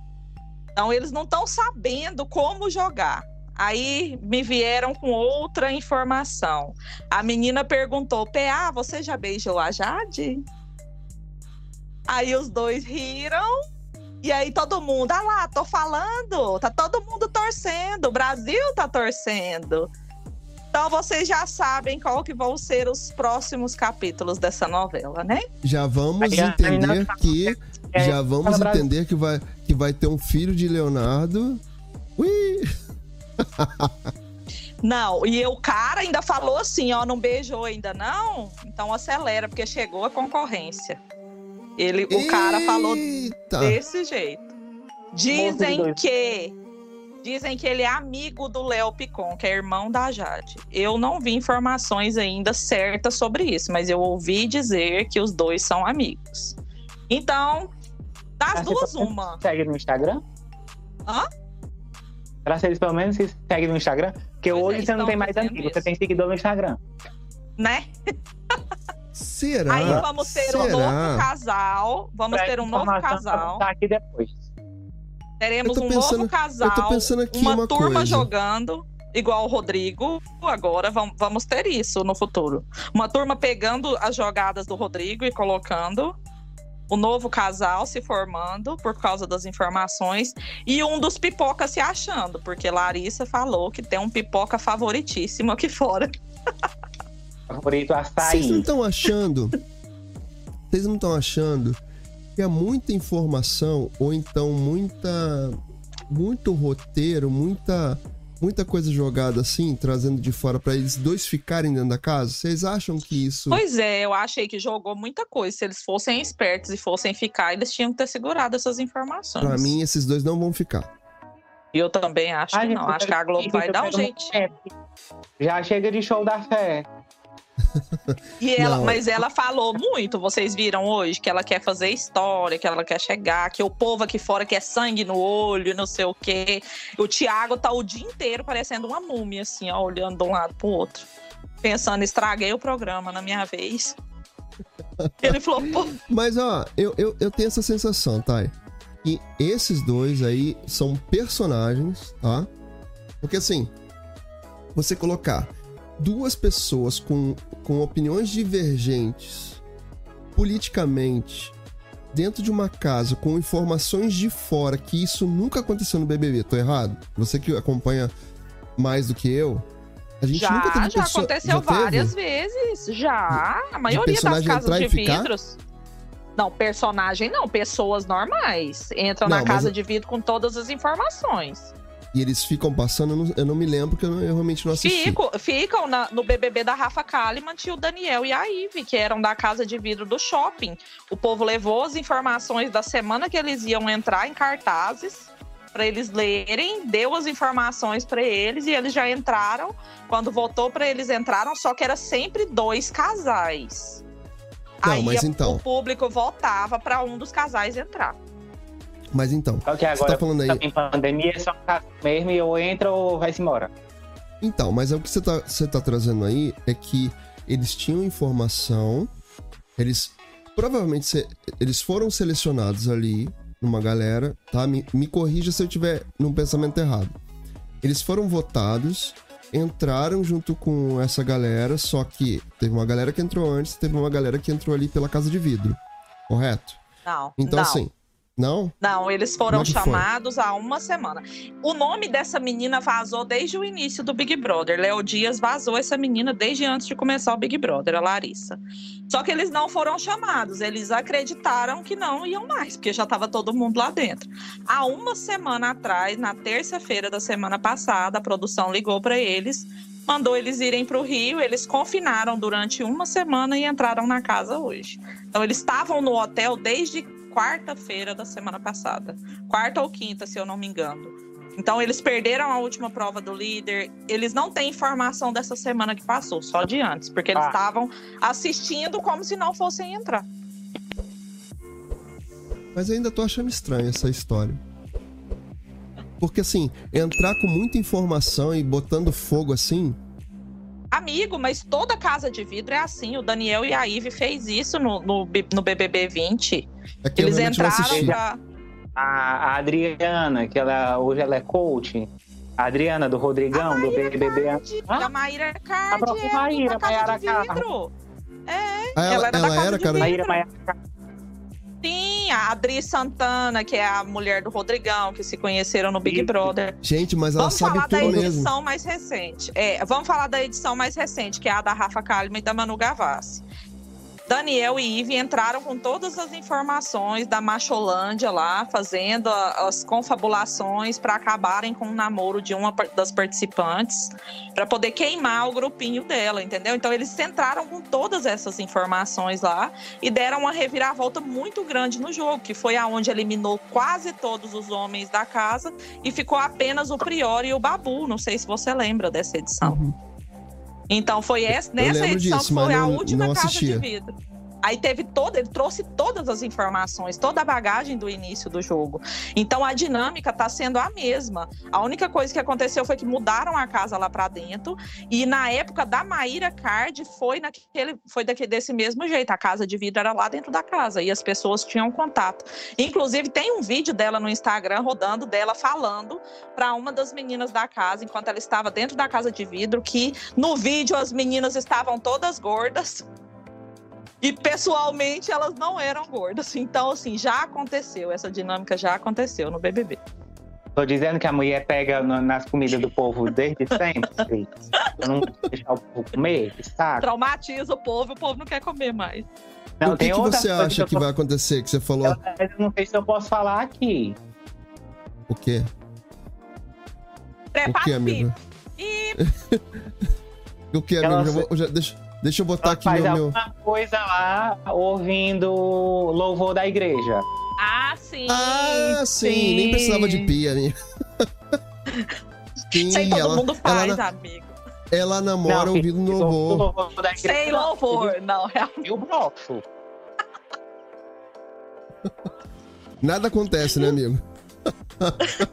Então eles não estão sabendo como jogar. Aí me vieram com outra informação. A menina perguntou: PA, você já beijou a Jade? Aí os dois riram. E aí todo mundo, ah lá, tô falando, tá todo mundo torcendo, o Brasil tá torcendo. Então vocês já sabem qual que vão ser os próximos capítulos dessa novela, né? Já vamos Aí entender menina que. É, Já vamos no Brasil. entender que vai, que vai ter um filho de Leonardo. Ui! Não, e o cara ainda falou assim, ó, não beijou ainda não? Então acelera, porque chegou a concorrência. Ele, o cara falou Eita. desse jeito. Dizem que dizem que ele é amigo do Léo Picon, que é irmão da Jade. Eu não vi informações ainda certas sobre isso, mas eu ouvi dizer que os dois são amigos. Então, das Mas duas você uma. Segue no Instagram? Hã? Pra vocês pelo menos se segue no Instagram? Porque Pois é, hoje você não tem mais amigo, você isso. tem seguidor no Instagram. Né? Será? Aí vamos ter um Será? novo casal. Vamos Pra ter um novo casal. Tá aqui depois. Teremos um pensando- novo casal. Eu tô pensando aqui uma, uma, turma coisa. jogando, igual o Rodrigo. Agora vamos, vamos ter isso no futuro. Uma turma pegando as jogadas do Rodrigo e colocando. O novo casal se formando por causa das informações. E um dos pipocas se achando, porque Larissa falou que tem um pipoca favoritíssimo aqui fora. Favorito Vocês não açaí. estão achando? Vocês não estão achando que é muita informação ou então muita muito roteiro, muita muita coisa jogada assim, trazendo de fora pra eles dois ficarem dentro da casa? Vocês acham que isso Pois é, eu achei que jogou muita coisa. Se eles fossem espertos e fossem ficar, eles tinham que ter segurado essas informações. Pra mim esses dois não vão ficar? E eu também acho Ai, que não. Acho que a Globo vai dar um jeitinho. Já chega de show da fé. E ela, Não. mas ela falou muito, vocês viram hoje, que ela quer fazer história, que ela quer chegar, que o povo aqui fora quer sangue no olho, não sei o quê. O Thiago tá o dia inteiro parecendo uma múmia, assim, ó, olhando de um lado pro outro. Pensando, estraguei o programa na minha vez. Ele falou, pô, Mas ó, eu, eu, eu tenho essa sensação, Thay. Que esses dois aí são personagens, tá? Porque assim, você colocar duas pessoas com, com opiniões divergentes politicamente dentro de uma casa com informações de fora que isso nunca aconteceu no BBB, tô errado? Você que acompanha mais do que eu, a gente já, nunca teve já pessoa- aconteceu já teve? várias vezes. Já. A maioria das casas de vidros. Não, personagem não, pessoas normais. Entram Não, na casa eu- de vidro com todas as informações. E eles ficam passando, eu não, eu não me lembro, porque eu, não- eu realmente não assisti. Fico, ficam na- no BBB da Rafa Kalimann, o Daniel e a Ive, que eram da casa de vidro do shopping. O povo levou as informações da semana que eles iam entrar em cartazes para eles lerem, deu as informações para eles e eles já entraram. Quando voltou para eles entraram, só que era sempre dois casais. Não, Aí mas então. o público voltava para um dos casais entrar. Mas então, Só que você agora tá falando aí. tá em pandemia, é só um caso mesmo, e ou entra ou vai-se embora. Então, mas é o que você tá, você tá trazendo aí é que eles tinham informação, eles provavelmente se- eles foram selecionados ali numa galera, tá? Me, me corrija se eu tiver num pensamento errado. Eles foram votados, entraram junto com essa galera, só que teve uma galera que entrou antes, teve uma galera que entrou ali pela casa de vidro, correto? Não. Então não. assim, não? Não, eles foram é que foi? chamados há uma semana. O nome dessa menina vazou desde o início do Big Brother. Léo Dias vazou essa menina desde antes de começar o Big Brother, a Larissa. Só que eles não foram chamados, eles acreditaram que não iam mais, porque já estava todo mundo lá dentro. Há uma semana atrás, na terça-feira da semana passada, a produção ligou para eles, mandou eles irem para o Rio, eles confinaram durante uma semana e entraram na casa hoje. Então eles estavam no hotel desde quarta-feira da semana passada. Quarta ou quinta, se eu não me engano. Então eles perderam a última prova do líder. Eles não têm informação dessa semana que passou, só de antes, porque eles Ah. estavam assistindo como se não fossem entrar. Mas ainda tô achando estranha essa história. Porque assim, entrar com muita informação e botando fogo assim, Amigo, mas toda casa de vidro é assim. O Daniel e a Ive fez isso no, no, no BBB 20. é Eles entraram pra... A, a Adriana, que ela, hoje ela é coach. A Adriana do Rodrigão, do BBB. Cardi, Hã? A Maíra A Cardi própria é Maíra, da casa Maiara de Cardi. vidro. Ah, ela, Ela era da ela casa era, de cara. vidro. Maíra, Maíra, Sim, a Adri Santana, que é a mulher do Rodrigão, que se conheceram no Big. Brother. Gente, mas ela Vamos sabe falar da mesmo. edição mais recente. É, vamos falar da edição mais recente, que é a da Rafa Kalimann e da Manu Gavassi. Daniel e Ive entraram com todas as informações da Macholândia lá, fazendo as confabulações para acabarem com o namoro de uma das participantes, para poder queimar o grupinho dela, entendeu? Então eles entraram com todas essas informações lá e deram uma reviravolta muito grande no jogo, que foi aonde eliminou quase todos os homens da casa e ficou apenas o Prior e o Babu. Não sei se você lembra dessa edição. Então foi essa, nessa edição disso, que foi a última casa de vidro. Aí teve toda, ele trouxe todas as informações, toda a bagagem do início do jogo. Então a dinâmica tá sendo a mesma. A única coisa que aconteceu foi que mudaram a casa lá para dentro e na época da Maíra Card foi naquele foi daquele, desse mesmo jeito. A casa de vidro era lá dentro da casa e as pessoas tinham contato. Inclusive tem um vídeo dela no Instagram rodando dela falando para uma das meninas da casa enquanto ela estava dentro da casa de vidro que no vídeo as meninas estavam todas gordas. E pessoalmente elas não eram gordas. Então, assim, já aconteceu. Essa dinâmica já aconteceu no BBB. Tô dizendo que a mulher pega no- nas comidas do povo desde sempre. Eu não deixar o povo comer, sabe? Traumatiza o povo e o povo não quer comer mais. Não, o que, tem que você acha que tô- vai acontecer? Que você falou eu não sei se eu posso falar aqui. o quê? O Prepara que, o amigo? E O que, Ela amigo? Já vou- já- deixa, deixa eu botar aqui faz meu, meu. alguma coisa lá ouvindo louvor da igreja. Ah, sim. Ah, sim, nem precisava de pia, né? Sim, Sei, todo ela, mundo faz, ela, na- amigo. ela namora Não, ouvindo o louvor. louvor da igreja. Sem louvor. Não, realmente. E o broxo. Nada acontece, né, amigo?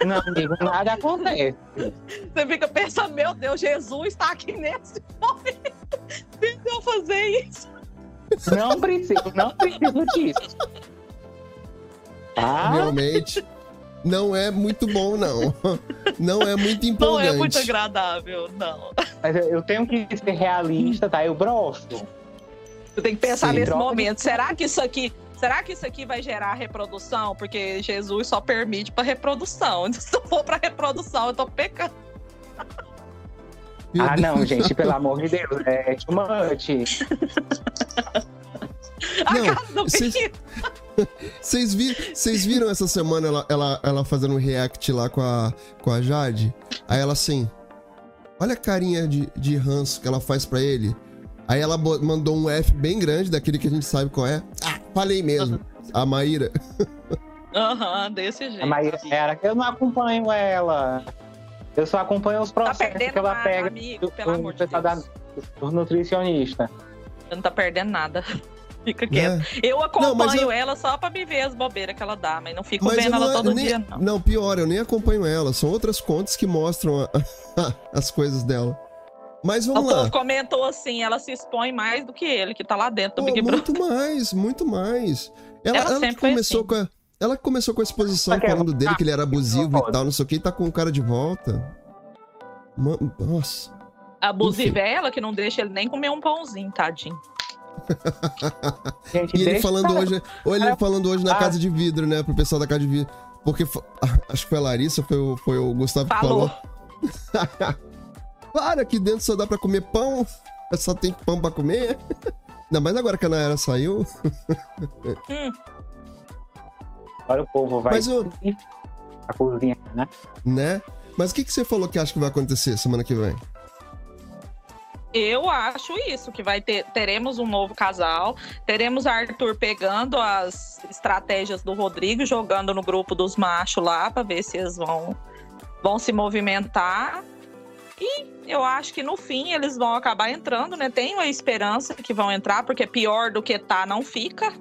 Não, amigo, nada acontece. Você fica pensando, meu Deus, Jesus está aqui nesse momento. Precisa fazer isso. Não preciso, não preciso disso. Tá? Realmente. Não é muito bom, não. Não é muito Não empolgante. é muito agradável, não. Mas eu- eu tenho que ser realista, tá? Eu broxo. Você tem que pensar Sim. nesse Droga de- momento. Será que isso aqui. Será que isso aqui vai gerar reprodução? Porque Jesus só permite para reprodução. Se eu for para reprodução, eu tô pecando. Meu Ah, Deus. não, gente, pelo amor de Deus, é too much. A Não, vocês- vi, viram essa semana ela, ela, ela fazendo um react lá com a, com a Jade? Aí ela assim. Olha a carinha de, de ranço que ela faz pra ele. Aí ela mandou um F bem grande, daquele que a gente sabe qual é. Ah, falei mesmo. A Maíra. Aham, desse jeito. Mas era que eu não acompanho ela. Eu só acompanho os Tá processos perdendo que ela nada, pega amigo, do, pelo amor de pessoal da- Deus. do nutricionista. Você não tá perdendo nada. Fica quieto. Né? Eu acompanho Não, eu- ela só pra me ver as bobeiras que ela dá, mas não fico Mas vendo eu ela não, todo eu nem- dia, não. Não, pior, eu nem acompanho ela. São outras contas que mostram a- as coisas dela. Mas O vamos lá. povo comentou assim, ela se expõe mais do que ele, que tá lá dentro do Pô, Big Brother. muito mais, muito mais. Ela, Ela ela que começou assim. com a, ela que começou com a exposição Só que falando dele que ele era abusivo e tal, não sei o que, e tá com o cara de volta. Ma- Nossa. Abusiva é ela que não deixa ele nem comer um pãozinho, tadinho. Gente, E ele falando hoje, ou ele Cara, falando hoje na ah. casa de vidro, né, pro pessoal da casa de vidro. Porque fa- acho que foi a Larissa, foi o, foi o Gustavo que Falou. falou. Para, aqui dentro só dá pra comer pão. Só tem pão pra comer. Não, mas agora que a Nayara saiu. Hum, Agora o povo vai Mas o- a cozinha, né? né? Mas o que, que você falou que acha que vai acontecer semana que vem? eu acho isso, que vai ter, teremos um novo casal, teremos Arthur pegando as estratégias do Rodrigo, jogando no grupo dos machos lá, pra ver se eles vão, vão se movimentar. E eu acho que no fim eles vão acabar entrando, né? Tenho a esperança que vão entrar, porque pior do que tá não fica.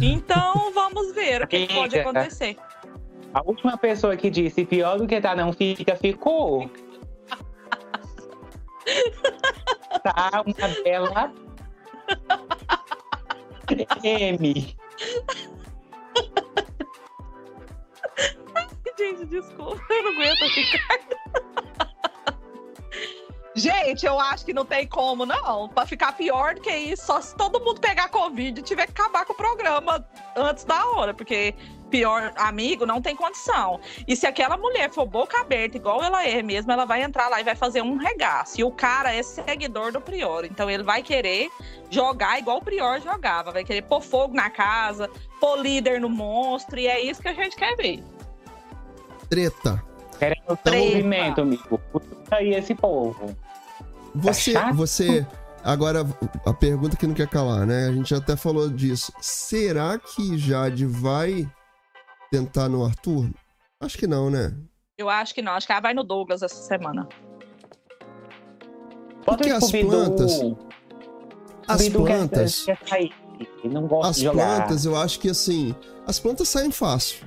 Então vamos ver o que, pode acontecer. A última pessoa que disse pior do que tá não fica, ficou. tá uma bela M. Gente, desculpa, eu não aguento ficar. Gente, eu acho que não tem como, não. Pra ficar pior do que isso, só se todo mundo pegar Covid e tiver que acabar com o programa antes da hora, porque pior amigo não tem condição. E se aquela mulher for boca aberta, igual ela é mesmo, ela vai entrar lá e vai fazer um regaço. E o cara é seguidor do Prior, então ele vai querer jogar igual o Prior jogava, vai querer pôr fogo na casa, pôr líder no monstro, e é isso que a gente quer ver. Treta. Querendo Treta. movimento, amigo. Puta aí esse povo. Você, chato? você. Agora, a pergunta que não quer calar, né? A gente até falou disso. Será que Jade vai tentar no Arthur? Acho que não, né? Eu acho que não, acho que ela vai no Douglas essa semana. Porque as plantas- As quer- plantas. Quer, sair. Ele não gosta As de jogar. plantas, eu acho que assim. As plantas saem fácil.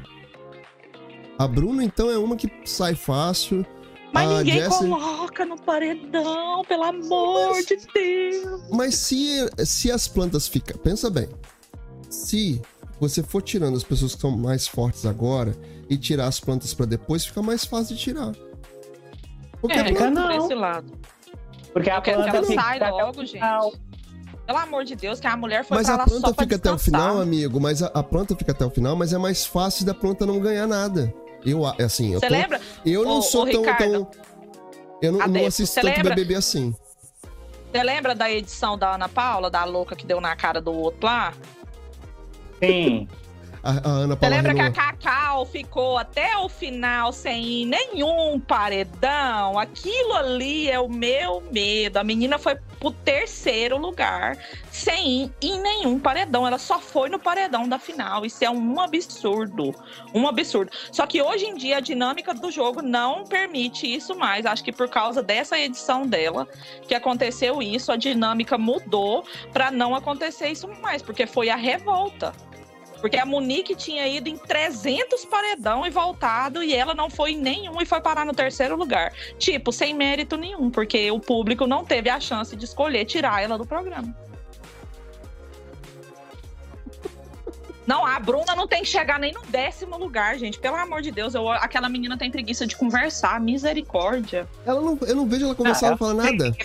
A Bruna, então, é uma que sai fácil. Mas a ninguém Jessie- coloca no paredão, pelo amor Mas- de Deus. Mas se, se as plantas ficam. Pensa bem. Se você for tirando as pessoas que são mais fortes agora e tirar as plantas pra depois, fica mais fácil de tirar. Porque É, a planta, não. Por lado. Porque a Eu quero que planta ela fica o logo, gente. Pelo amor de Deus, que a mulher foi mas pra a lá planta só pra fica até o final, amigo. Mas a, a planta fica até o final, mas é mais fácil da planta não ganhar nada. Eu, assim, eu, Você tô- lembra? eu não Ô, sou ô, tão, Ricardo, tão. Eu não, não assisto tanto lembra? BBB assim. Você lembra da edição da Ana Paula, da louca que deu na cara do outro lá? Sim. A, a Ana Você Paula lembra que a Cacau ficou até o final sem nenhum paredão? Aquilo ali é o meu medo. A menina foi pro terceiro lugar sem ir em nenhum paredão. Ela só foi no paredão da final. Isso é um absurdo. Um absurdo. Só que hoje em dia a dinâmica do jogo não permite isso mais. Acho que por causa dessa edição dela que aconteceu isso, a dinâmica mudou para não acontecer isso mais, porque foi a revolta. Porque a Monique tinha ido em 300 paredão e voltado, e ela não foi em nenhum e foi parar no terceiro lugar. Tipo, sem mérito nenhum, porque o público não teve a chance de escolher tirar ela do programa. Não, a Bruna não tem que chegar nem no décimo lugar, gente. Pelo amor de Deus, eu- aquela menina tem preguiça de conversar, misericórdia. Ela não, eu não vejo ela conversar, ela não fala nada.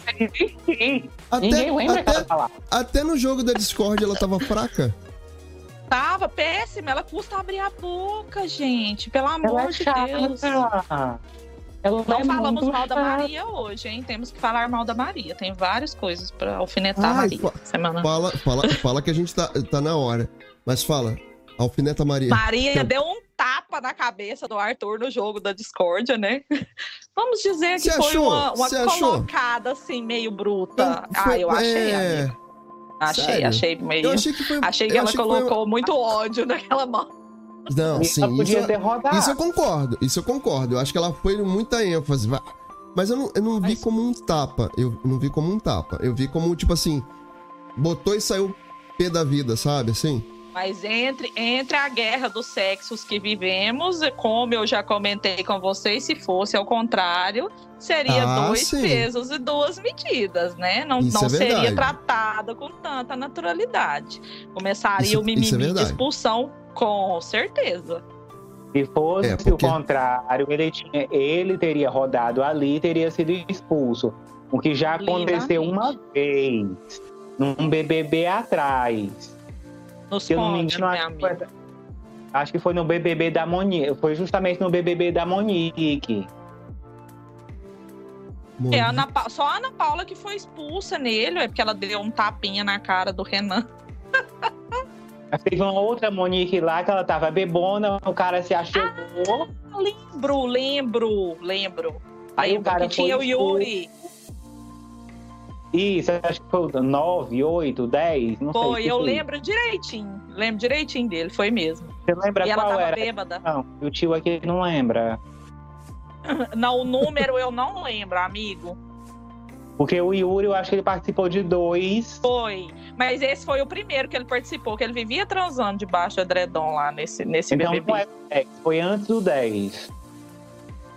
Ninguém Até, lembra que ela até, falava. até no jogo da Discord ela tava fraca. Tava péssima, ela custa abrir a boca, gente. Pelo Ela amor é de chata. Deus. Ela Não é falamos muito mal da chata. Maria hoje, hein? Temos que falar mal da Maria. Tem várias coisas pra alfinetar a Ai, Maria fa- semana. Fala, fala, fala que a gente tá, tá na hora. Mas fala, alfineta Maria. Maria Então- deu um tapa na cabeça do Arthur no jogo da discórdia, né? Vamos dizer que Você foi achou? uma, uma colocada assim, meio bruta. Então, foi- ah, eu achei, é, amiga. Achei, sério? achei meio. Eu achei que foi. Achei que eu ela achei foi- colocou muito ódio naquela mão. Não, sim, Ela podia isso, isso eu concordo. Isso eu concordo. Eu acho que ela foi muita ênfase. Mas eu não, eu não vi Mas- como um tapa. Eu não vi como um tapa. Eu vi como, tipo assim, botou e saiu pé da vida, sabe? Assim. Mas entre, entre a guerra dos sexos que vivemos, como eu já comentei com vocês, se fosse ao contrário, seria Ah, dois sim. pesos e duas medidas, né? Não, Isso não é seria tratada com tanta naturalidade. Começaria Isso- o mimimi isso é de expulsão, com certeza. Se fosse É, porque- o contrário, ele, tinha, ele teria rodado ali e teria sido expulso. O que já aconteceu uma vez num BBB atrás. Nos Se eu não me engano, né, acho que, foi, acho que foi no BBB da Monique. Foi justamente no BBB da Monique. É, a Ana Pa- só a Ana Paula que foi expulsa nele, é porque ela deu um tapinha na cara do Renan. Mas teve uma outra Monique lá que ela tava bebona, o cara se achou. Lembro, lembro, lembro. Aí o cara que tinha o Yuri. Isso, acho que foi o 9, 8, 10, não sei. Foi, eu foi. lembro direitinho. Lembro direitinho dele, foi mesmo. Você lembra e ela qual tava era? bêbada. Não, o tio aqui não lembra. Não, o número eu não lembro, amigo. Porque o Yuri, eu acho que ele participou de dois. Foi. Mas esse foi o primeiro que ele participou, que ele vivia transando debaixo do edredom lá nesse, nesse Então BBB. é o 10, foi antes do 10.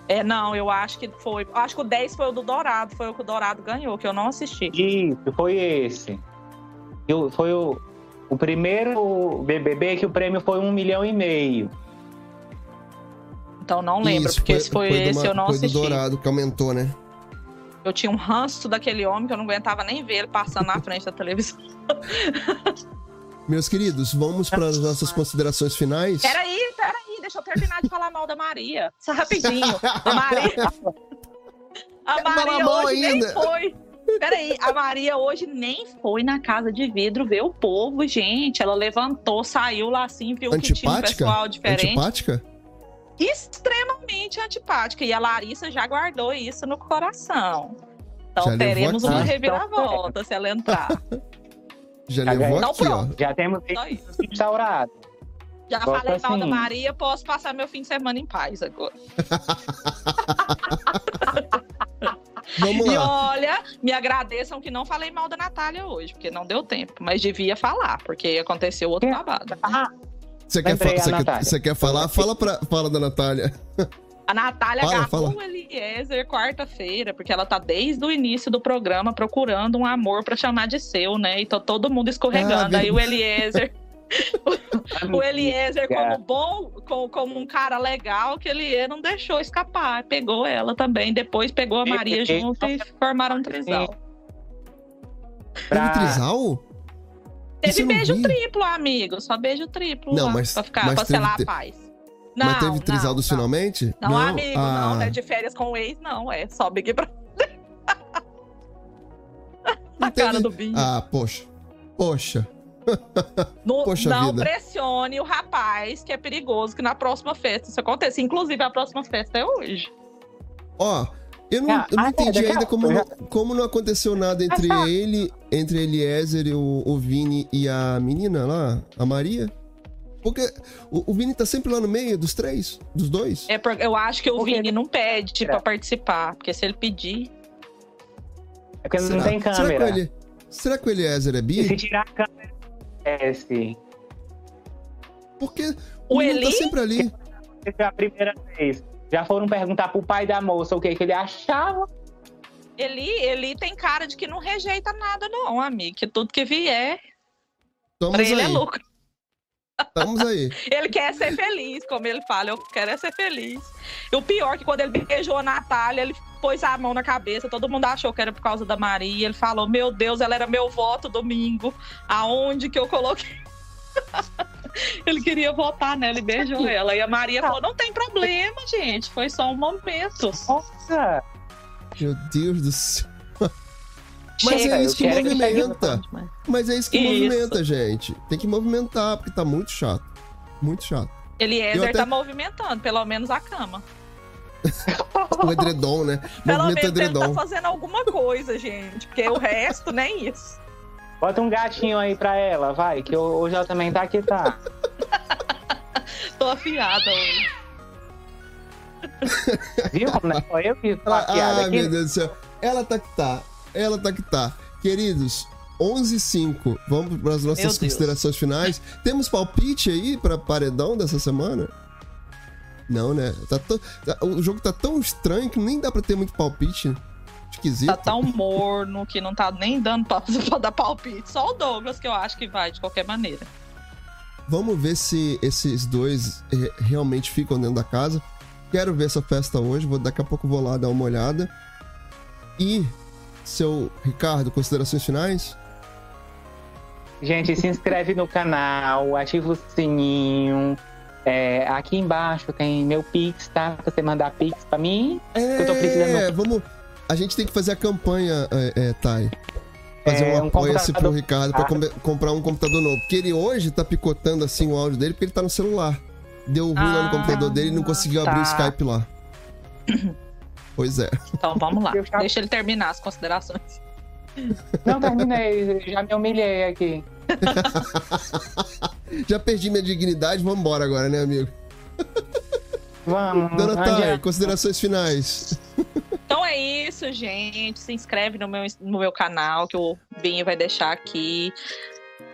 É, não, eu acho que foi. Acho que o 10 foi o do Dourado, foi o que o Dourado ganhou, que eu não assisti. Isso, foi esse. Eu, foi o, o primeiro BBB que o prêmio foi um milhão e meio. Então não lembro, Isso, porque se foi do esse Ma- eu não foi assisti. do Dourado que aumentou, né? Eu tinha um ranço daquele homem que eu não aguentava nem ver ele passando na frente da televisão. Meus queridos, vamos para as nossas considerações finais. Peraí, peraí, deixa eu terminar de falar mal da Maria. Só rapidinho. A Maria. A Maria hoje ainda. nem foi. Peraí, a Maria hoje nem foi na casa de vidro ver o povo, gente. Ela levantou, saiu lá assim, viu que tinha um Antipática? pessoal diferente. Antipática? Extremamente antipática. E a Larissa já guardou isso no coração. Então Já teremos uma reviravolta se ela entrar. Já Tá levou Então aqui, ó. pronto. Já temos isso. restaurado. Já falei mal da assim. Maria, posso passar meu fim de semana em paz agora. Vamos E lá. olha, me agradeçam que não falei mal da Natália hoje, porque não deu tempo. Mas devia falar, porque aconteceu outro É. babado. Ah, Você quer, você quer, você quer falar? Fala, pra, fala da Natália. A Natália Fala, agarrou fala. o Eliezer quarta-feira, porque ela tá desde o início do programa procurando um amor pra chamar de seu, né? E tá todo mundo escorregando. Ah, Aí o Eliezer. O Eliezer, como bom, como, como um cara legal, que ele não deixou escapar. Pegou ela também. Depois pegou a Maria junto e formaram um trisal. Teve pra... trisal? Isso Teve beijo vi. triplo, amigo. Só beijo triplo. Não, lá, mas- pra, ficar, mas pra selar te- a paz. Mas Não, teve trisal não, dos não. finalmente? Não, amigo, não, Ah, não é de férias com o ex, não. É só Big Brother. A cara teve- do Binho. Ah, poxa. Poxa. No- poxa não vida. pressione o rapaz, que é perigoso, que na próxima festa isso aconteça. Inclusive, a próxima festa é hoje. Ó, eu não, Ah, eu não ah, entendi é, ainda como eu não, como não aconteceu nada entre ele, entre Eliezer, e o, o Vini e a menina lá, a Maria. Porque o, o Vini tá sempre lá no meio dos três, dos dois. É eu acho que o Porque- Vini não pede pra participar, porque se ele pedir. É porque não Será? tem Será câmera. que, o Eli- será que o Eliezer é E bi? se tirar a câmera, é esse. Porque O o tá Eli? sempre ali. É a primeira vez. Já foram perguntar pro pai da moça o que, que ele achava. Ele, ele tem cara de que não rejeita nada, não, amigo. Que tudo que vier, Estamos pra ele é lucro. Estamos aí. Ele quer ser feliz, como ele fala. Eu quero é ser feliz. E o pior é que quando ele beijou a Natália, ele pôs a mão na cabeça. Todo mundo achou que era por causa da Maria. Ele falou: Meu Deus, ela era meu voto domingo. Aonde que eu coloquei? ele queria votar nela e beijou ela. E a Maria falou: Não tem problema, gente. Foi só um momento. Nossa! Meu Deus do céu. Mas Chega, é isso que movimenta. Mas é isso que Isso. movimenta, gente. Tem que movimentar, porque tá muito chato. Muito chato. Eliezer até- tá movimentando, pelo menos a cama. O edredom, né? Pelo Movimenta o menos ele tá edredom. fazendo alguma coisa, gente. Porque o resto, nem isso. Bota um gatinho aí pra ela, vai, que hoje ela também tá aqui, tá? Tô afiada hoje. Viu como é? Só eu que tô Ela, afiada ah, aqui. meu Deus do céu. Ela tá que tá. Ela tá que tá. Queridos, 11 h 05 Vamos para as nossas considerações finais. Temos palpite aí pra paredão dessa semana? Não, né? Tá tão- tá- o jogo tá tão estranho que nem dá pra ter muito palpite. Esquisito. Tá tão morno que não tá nem dando pra, pra dar palpite. Só o Douglas que eu acho que vai de qualquer maneira. Vamos ver se esses dois eh, realmente ficam dentro da casa. Quero ver essa festa hoje. Vou, daqui a pouco vou lá dar uma olhada. E, seu Ricardo, considerações finais? Gente, se inscreve no canal, ativa o sininho. É, aqui embaixo tem meu Pix, tá? Pra você mandar Pix pra mim. É, Eu tô precisando- vamos. A gente tem que fazer a campanha, é, é, Thay. Fazer É, um um apoia-se pro. Ricardo pra come- comprar um computador novo. Porque ele hoje tá picotando assim o áudio dele porque ele tá no celular. Deu ruim lá no Ah, computador dele e não conseguiu abrir o tá. Skype lá. pois é. Então vamos lá. Deixa ele terminar as considerações. Não terminei, já me humilhei aqui. Já perdi minha dignidade, vamos embora agora, né, amigo? Vamos. Dona Thay, considerações finais. Então é isso, gente. Se inscreve no meu, no meu canal, que o Binho vai deixar aqui.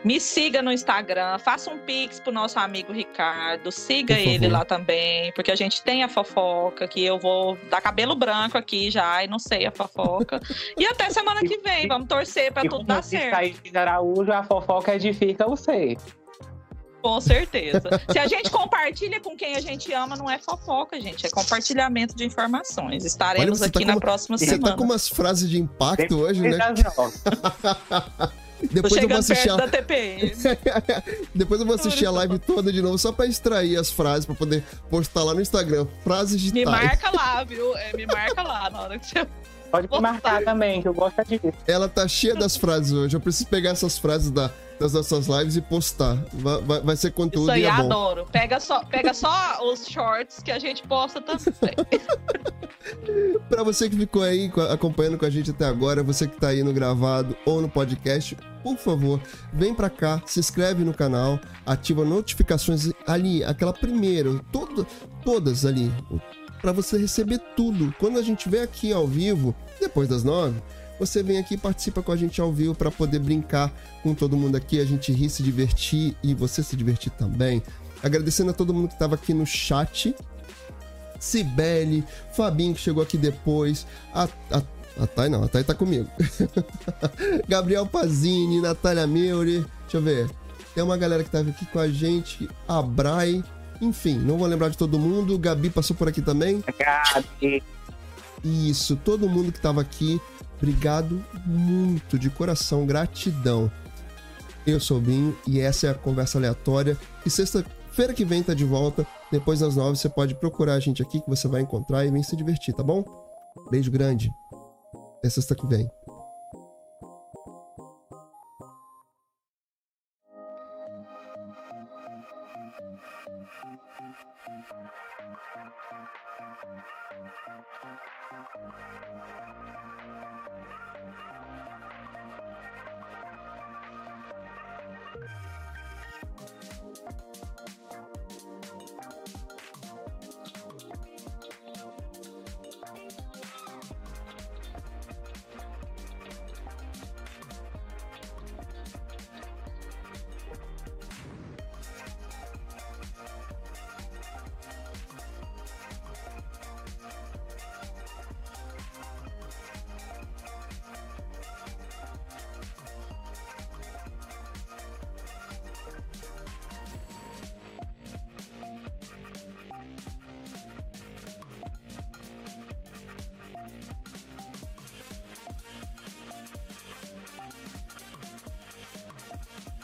Me siga no Instagram, faça um pix pro nosso amigo Ricardo, siga ele lá também, porque a gente tem a fofoca, que eu vou dar cabelo branco aqui já, e não sei a fofoca. e até semana que vem, vamos torcer pra E tudo dar certo. Thaís Araújo, a fofoca edifica o ser. Com certeza. Se a gente compartilha com quem a gente ama, não é fofoca, gente. É compartilhamento de informações. Estaremos Olha, você tá aqui com na uma- próxima Você semana. tá com umas frases de impacto hoje, né? Depois eu vou assistir a... Depois eu vou assistir a live toda de novo, só pra extrair as frases, pra poder postar lá no Instagram. Frases de Me marca lá, viu? É, me marca lá na hora que você. Pode me marcar também, que eu gosto disso. Ela tá cheia das frases hoje. Eu preciso pegar essas frases da- das nossas lives e postar. Vai, vai- vai ser conteúdo Isso aí, e é bom. adoro. Pega só, pega só os shorts que a gente posta também. Pra você que ficou aí co- acompanhando com a gente até agora, você que tá aí no gravado ou no podcast, por favor, vem pra cá, se inscreve no canal, ativa notificações ali, aquela primeira, todo, todas ali, pra você receber tudo. Quando a gente vem aqui ao vivo, depois das nove, você vem aqui e participa com a gente ao vivo pra poder brincar com todo mundo aqui, a gente rir, se divertir e você se divertir também. Agradecendo a todo mundo que tava aqui no chat, Cibele, Fabinho que chegou aqui depois, a, a, a Thay não, a Thay tá comigo. Gabriel Pazini, Natália Meure, deixa eu ver. Tem uma galera que tava aqui com a gente, a enfim, não vou lembrar de todo mundo. Gabi passou por aqui também. Gabi. Isso, todo mundo que tava aqui, obrigado muito, de coração, gratidão. Eu sou o Binho e essa é a conversa aleatória. E sexta-feira que vem tá de volta. Depois das nove você pode procurar a gente aqui que você vai encontrar e vem se divertir, tá bom? Beijo grande. Até sexta que vem.